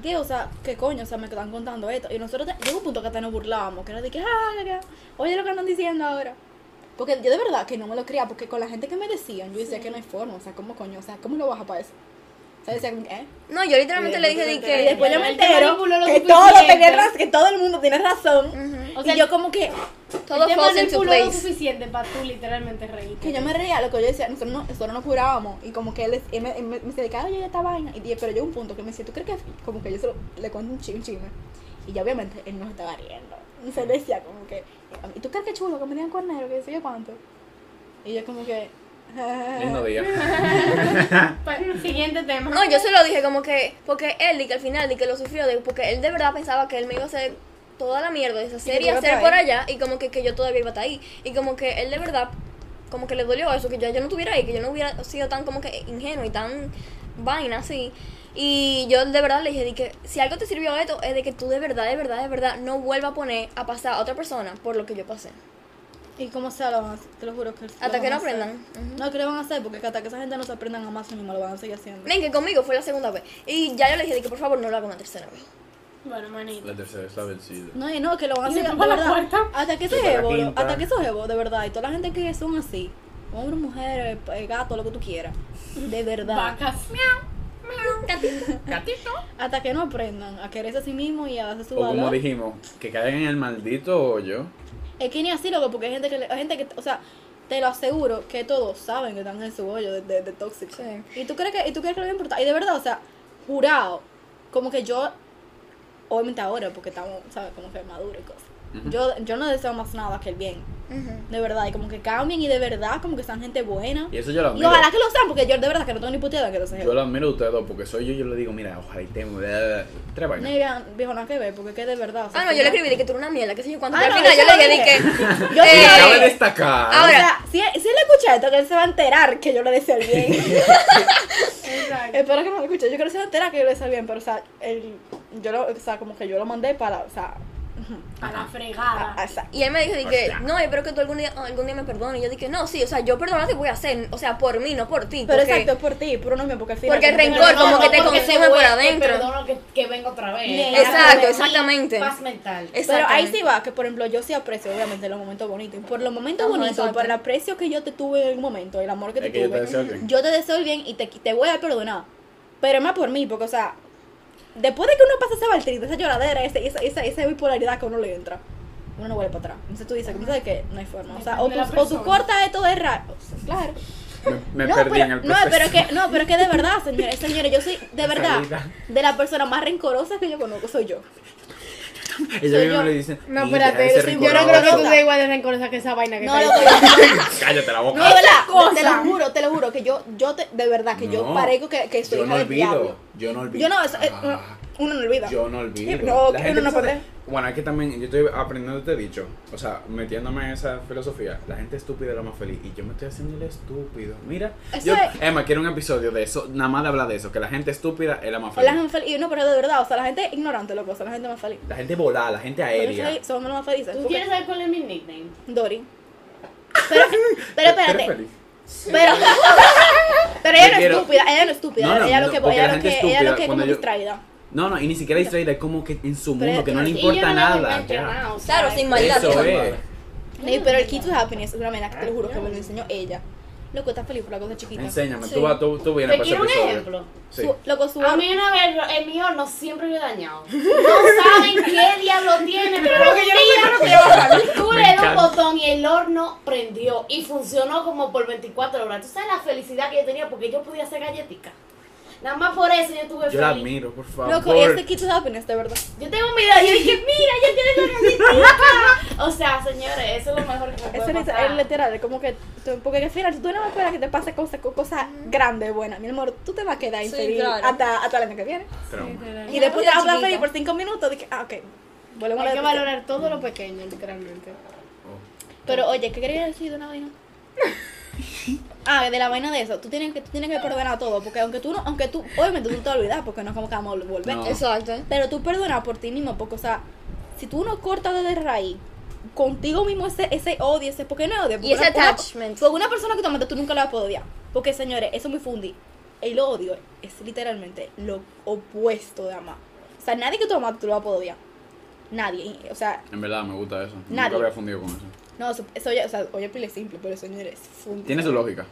[SPEAKER 4] ¿qué? O sea, ¿qué coño? O sea, me están contando esto. Y nosotros, te- un punto que hasta nos burlábamos, que era de que, ah, oye lo que andan diciendo ahora. Porque yo de verdad que no me lo creía, porque con la gente que me decían, yo decía que no hay forma, o sea, ¿cómo coño? O sea, ¿cómo lo baja para eso? O sea, decía como que, ¿eh?
[SPEAKER 3] No, yo literalmente le dije de
[SPEAKER 4] Y
[SPEAKER 3] que.
[SPEAKER 4] después yo me entero que todo, tenía raz- que todo el mundo tiene razón.
[SPEAKER 3] Ujú.
[SPEAKER 2] O sea,
[SPEAKER 4] y yo como que,
[SPEAKER 3] Todo
[SPEAKER 2] te
[SPEAKER 3] falls into
[SPEAKER 2] lo suficiente para tú literalmente reírte.
[SPEAKER 4] que yo me reía, lo que yo decía, nosotros, no, nosotros nos curábamos. Y como que él, es- él me, me, me decía, oye, esta vaina. Y dije, pero yo un punto que me decía, ¿tú crees que como que yo se lo- le cuento un chisme, un chisme? Y ya obviamente él no estaba riendo. Y se decía como que, ¿y tú crees que chulo que me digan cuernero? Que sé yo cuánto. Y yo como que,
[SPEAKER 1] Lindo día.
[SPEAKER 2] Siguiente tema.
[SPEAKER 3] No, yo se lo dije como que, porque él, y que al final, y que lo sufrió, de- porque él de verdad pensaba que él me iba a hacer toda la mierda de hacer
[SPEAKER 4] que
[SPEAKER 3] y
[SPEAKER 4] iba a
[SPEAKER 3] hacer por allá, y como que, que yo todavía iba a estar ahí. Y como que él de verdad, como que le dolió eso, que yo, yo no estuviera ahí, que yo no hubiera sido tan como que ingenuo y tan vaina así. Y yo de verdad le dije, de que si algo te sirvió esto, es de que tú de verdad, de verdad, de verdad, no vuelvas a poner a pasar a otra persona por lo que yo pasé.
[SPEAKER 4] ¿Y cómo sea lo van a hacer? Te lo juro que lo
[SPEAKER 3] Hasta
[SPEAKER 4] van
[SPEAKER 3] que no aprendan.
[SPEAKER 4] No, que lo van a hacer, porque hasta que esa gente no se aprendan a más mismo lo van a seguir haciendo.
[SPEAKER 3] Ven, que conmigo fue la segunda vez. Y ya yo le dije, de que por favor no lo haga una tercera vez.
[SPEAKER 2] Bueno, manito.
[SPEAKER 1] La tercera es la vencida.
[SPEAKER 4] No, y no, que lo van a
[SPEAKER 2] Y
[SPEAKER 4] hacer de
[SPEAKER 2] la
[SPEAKER 4] verdad.
[SPEAKER 2] cuarta.
[SPEAKER 4] Hasta que esos
[SPEAKER 1] la quinta.
[SPEAKER 4] hasta que esos jevos, de verdad, y toda la gente que son así, hombres, mujeres, eh, gatos, lo que tú quieras, de verdad,
[SPEAKER 2] Vacas.
[SPEAKER 4] hasta que no aprendan a quererse a sí mismos y a darse su
[SPEAKER 1] O como dijimos, que caigan en el maldito hoyo.
[SPEAKER 4] Es que ni así, loco, porque hay gente que, hay gente que, o sea, te lo aseguro que todos saben que están en su hoyo de, de, de tóxico.
[SPEAKER 3] Sí.
[SPEAKER 4] Y tú crees que, y tú crees que lo voy a importar. Y de verdad, o sea, jurado, como que yo, obviamente ahora, porque estamos, ¿sabes? Como que maduros y cosas. Yo, yo no deseo más nada que el bien. De verdad, y como que cambien y de verdad, como que sean gente buena.
[SPEAKER 1] Y eso yo lo
[SPEAKER 4] Y
[SPEAKER 1] admiro.
[SPEAKER 4] ojalá que lo sean, porque yo de verdad que no tengo ni puta idea que lo sean.
[SPEAKER 1] Yo lo admiro a ustedes dos, porque soy yo, yo le digo, mira, ojalá y te... Tres
[SPEAKER 4] No
[SPEAKER 1] vainas.
[SPEAKER 4] había viejo nada que ver, porque que de verdad. o sea,
[SPEAKER 3] Ah, no, yo le escribí de que tú eres una mierda, que sé yo cuánto.
[SPEAKER 4] Ah, no,
[SPEAKER 3] al final yo le dije que.
[SPEAKER 4] Yo
[SPEAKER 3] eh,
[SPEAKER 4] sí lo
[SPEAKER 1] Cabe destacar.
[SPEAKER 4] O
[SPEAKER 3] Ahora-
[SPEAKER 4] sea, si, si él escucha esto, que él se va a enterar que yo le deseo el bien.
[SPEAKER 2] Exacto.
[SPEAKER 4] Espero que no lo escuche. Yo creo que se va a enterar que yo le deseo el bien, pero o sea, él, yo lo, o sea, como que yo lo mandé para, o sea,
[SPEAKER 2] A la fregada.
[SPEAKER 4] a-
[SPEAKER 3] Y él me dijo que,
[SPEAKER 1] sea.
[SPEAKER 3] no, yo espero que tú algún día, algún día me perdones. Y yo dije, no, sí, o sea, yo perdonarte voy a hacer, o sea, por mí, no por ti.
[SPEAKER 4] pero
[SPEAKER 3] porque-
[SPEAKER 4] exacto, es por ti, por uno mismo, porque al final.
[SPEAKER 3] Porque el
[SPEAKER 4] que-
[SPEAKER 3] rencor como que te consume por adentro.
[SPEAKER 5] Te perdono que, que venga otra vez.
[SPEAKER 3] Exacto, exactamente.
[SPEAKER 5] Paz mental.
[SPEAKER 4] Pero ahí sí va, que por ejemplo yo sí aprecio obviamente los momentos bonitos. Y por los momentos
[SPEAKER 3] Ajá,
[SPEAKER 4] bonitos,
[SPEAKER 3] exacto.
[SPEAKER 4] por el aprecio que yo te tuve en un momento, el amor que te
[SPEAKER 1] Es que yo te
[SPEAKER 4] tuve,
[SPEAKER 1] el
[SPEAKER 4] yo te deseo el bien y te, te voy a perdonar. Pero es más por mí, porque o sea, después de que uno pasa ese baltrito, esa lloradera, esa, esa, esa bipolaridad que a uno le entra, uno no vuelve para atrás. Entonces tú dices, ¿sabes que No hay forma. O sea, o tú, o tú cortas esto de raro. Claro.
[SPEAKER 1] Me, me
[SPEAKER 4] no,
[SPEAKER 1] perdí
[SPEAKER 4] pero,
[SPEAKER 1] en el
[SPEAKER 4] no, pero que, no, pero que de verdad, señores, señores, yo soy de verdad de la persona más rencorosa que yo conozco, soy yo.
[SPEAKER 1] Ella misma
[SPEAKER 4] yo.
[SPEAKER 1] le dice,
[SPEAKER 2] No,
[SPEAKER 1] "Mira,
[SPEAKER 2] espérate, yo, no creo que
[SPEAKER 1] rencoroso".
[SPEAKER 2] tú seas igual de rencorosa que esa vaina que
[SPEAKER 4] No,
[SPEAKER 2] está
[SPEAKER 4] lo
[SPEAKER 2] ahí.
[SPEAKER 1] Cállate la boca.
[SPEAKER 4] No, de verdad,
[SPEAKER 2] cosa.
[SPEAKER 4] te lo juro, te lo juro, que yo, yo te, de verdad, que yo
[SPEAKER 1] No,
[SPEAKER 4] parezco que, que soy
[SPEAKER 1] yo no olvido. Yo no olvido.
[SPEAKER 4] Yo no, eh,
[SPEAKER 1] Ah,
[SPEAKER 4] uno, no olvida.
[SPEAKER 1] Yo no olvido.
[SPEAKER 4] Sí, no,
[SPEAKER 1] La
[SPEAKER 4] que
[SPEAKER 1] gente
[SPEAKER 4] uno no puede.
[SPEAKER 1] Bueno, es que también yo estoy aprendiendo este dicho. O sea, metiéndome en esa filosofía. La gente estúpida es la más feliz. Y yo me estoy haciendo el estúpido. Mira.
[SPEAKER 4] Eso
[SPEAKER 1] Yo,
[SPEAKER 4] es-
[SPEAKER 1] Emma, quiero un episodio de eso. Nada más de hablar de eso. Que la gente estúpida es la más feliz.
[SPEAKER 4] la gente feliz, y no, pero de verdad, o sea, la gente ignorante, loco, o sea, la gente más feliz.
[SPEAKER 1] La gente volada, la gente
[SPEAKER 4] feliz-
[SPEAKER 1] aérea.
[SPEAKER 4] Somos los más felices.
[SPEAKER 5] ¿Tú quieres saber cuál es mi nickname?
[SPEAKER 4] Dory. Pero, pero
[SPEAKER 1] ¿Eres
[SPEAKER 4] espérate, pero, pero ella no es estúpida, ella no es estúpida,
[SPEAKER 1] No, no,
[SPEAKER 4] ella lo que, ella
[SPEAKER 1] la
[SPEAKER 4] lo que, ella lo que es como distraída.
[SPEAKER 1] No, no, y ni siquiera distraída. Es como que en su
[SPEAKER 4] Pero
[SPEAKER 1] mundo, que no le
[SPEAKER 4] que-
[SPEAKER 1] importa
[SPEAKER 5] yo no
[SPEAKER 1] nada.
[SPEAKER 3] Claro, sin maldad.
[SPEAKER 1] Eso
[SPEAKER 3] tú.
[SPEAKER 1] es.
[SPEAKER 4] Sí, pero el key to happiness es una que te lo juro que me lo enseñó ella. Loco, está feliz por la cosa chiquita.
[SPEAKER 1] Enséñame,
[SPEAKER 3] Sí.
[SPEAKER 1] tú, vas- tú, tú vienes
[SPEAKER 5] ¿Te
[SPEAKER 1] para ese
[SPEAKER 5] un
[SPEAKER 1] episodio.
[SPEAKER 5] ejemplo?
[SPEAKER 1] Sí.
[SPEAKER 4] Su- loco, su
[SPEAKER 5] A mí una vez el mío no siempre lo he dañado. No saben qué diablo tiene, pero un día tú
[SPEAKER 1] Me
[SPEAKER 5] le das un botón y el horno prendió y funcionó como por 24 horas. ¿Tú sabes la felicidad que yo tenía porque yo podía hacer galletitas? Nada más por eso yo tuve
[SPEAKER 1] Yo la
[SPEAKER 5] feliz.
[SPEAKER 1] admiro, por favor.
[SPEAKER 4] Loco, este to happiness, de verdad.
[SPEAKER 5] Yo tengo un video y yo dije, mira, ya tienes una. O sea, señores, eso es lo mejor que me
[SPEAKER 4] Eso
[SPEAKER 5] puede
[SPEAKER 4] es,
[SPEAKER 5] pasar.
[SPEAKER 4] es literal, es como que, tú- porque al final, si tú no me esperas que te pase cosas cosas grandes, buenas, mi amor, tú te vas a quedar
[SPEAKER 3] Sí,
[SPEAKER 4] infeliz
[SPEAKER 3] claro.
[SPEAKER 4] hasta, hasta el año que viene.
[SPEAKER 1] Trauma.
[SPEAKER 4] Y después te vas a hablar feliz por cinco minutos, dije, ah, ok, volvemos a
[SPEAKER 2] Hay
[SPEAKER 4] la
[SPEAKER 2] que valorar todo lo pequeño, literalmente.
[SPEAKER 1] Oh.
[SPEAKER 4] Pero oye, ¿qué querías decir de una vaina? Ah, de la vaina de eso, tú tienes que, tú tienes que perdonar todo, porque aunque tú no, aunque tú, obviamente tú no te olvidar, porque no es como que vamos a volver.
[SPEAKER 1] No.
[SPEAKER 3] Exacto.
[SPEAKER 4] Pero tú perdonas por ti mismo, porque, o sea, si tú no cortas desde raíz, contigo mismo ese, ese odio, ese, porque no es odio, porque
[SPEAKER 3] Y ese
[SPEAKER 4] una- una-
[SPEAKER 3] attachment.
[SPEAKER 4] porque una persona que tú amaste, tú nunca la vas a poder odiar. Porque, señores, eso es muy fundi. El odio es literalmente lo opuesto de amar. O sea, nadie que tú amas tú lo vas a poder odiar. Nadie. O sea,
[SPEAKER 1] En verdad me gusta eso.
[SPEAKER 4] Nadie.
[SPEAKER 1] Nunca había fundido con eso.
[SPEAKER 4] No, eso, eso ya, o sea, oye, pile simple, pero señores, fundi.
[SPEAKER 1] Tiene su lógica.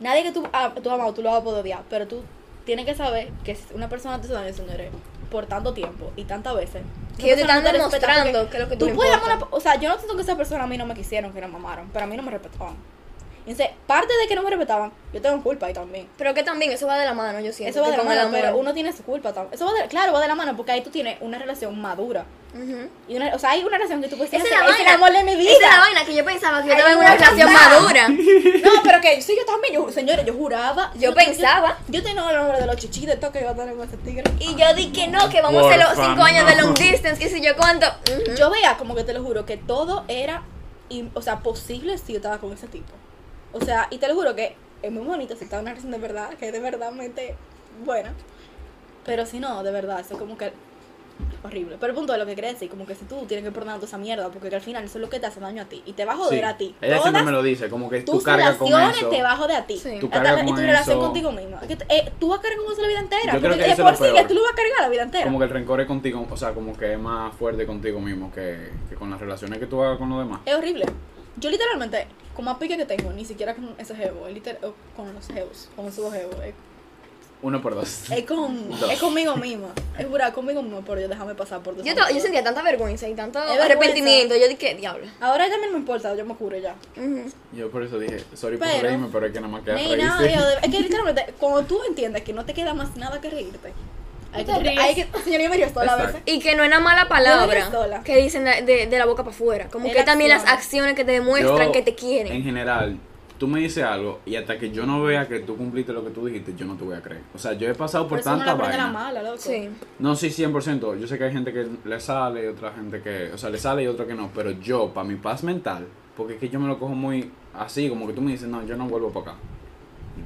[SPEAKER 4] Nadie que tú, ah, tú amas tú lo vas a poder odiar, pero tú tiene que saber que si una persona te hace daño, señores, por tanto tiempo y tantas veces.
[SPEAKER 3] Que ellos te están
[SPEAKER 4] no
[SPEAKER 3] demostrando que lo que tú le
[SPEAKER 4] puedes
[SPEAKER 3] importa.
[SPEAKER 4] amar a una- O sea, yo no siento que esa persona a mí no me quisieron, que la mamaron, pero a mí no me respetaban. Entonces, parte de que no me respetaban, yo tengo culpa ahí también.
[SPEAKER 3] Pero que también eso va de la mano, yo siento.
[SPEAKER 4] Eso va
[SPEAKER 3] que
[SPEAKER 4] de la mano, pero uno tiene su culpa también. Eso va de, claro, va de la mano porque ahí tú tienes una relación madura. Y una, o sea, hay una relación que tú puedes decir,
[SPEAKER 3] es la
[SPEAKER 4] "Ese es el
[SPEAKER 3] vaina.
[SPEAKER 4] amor de mi vida.
[SPEAKER 3] Esa es la vaina que yo pensaba que yo estaba en una relación madura.
[SPEAKER 4] No, pero que sí, yo también, yo, señores, yo juraba.
[SPEAKER 3] Yo pensaba.
[SPEAKER 4] Yo, tengo el nombre de los chichitos, esto que iba a tener con ese tigre.
[SPEAKER 3] Y yo di que no, que vamos a hacer los
[SPEAKER 1] Porfa,
[SPEAKER 3] cinco años de long distance, qué sé yo cuánto.
[SPEAKER 4] Yo veía, como que te lo juro, que todo era, o sea, posible si yo estaba con ese tipo. O sea, y te lo juro que es muy bonito si está en una relación de verdad, que es de verdad mente buena. Pero si no, de verdad, eso es como que horrible. Pero el punto de lo que quería decir, como que si tú tienes que perdonar toda esa mierda, porque que al final eso es lo que te hace daño a ti. Y te va a joder
[SPEAKER 1] Sí.
[SPEAKER 4] a ti.
[SPEAKER 1] Ella siempre me lo dice, como que tú
[SPEAKER 4] tus
[SPEAKER 1] cargas con
[SPEAKER 4] relaciones
[SPEAKER 1] eso.
[SPEAKER 4] te va a joder a ti.
[SPEAKER 3] Sí.
[SPEAKER 1] Tú
[SPEAKER 4] Hasta
[SPEAKER 1] cargas
[SPEAKER 4] la- y tu
[SPEAKER 1] con
[SPEAKER 4] relación
[SPEAKER 1] eso.
[SPEAKER 4] contigo misma. Eh, tú vas a cargar con eso la vida entera.
[SPEAKER 1] Yo creo que eso es
[SPEAKER 4] por
[SPEAKER 1] lo
[SPEAKER 4] sí
[SPEAKER 1] peor.
[SPEAKER 4] tú lo vas a cargar la vida entera.
[SPEAKER 1] Como que el rencor es contigo, o sea, como que es más fuerte contigo mismo que, que con las relaciones que tú hagas con los demás.
[SPEAKER 4] Es horrible. Yo literalmente, con más pique que tengo, ni siquiera con ese jevo, liter- con los jevos, con esos dos jevos, es,
[SPEAKER 1] Uno por dos.
[SPEAKER 4] es con,
[SPEAKER 1] Dos.
[SPEAKER 4] es conmigo misma. Es pura conmigo misma, pero yo déjame pasar por
[SPEAKER 3] Yo, to- yo
[SPEAKER 4] mierda.
[SPEAKER 3] sentía tanta vergüenza y tanto
[SPEAKER 4] vergüenza.
[SPEAKER 3] arrepentimiento. Yo dije, diablo.
[SPEAKER 4] Ahora también me importa, yo me curo ya.
[SPEAKER 1] Yo por eso dije, sorry por
[SPEAKER 4] Pero-
[SPEAKER 1] reírme, pero es que nada más queda
[SPEAKER 4] Ni
[SPEAKER 1] reírse.
[SPEAKER 4] nada, yo es que literalmente, cuando tú entiendes que no te queda más nada que reírte, hay que, hay que, señor, yo me río sola veces.
[SPEAKER 3] Y que no es una mala palabra que dicen de, de- de la boca para afuera. Como
[SPEAKER 4] Es
[SPEAKER 3] que
[SPEAKER 4] la
[SPEAKER 3] también las acciones que te demuestran
[SPEAKER 1] Yo,
[SPEAKER 3] que te
[SPEAKER 1] En
[SPEAKER 3] quieren.
[SPEAKER 1] general, tú me dices algo y hasta que yo no vea que tú cumpliste lo que tú dijiste, yo no te voy a creer. O sea, yo he pasado por
[SPEAKER 4] Por eso no
[SPEAKER 1] tanta
[SPEAKER 4] la aprende la
[SPEAKER 1] vaina.
[SPEAKER 4] mala, loco.
[SPEAKER 3] Sí.
[SPEAKER 1] No, sí, 100%. Yo sé que hay gente que le sale y otra gente que, o sea, le sale y otra que no, pero yo, para mi paz mental, porque es que yo me lo cojo muy así, como que tú me dices, no, yo no vuelvo para acá.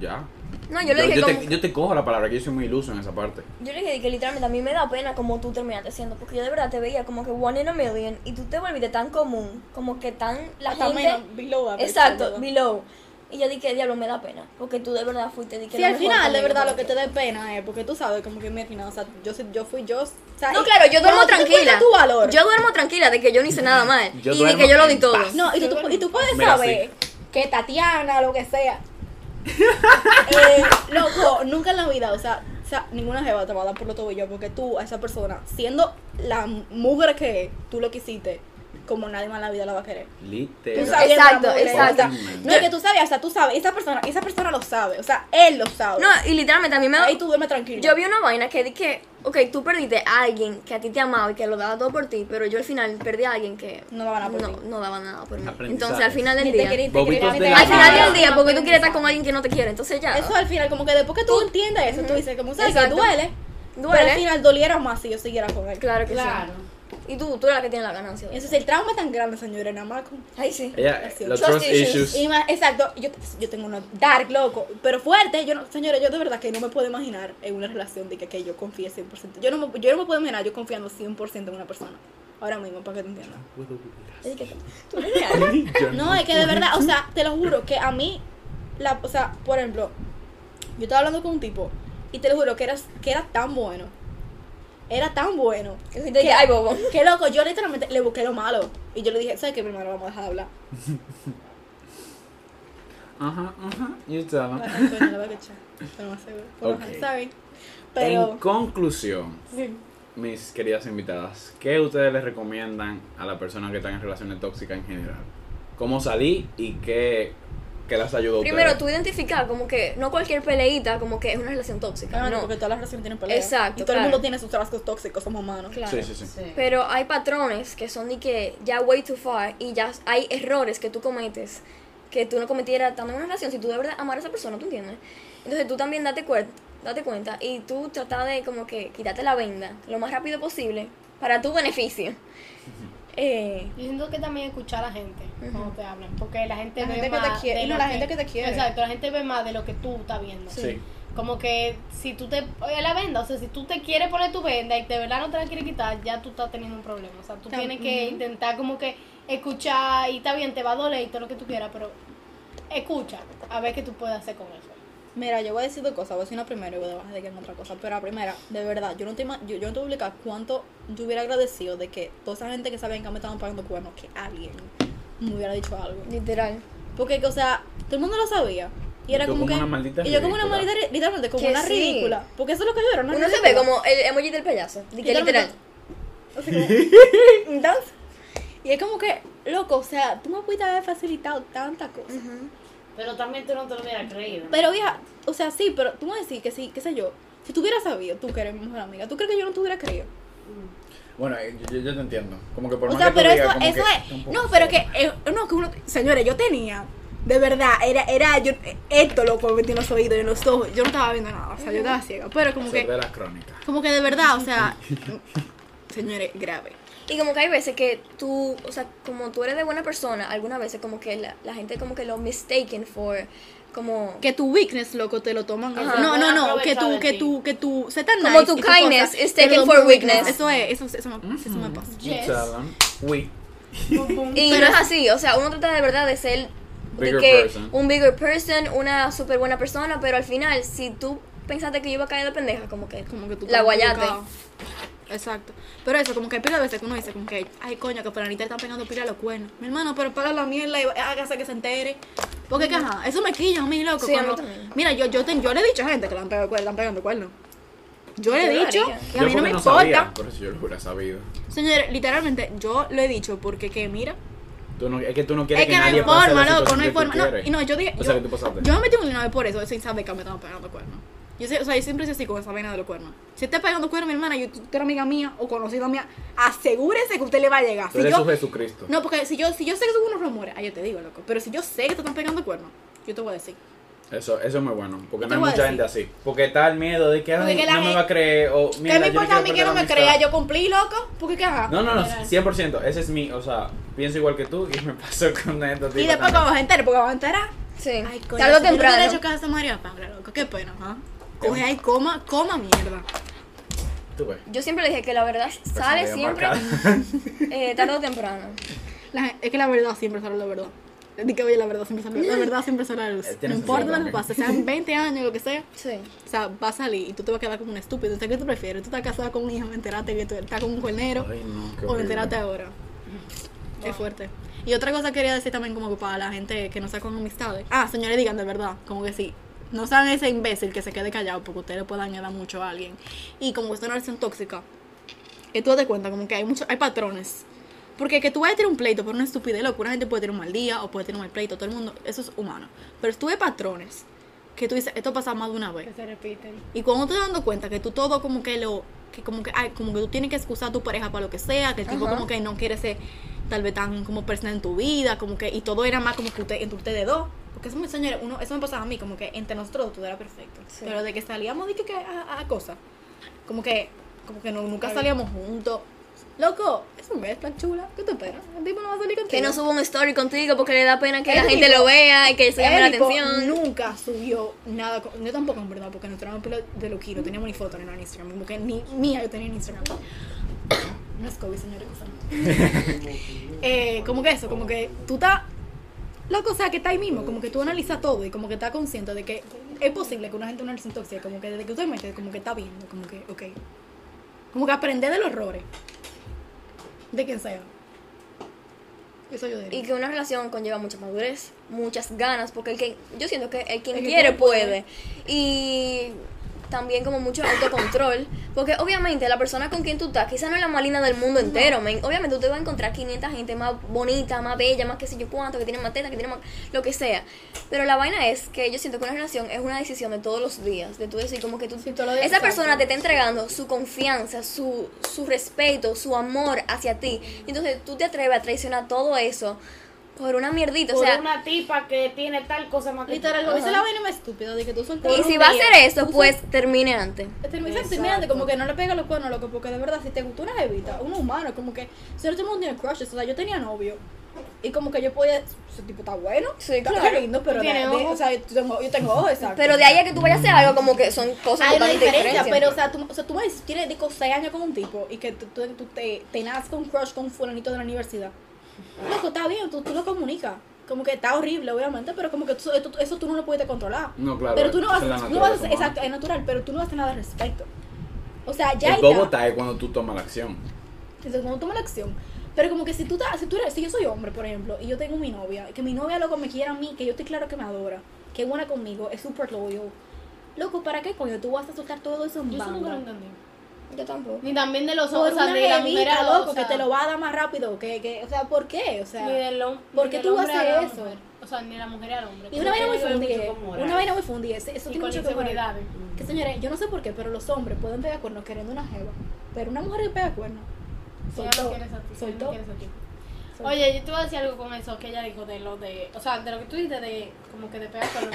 [SPEAKER 1] Ya.
[SPEAKER 3] No, yo le dije
[SPEAKER 1] yo,
[SPEAKER 3] como-
[SPEAKER 1] te, yo te cojo la palabra, que yo soy muy iluso en esa parte.
[SPEAKER 3] Yo le dije que literalmente a mí me da pena como tú terminaste siendo, porque yo de verdad te veía como que one in a million y tú te volviste tan común, como que tan la
[SPEAKER 4] Hasta
[SPEAKER 3] gente
[SPEAKER 4] menos, below average,
[SPEAKER 3] Exacto,
[SPEAKER 4] ¿verdad?
[SPEAKER 3] below. Y yo dije, diablo, me da pena, porque tú de verdad fuiste di que
[SPEAKER 4] Sí, al final, de verdad, lo que te dé pena es porque tú sabes, como que mira, o sea, yo, yo fui yo. O sea,
[SPEAKER 3] No,
[SPEAKER 4] y-
[SPEAKER 3] claro, yo duermo tranquila.
[SPEAKER 4] tu valor.
[SPEAKER 3] Yo duermo tranquila de que yo no hice nada mal
[SPEAKER 1] Yo
[SPEAKER 3] y de que yo lo di todo.
[SPEAKER 1] paz.
[SPEAKER 4] No, y tú, y tú puedes
[SPEAKER 1] Mira,
[SPEAKER 4] saber que Tatiana, lo que sea. Eh, loco, nunca en la vida, o sea, o sea, ninguna jeva te va a dar por los tobillos porque tú, a esa persona, siendo la mujer que tú lo quisiste, como nadie más en la vida la va a querer. Tú
[SPEAKER 1] Literal.
[SPEAKER 4] sabes
[SPEAKER 3] Exacto,
[SPEAKER 4] amor,
[SPEAKER 3] exacto.
[SPEAKER 4] No es que tú sabes, o sea, tú sabes, esa persona, esa persona lo sabe, o sea, él lo sabe.
[SPEAKER 3] No, y literalmente a mí me da...
[SPEAKER 4] Ahí tú duermes tranquilo.
[SPEAKER 3] Yo vi una vaina que di que, ok, tú perdiste a alguien que a ti te amaba y que lo daba todo por ti, pero yo al final perdí a alguien que
[SPEAKER 4] No daba nada por
[SPEAKER 3] no,
[SPEAKER 4] ti.
[SPEAKER 3] no daba nada por mí. Entonces al final del día...
[SPEAKER 4] te te
[SPEAKER 3] Al final
[SPEAKER 1] vida.
[SPEAKER 3] del día, porque tú quieres estar con alguien que no te quiere, entonces ya.
[SPEAKER 4] Eso al final, como que después que tú entiendes eso, tú dices, como sabes que duele,
[SPEAKER 3] Duele.
[SPEAKER 4] pero al final doliera más si yo siguiera con él.
[SPEAKER 3] Claro que
[SPEAKER 2] Claro.
[SPEAKER 3] sí. Y tú, tú eres la que tiene la ganancia. de
[SPEAKER 4] Y eso
[SPEAKER 3] eso.
[SPEAKER 4] es el trauma es tan grande, señores, nada más con...
[SPEAKER 3] Ay, sí.
[SPEAKER 1] Los
[SPEAKER 3] Trust
[SPEAKER 1] trust
[SPEAKER 3] issues.
[SPEAKER 1] issues.
[SPEAKER 4] Y más, exacto, yo, yo tengo uno dark, loco, pero fuerte, yo no, señores, yo de verdad que no me puedo imaginar en una relación de que, que yo confíe 100%. Yo no, me, yo no me puedo imaginar yo confiando 100% en una persona. Ahora mismo, para que te entiendas.
[SPEAKER 3] Es que-
[SPEAKER 1] Yo
[SPEAKER 4] No, es que de verdad, o sea, te lo juro que a mí, la, o sea, por ejemplo, yo estaba hablando con un tipo y te lo juro que era, que era tan bueno. Era tan bueno.
[SPEAKER 3] Que si te dije, ay, bobo.
[SPEAKER 4] Que loco, yo literalmente le busqué lo malo. Y yo le dije, ¿sabes qué, mi hermano? Vamos a dejar de hablar.
[SPEAKER 1] Ajá, ajá.
[SPEAKER 4] A echar. Pero.
[SPEAKER 1] En conclusión,
[SPEAKER 4] sí.
[SPEAKER 1] mis queridas invitadas, ¿qué ustedes les recomiendan a las personas que están en relaciones tóxicas en general? ¿Cómo salir y qué, las ayudó
[SPEAKER 3] Primero,
[SPEAKER 1] ustedes?
[SPEAKER 3] tú identificar como que no cualquier peleita como que es una relación tóxica.
[SPEAKER 4] Claro,
[SPEAKER 3] no.
[SPEAKER 4] porque todas las relaciones tienen peleas.
[SPEAKER 3] Exacto,
[SPEAKER 4] Y todo el mundo tiene sus rasgos tóxicos, somos humanos.
[SPEAKER 3] Claro.
[SPEAKER 1] Sí, sí, sí.
[SPEAKER 2] Sí.
[SPEAKER 3] Pero hay patrones que son de que ya way too far y ya hay errores que tú cometes que tú no cometieras estando en una relación si tú de verdad amar a esa persona, ¿tú entiendes? Entonces tú también date, cuer- date cuenta y tú trata de como que quitarte la venda lo más rápido posible para tu beneficio. Eh,
[SPEAKER 2] Yo siento que también escuchar a la gente cuando te hablan, porque la gente
[SPEAKER 4] La
[SPEAKER 2] ve
[SPEAKER 4] gente que te
[SPEAKER 2] más
[SPEAKER 4] quiere-
[SPEAKER 2] de
[SPEAKER 4] y no,
[SPEAKER 2] lo
[SPEAKER 4] gente que te quiere.
[SPEAKER 2] Exacto, la gente ve más de lo que tú estás viendo.
[SPEAKER 1] Sí.
[SPEAKER 2] Como que si tú te oye, la venda, o sea, si tú te quieres poner tu venda y de verdad no te la quieres quitar, ya tú estás teniendo un problema. O sea, tú
[SPEAKER 4] Tam-
[SPEAKER 2] tienes que intentar como que escuchar y está bien, te va a doler y todo lo que tú quieras, pero escucha a ver qué tú puedes hacer con eso.
[SPEAKER 4] Mira, yo voy a decir dos cosas. Voy a decir una primera y voy a dejar de que en otra cosa. Pero la primera, de verdad, yo no te, yo, yo no te voy a explicar cuánto yo hubiera agradecido de que toda esa gente que sabían que me estaban pagando cuernos, que alguien me hubiera dicho algo.
[SPEAKER 3] literal.
[SPEAKER 4] Porque, que, o sea, todo el mundo lo sabía. Y era como
[SPEAKER 1] como
[SPEAKER 4] que.
[SPEAKER 1] una maldita
[SPEAKER 4] y yo como una maldita, literalmente, como
[SPEAKER 3] Que
[SPEAKER 4] una
[SPEAKER 3] sí.
[SPEAKER 4] ridícula. Porque eso es lo que yo era, una
[SPEAKER 3] Uno se ve como el emoji del payaso. De que literal.
[SPEAKER 4] Así como- Entonces, y es como que, loco, o sea, tú me pudiste haber facilitado tantas cosas.
[SPEAKER 5] Pero también tú no te lo hubieras creído.
[SPEAKER 4] Pero, vieja, o sea, sí, pero tú me decís que sí, qué sé yo. Si tú hubieras sabido, tú que eres mi mejor amiga, ¿tú crees que yo no te hubiera creído?
[SPEAKER 1] Bueno, eh, yo, yo te entiendo. Como que por
[SPEAKER 4] O
[SPEAKER 1] más
[SPEAKER 4] sea,
[SPEAKER 1] que tú
[SPEAKER 4] pero
[SPEAKER 1] digas,
[SPEAKER 4] eso,
[SPEAKER 1] como
[SPEAKER 4] eso
[SPEAKER 1] que
[SPEAKER 4] es. No, pero que. eh, no, que uno. Señores, yo tenía. De verdad, era, era yo, esto loco me metí en los oídos y en los ojos. Yo no estaba viendo nada, o sea, yo estaba ciega. Pero como que,
[SPEAKER 1] Severas crónicas.
[SPEAKER 4] como que de verdad, o sea, señores, grave.
[SPEAKER 3] Y como que hay veces que tú, o sea, como tú eres de buena persona, algunas veces como que la, la gente como que lo mistaken for, como...
[SPEAKER 4] Que tu weakness, loco, te lo toman.
[SPEAKER 3] Ajá.
[SPEAKER 4] No, no, no, que tú,
[SPEAKER 5] de
[SPEAKER 4] que tú, que tú, sé tan
[SPEAKER 3] Como
[SPEAKER 4] nice
[SPEAKER 3] tu kindness
[SPEAKER 4] cosa,
[SPEAKER 3] is taken for
[SPEAKER 4] por
[SPEAKER 3] weakness.
[SPEAKER 4] Eso es, eso, eso, me, eso me pasa.
[SPEAKER 5] Yes.
[SPEAKER 1] We.
[SPEAKER 3] Y no es así, o sea, uno trata de verdad de ser de que
[SPEAKER 1] person.
[SPEAKER 3] un bigger person, una súper buena persona, pero al final, si tú pensaste que yo iba a caer de pendeja, como que,
[SPEAKER 4] Como que tú
[SPEAKER 3] la
[SPEAKER 4] equivocado. Exacto. Pero eso, como que hay pila de veces que uno dice, como que, ay, coño, que Fulanita están pegando pila a los cuernos. Mi hermano, pero para la mierda y hágase que se entere. Porque, que, ajá, eso me quilla a mí, loco.
[SPEAKER 3] Sí, a mí
[SPEAKER 4] cuando- mira, yo, yo, te- yo le he dicho a gente que le han pegado, le pegando cuernos. Yo le he dicho, y a mí no me
[SPEAKER 1] porque
[SPEAKER 4] importa.
[SPEAKER 1] sabía, por eso yo lo hubiera sabido.
[SPEAKER 4] Señores, literalmente, yo lo he dicho porque, que, mira,
[SPEAKER 1] Tú no, es que tú no quieres
[SPEAKER 4] es que no hay
[SPEAKER 1] nadie pase
[SPEAKER 4] forma, loco, no hay
[SPEAKER 1] que
[SPEAKER 4] forma. No, y no, yo dije.
[SPEAKER 1] O sea,
[SPEAKER 4] yo,
[SPEAKER 1] que tú pasaste.
[SPEAKER 4] yo me metí una vez por eso, sin saber que me estaban pegando cuernos. Yo, sé, o sea, yo siempre soy así con esa vaina de los cuernos. Si estás pegando cuernos, mi hermana, y tú tú eres amiga mía o conocida mía, asegúrese que usted le va a llegar. Si
[SPEAKER 1] eres
[SPEAKER 4] yo,
[SPEAKER 1] su Jesucristo.
[SPEAKER 4] no, porque si yo, si yo sé que son unos rumores, ahí yo te digo, loco. Pero si yo sé que te están pegando cuernos, yo te voy a decir.
[SPEAKER 1] Eso, eso es muy bueno. Porque no hay mucha gente así. Porque está el miedo de que,
[SPEAKER 4] Porque
[SPEAKER 1] ay,
[SPEAKER 4] que la
[SPEAKER 1] no me
[SPEAKER 4] gente-
[SPEAKER 1] va a creer. O,
[SPEAKER 4] ¿Qué me
[SPEAKER 1] yo
[SPEAKER 4] importa a mí que no me crea? Yo cumplí, loco. Porque qué ajá.
[SPEAKER 1] No, no, no, 100%. Ese es mi, o sea, pienso igual que tú y me pasó con esto.
[SPEAKER 4] y después vas a enterar, porque vas a enterar.
[SPEAKER 3] sí,
[SPEAKER 4] Ay, coño,
[SPEAKER 3] tarde o
[SPEAKER 4] si yo le hubiera
[SPEAKER 3] temprano.
[SPEAKER 4] hecho caso a María Paula, loco. Qué pena, ¿ah? Coge ahí, coma, coma mierda.
[SPEAKER 1] Tú ves.
[SPEAKER 3] Yo siempre le dije que la verdad sale
[SPEAKER 1] Personalidad
[SPEAKER 3] siempre, eh, tarde o temprano.
[SPEAKER 4] La- es que la verdad siempre sale la verdad. Di que oye, la verdad siempre sale la verdad siempre sale la luz.
[SPEAKER 1] Eh,
[SPEAKER 4] No
[SPEAKER 1] tienes
[SPEAKER 4] importa
[SPEAKER 1] razón
[SPEAKER 4] lo que pase, sean 20 años, lo que sea.
[SPEAKER 3] Sí.
[SPEAKER 4] O sea, va a salir y tú te vas a quedar como un estúpido. Entonces, ¿qué tú prefieres? ¿Tú estás casada con un hijo? ¿Me enteraste que tú estás con un cuernero?
[SPEAKER 1] Ay, no, qué
[SPEAKER 4] ¿O me
[SPEAKER 1] horrible.
[SPEAKER 4] enteraste ahora? Es fuerte. Y otra cosa quería decir también como que para la gente que no está con amistades. Ah, señores, digan de verdad, como que sí. No sean ese imbécil que se quede callado porque ustedes le pueden dañar mucho a alguien. Y como es una relación tóxica, que tú te cuenta como que hay muchos, hay patrones. Porque que tú vayas a tener un pleito por una estupidez, loco, una gente puede tener un mal día o puede tener un mal pleito, todo el mundo, eso es humano. Pero tú ves patrones que tú dices, esto pasa más de una vez.
[SPEAKER 2] Que se repiten.
[SPEAKER 4] Y cuando te das dando cuenta que tú todo como que lo que como que ay, como que tú tienes que excusar a tu pareja para lo que sea, que el tipo
[SPEAKER 3] Ajá.
[SPEAKER 4] como que no quiere ser tal vez tan como personal en tu vida, como que y todo era más como que usted entre ustedes dos. Porque eso me señores, uno eso me pasaba a mí como que entre nosotros todo era perfecto.
[SPEAKER 3] Sí.
[SPEAKER 4] Pero de que salíamos de que, a, a cosas, como que como que no, nunca salíamos juntos. Loco, es un red flag chula. ¿Qué te esperas? El tipo no va a salir contigo.
[SPEAKER 3] Que no suba un story contigo porque le da pena que
[SPEAKER 4] El
[SPEAKER 3] la gente
[SPEAKER 4] tipo-
[SPEAKER 3] lo vea y que se llame la atención.
[SPEAKER 4] Nunca subió nada. con- Yo tampoco, en verdad, porque nuestro pelo de loquí, no teníamos ni foto ni nada en Instagram. Como que ni mía yo tenía en Instagram. No es COVID, señores. eh, como que eso, como que tú estás. Loco, o sea, que está ahí mismo, como que tú analizas todo y como que estás consciente de que es posible que una gente una relación tóxica, como que desde que tú te metes, como que está viendo, como que, ok. Como que aprender de los errores. De quien sea. Eso yo diría.
[SPEAKER 3] Y que una relación conlleva mucha madurez, muchas ganas, porque el que yo siento que el quien
[SPEAKER 4] El que
[SPEAKER 3] quiere
[SPEAKER 4] quiere puede.
[SPEAKER 3] puede. Y también como mucho autocontrol, porque obviamente la persona con quien tú estás, quizá no es la más linda del mundo entero, men. obviamente tú te vas a encontrar 500 gente más bonita, más bella, más que sé yo cuánto, que tiene más teta, que tiene más lo que sea. Pero la vaina es que yo siento que una relación es una decisión de todos los días, de tú decir como que tú
[SPEAKER 4] Sí,
[SPEAKER 3] esa
[SPEAKER 4] exacto.
[SPEAKER 3] persona te está entregando su confianza, su, su respeto, su amor hacia ti. Entonces tú te atreves a traicionar todo eso por una mierdita. O
[SPEAKER 5] Por
[SPEAKER 3] sea,
[SPEAKER 5] una tipa que tiene tal cosa más que
[SPEAKER 4] Literal, esa es la vaina más estúpida de que tú sueltas.
[SPEAKER 3] y si va a hacer eso, pues termine antes.
[SPEAKER 4] Termina
[SPEAKER 5] Exacto.
[SPEAKER 4] terminante, como que no le pega los cuernos, loco, porque de verdad, si te gustó una jevita, un humano, como que, si no todo el mundo tiene crushes, o sea, yo tenía novio, y como que yo podía, ese tipo está bueno,
[SPEAKER 3] Sí,
[SPEAKER 4] está
[SPEAKER 3] claro.
[SPEAKER 4] lindo, pero, de-
[SPEAKER 2] Tiene
[SPEAKER 4] de-
[SPEAKER 2] ojos.
[SPEAKER 4] o sea, yo tengo, yo tengo ojos, exacto.
[SPEAKER 3] Pero de ahí a que tú vayas a hacer algo, como que son cosas
[SPEAKER 4] hay una
[SPEAKER 3] totalmente
[SPEAKER 4] diferencia,
[SPEAKER 3] diferentes.
[SPEAKER 4] pero, o sea, tú, o sea, tú me dices, tienes, digo, 6 años con un tipo, y que tú, tú, tú te, te con un crush con un fulanito de la universidad, loco, está bien, tú, tú lo comunicas, como que está horrible, obviamente, pero como que tú- eso, eso tú no lo puedes controlar.
[SPEAKER 1] No, claro.
[SPEAKER 4] Pero tú no vas, tú no vas a hacer,
[SPEAKER 1] naturaleza
[SPEAKER 4] exacto, es natural, pero tú no vas a hacer nada al respecto. O sea, ya
[SPEAKER 1] El
[SPEAKER 4] está.
[SPEAKER 1] bobo está es cuando tú tomas la acción.
[SPEAKER 4] Entonces, cuando toma la acción. Pero como que si tú, si tú eres, si yo soy hombre, por ejemplo, y yo tengo mi novia, que mi novia loco me quiera a mí, que yo estoy claro que me adora. que es buena conmigo, es súper loyal. Loco, ¿para qué coño tú vas a soltar todo eso en
[SPEAKER 2] Yo eso nunca lo entendí.
[SPEAKER 3] Yo tampoco.
[SPEAKER 2] Ni también de los hombres, o sea, de la mujer a los-
[SPEAKER 4] loco,
[SPEAKER 2] o sea,
[SPEAKER 4] que te lo va a dar más rápido, que, que, o sea, ¿por qué? O sea,
[SPEAKER 2] Ni del hom-
[SPEAKER 4] ¿por qué tú haces eso?
[SPEAKER 2] mujer. O sea, ni la mujer al hombre.
[SPEAKER 4] Y una vaina muy fundida, una vaina muy fundida, eso
[SPEAKER 2] Y
[SPEAKER 4] tiene mucho que ver. Que señores, yo no sé por qué, pero los hombres pueden pegar cuernos queriendo una jeva, pero una mujer que pega cuernos, soltó, soltó.
[SPEAKER 2] quieres a ti.
[SPEAKER 4] soltó.
[SPEAKER 2] Oye, yo te voy a decir algo con eso que ella dijo de lo de, o sea, de lo que tú dices de como que de pegar cuerno.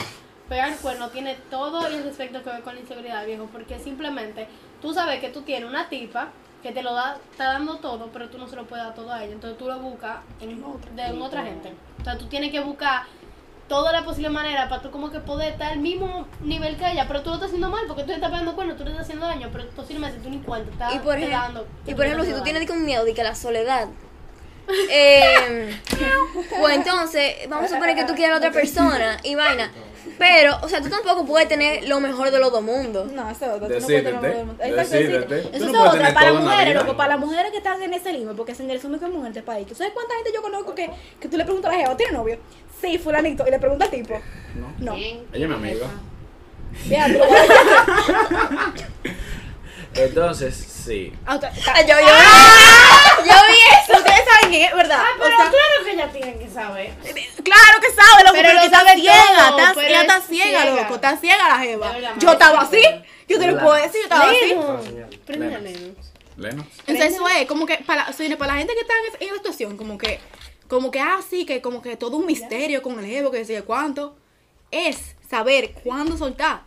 [SPEAKER 2] Pegar cuerno tiene todo el respecto que ver con la inseguridad, viejo, porque simplemente tú sabes que tú tienes una tipa que te lo da, está dando todo, pero tú no se lo puedes dar todo a ella, entonces tú lo buscas en, de en otra gente. O sea, tú tienes que buscar toda la posible manera para tú como que poder estar al mismo nivel que ella, pero tú lo estás haciendo mal porque tú le estás pegando cuerno, tú le estás haciendo daño, pero posiblemente tú ni cuenta, estás
[SPEAKER 3] Y por,
[SPEAKER 2] dando-
[SPEAKER 3] y por ejemplo, si tú tienes un miedo de que la soledad. eh, pues entonces, vamos a suponer que tú quieres a otra persona y vaina. Pero, o sea, tú tampoco puedes tener lo mejor de los dos mundos.
[SPEAKER 4] No, eso es otra. No puedes tener Eso
[SPEAKER 1] no
[SPEAKER 4] es otra. Para las mujeres, loco, para las mujeres que están en ese límite, porque señores, son muy mujeres de país. ¿Tú sabes cuánta gente yo conozco que, que tú le preguntas a la jeva, ¿tiene novio? Sí, fulanito. Y le pregunta al tipo.
[SPEAKER 1] No.
[SPEAKER 4] No.
[SPEAKER 1] Ella es mi amiga.
[SPEAKER 4] Vea, tú
[SPEAKER 1] Entonces, sí.
[SPEAKER 4] Ah, otra-
[SPEAKER 3] Ah, yo, vi eso.
[SPEAKER 4] Ustedes saben quién es, ¿verdad?
[SPEAKER 5] Ah, pero
[SPEAKER 4] O sea,
[SPEAKER 5] claro que ella tiene que saber.
[SPEAKER 4] Claro que sabe, loco,
[SPEAKER 2] Pero
[SPEAKER 4] pero,
[SPEAKER 2] lo
[SPEAKER 4] que está
[SPEAKER 2] sabe
[SPEAKER 4] ciega,
[SPEAKER 2] todo,
[SPEAKER 4] está,
[SPEAKER 2] pero
[SPEAKER 4] ella está
[SPEAKER 2] es
[SPEAKER 4] ciega,
[SPEAKER 2] ciega.
[SPEAKER 4] loco, está ciega la jeva. Yo estaba así, yo te lo puedo decir, yo estaba así.
[SPEAKER 2] Leno,
[SPEAKER 1] Leno.
[SPEAKER 2] Leno.
[SPEAKER 1] Leno.
[SPEAKER 4] Entonces eso es como que para, o sea, para la gente que está en, la situación, como que, como que así, que como que todo un misterio con el jevo, que decía cuánto, es saber cuándo soltar.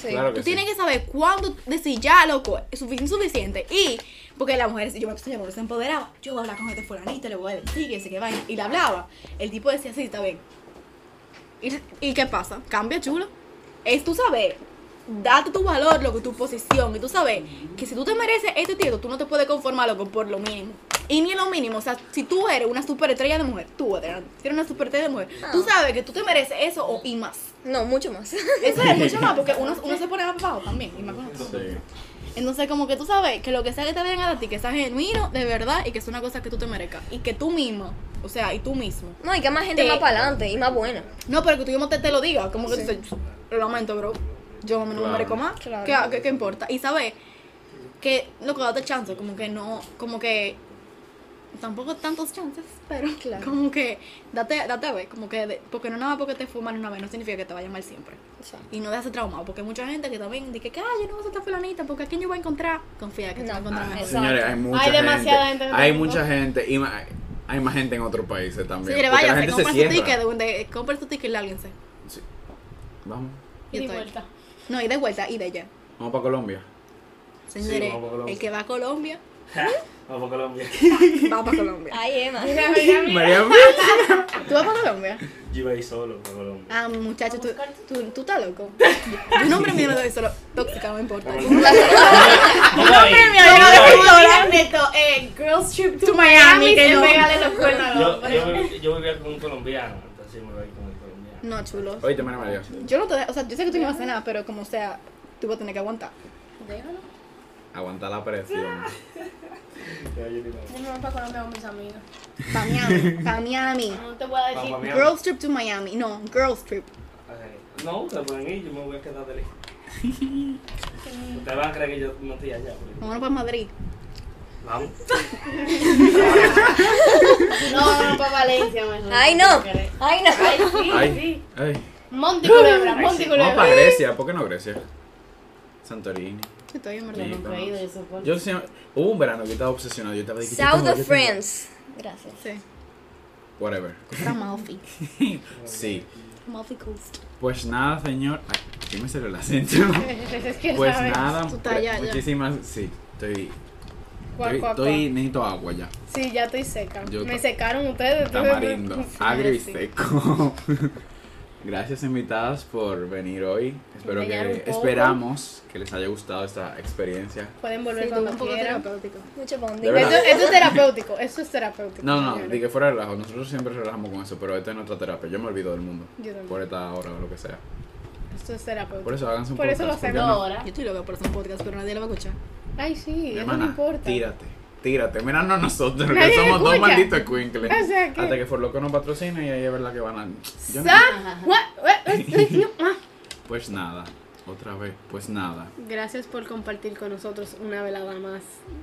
[SPEAKER 3] Sí.
[SPEAKER 1] Claro que
[SPEAKER 4] Tú
[SPEAKER 1] sí.
[SPEAKER 4] tienes que saber cuándo decir ya, loco, es suficiente, suficiente. Y, porque la mujer, yo me señor, se empoderaba, yo voy a hablar con este fulanito, le voy a decir que sé que vaina. Y le hablaba. El tipo decía, sí, está bien. ¿Y, y qué pasa? Cambia, chulo. Es tú saber, date tu valor, loco, tu posición. Y tú sabes que si tú te mereces este título, tú no te puedes conformar, loco, por lo mínimo. Y ni en lo mínimo, o sea, si tú eres una superestrella de mujer, tú eres si eres una superestrella de mujer, tú sabes que tú te mereces eso o, y más.
[SPEAKER 3] No, mucho más.
[SPEAKER 4] Eso es mucho más, porque uno, uno se pone más abajo también. Y más con eso.
[SPEAKER 1] Sí.
[SPEAKER 4] Entonces, como que tú sabes que lo que sea que te venga a ti, que sea genuino, de verdad, y que es una cosa que tú te merezcas. Y que tú mismo, o sea, y tú mismo.
[SPEAKER 3] No, y que más gente
[SPEAKER 4] Te-
[SPEAKER 3] más para adelante y más buena.
[SPEAKER 4] No, pero que tú mismo te, te lo digas, como que tú dices, lo lamento, bro. Yo no me
[SPEAKER 1] Claro.
[SPEAKER 4] merezco más.
[SPEAKER 3] Claro.
[SPEAKER 4] ¿Qué, qué, qué importa? Y sabes que, loco, date chance, como que no, como que tampoco tantos chances, pero
[SPEAKER 3] Claro.
[SPEAKER 4] como que date, date a ver, como que, de- porque no nada más porque te fuman una vez, no significa que te vaya mal siempre.
[SPEAKER 3] Exacto.
[SPEAKER 4] Y no dejarse traumado, porque hay mucha gente que también dice que, ah, yo no voy a soltar fulanita, porque a quién yo voy a encontrar. Confía que te
[SPEAKER 3] No,
[SPEAKER 4] va a encontrar
[SPEAKER 3] ah,
[SPEAKER 4] mejor.
[SPEAKER 1] Señores, hay mucha
[SPEAKER 2] Hay demasiada
[SPEAKER 1] gente.
[SPEAKER 2] gente en
[SPEAKER 1] Hay mucha gente. Y ma- hay más gente en otros países también. La
[SPEAKER 4] váyanse,
[SPEAKER 1] gente se
[SPEAKER 4] su
[SPEAKER 1] cierra.
[SPEAKER 4] ticket, de, donde, compren su ticket y lárguense.
[SPEAKER 1] Sí. Vamos.
[SPEAKER 2] Y
[SPEAKER 4] Yo
[SPEAKER 2] de
[SPEAKER 4] estoy.
[SPEAKER 2] vuelta.
[SPEAKER 4] No, y de vuelta, y de allá.
[SPEAKER 1] Vamos para Colombia.
[SPEAKER 4] Señores,
[SPEAKER 6] vamos a Colombia.
[SPEAKER 4] el que va a Colombia,
[SPEAKER 6] Vamos a Colombia.
[SPEAKER 4] va para Colombia.
[SPEAKER 3] Ay, Emma.
[SPEAKER 2] Mira, mira, mira.
[SPEAKER 1] María
[SPEAKER 4] ¿Tú vas para Colombia?
[SPEAKER 6] Yo iba a ir solo para Colombia.
[SPEAKER 4] Ah, muchacho, tú, tú, tú estás loco. Un hombre mío no doy solo tóxica, no me importa.
[SPEAKER 6] Vamos
[SPEAKER 4] Un
[SPEAKER 6] a. Vamos a ir.
[SPEAKER 2] Mira, Neto, eh, Girls Trip to,
[SPEAKER 4] Miami, que no.
[SPEAKER 2] pégale los cuernos
[SPEAKER 6] Yo,
[SPEAKER 2] hombre.
[SPEAKER 6] yo, viví- yo vivía con un colombiano, entonces me voy a ir con el colombiano.
[SPEAKER 4] No, chulo.
[SPEAKER 1] Oíste, María María.
[SPEAKER 4] Yo no te, o sea, yo sé que tú no vas a hacer nada, pero como sea, tú vas a tener que aguantar.
[SPEAKER 2] Déjalo.
[SPEAKER 1] Aguanta la presión.
[SPEAKER 6] Yo
[SPEAKER 2] me voy para Colombia con mis amigos.
[SPEAKER 4] Pa' Miami, pa' Miami.
[SPEAKER 2] No te voy a decir.
[SPEAKER 6] Vamos a Miami.
[SPEAKER 4] Girls trip to Miami. No, girls trip.
[SPEAKER 6] Ok. No, ustedes pueden ir, yo me voy a quedar de lejos. Ustedes van a creer que yo no estoy allá. pero-
[SPEAKER 4] Vámonos para Madrid.
[SPEAKER 6] Vamos.
[SPEAKER 2] No, no, para Valencia mejor.
[SPEAKER 3] Ay, no. Ay, no.
[SPEAKER 2] Ay, sí,
[SPEAKER 1] Ay,
[SPEAKER 2] sí.
[SPEAKER 1] ay.
[SPEAKER 2] Monte Culebra,
[SPEAKER 6] Ay,
[SPEAKER 2] Monte
[SPEAKER 6] sí.
[SPEAKER 1] Vamos
[SPEAKER 2] Culebra.
[SPEAKER 1] para Grecia. ¿Por qué no Grecia? Santorini.
[SPEAKER 4] Estoy en verdad.
[SPEAKER 1] Sí.
[SPEAKER 5] Nunca he ido, yo supongo.
[SPEAKER 1] Yo siempre- hubo un verano que yo estaba obsesionado. Yo estaba yo
[SPEAKER 3] South of
[SPEAKER 1] tengo-
[SPEAKER 3] France. Gracias.
[SPEAKER 4] Sí.
[SPEAKER 1] Whatever.
[SPEAKER 4] Está Malfi.
[SPEAKER 1] Sí.
[SPEAKER 4] Malfi Coast.
[SPEAKER 1] Pues nada, señor. Ay, ¿qué me salió el acento?
[SPEAKER 2] Es que
[SPEAKER 1] Pues
[SPEAKER 2] sabes.
[SPEAKER 1] nada,
[SPEAKER 4] ya.
[SPEAKER 1] muchísimas. Sí, estoy.
[SPEAKER 2] Cuac,
[SPEAKER 1] Estoy,
[SPEAKER 2] cuac,
[SPEAKER 1] estoy necesito agua ya.
[SPEAKER 2] Sí, ya estoy seca.
[SPEAKER 1] Yo
[SPEAKER 2] Me secaron ustedes.
[SPEAKER 1] Tamarindo, agrio y seco. Gracias invitadas por venir hoy. Espero que esperamos que les haya gustado esta experiencia.
[SPEAKER 2] Pueden volver
[SPEAKER 4] Sí,
[SPEAKER 2] cuando
[SPEAKER 4] un poco
[SPEAKER 2] quieran.
[SPEAKER 4] terapéutico.
[SPEAKER 3] Mucho bonding.
[SPEAKER 1] De.
[SPEAKER 2] Esto, esto es terapéutico, eso es terapéutico.
[SPEAKER 1] No, no, de que fuera relajo. Nosotros siempre relajamos con eso, pero esta es nuestra terapia. Yo me olvido del mundo.
[SPEAKER 2] Yo también.
[SPEAKER 1] Por esta hora o lo que sea.
[SPEAKER 2] Esto es terapéutico.
[SPEAKER 1] Por eso háganse un
[SPEAKER 2] Por eso lo
[SPEAKER 1] podcast, ¿por qué
[SPEAKER 2] hacemos
[SPEAKER 1] no?
[SPEAKER 5] ahora.
[SPEAKER 4] Yo estoy loca por hacer un podcast, pero nadie lo va a escuchar.
[SPEAKER 2] Ay, sí,
[SPEAKER 1] Mi
[SPEAKER 2] eso no importa.
[SPEAKER 1] tírate. Tírate, míranos a nosotros, que somos dos malditos escuincles.
[SPEAKER 2] O sea que-
[SPEAKER 1] Hasta que For Loco nos patrocina y ahí es verdad que van a... Yo no-. Pues nada, otra vez, pues nada.
[SPEAKER 2] Gracias por compartir con nosotros una velada más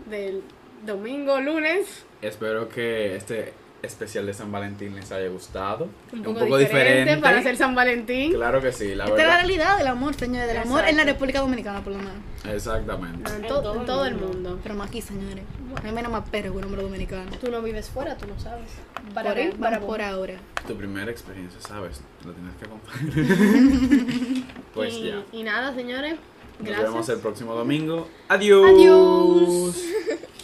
[SPEAKER 2] del domingo, lunes.
[SPEAKER 1] Espero que este especial de San Valentín les haya gustado.
[SPEAKER 2] Un poco, diferente, para hacer San Valentín.
[SPEAKER 1] Claro que sí, la
[SPEAKER 4] Esta es la
[SPEAKER 1] verdad.
[SPEAKER 4] realidad del amor, señores, del amor en la. República Dominicana, por lo menos.
[SPEAKER 1] Exactamente.
[SPEAKER 2] En, to- en todo el mundo.
[SPEAKER 4] Pero más aquí, señores. A mí me da más perro que un hombre dominicano.
[SPEAKER 2] Tú no vives fuera, tú no sabes.
[SPEAKER 4] Por, ahí,
[SPEAKER 2] barabá.
[SPEAKER 4] por ahora.
[SPEAKER 1] Tu primera experiencia, ¿sabes? Lo tienes que compartir. pues
[SPEAKER 2] y,
[SPEAKER 1] ya.
[SPEAKER 2] y nada, señores.
[SPEAKER 1] Nos
[SPEAKER 2] Gracias.
[SPEAKER 1] vemos el próximo domingo. Adiós.
[SPEAKER 2] Adiós.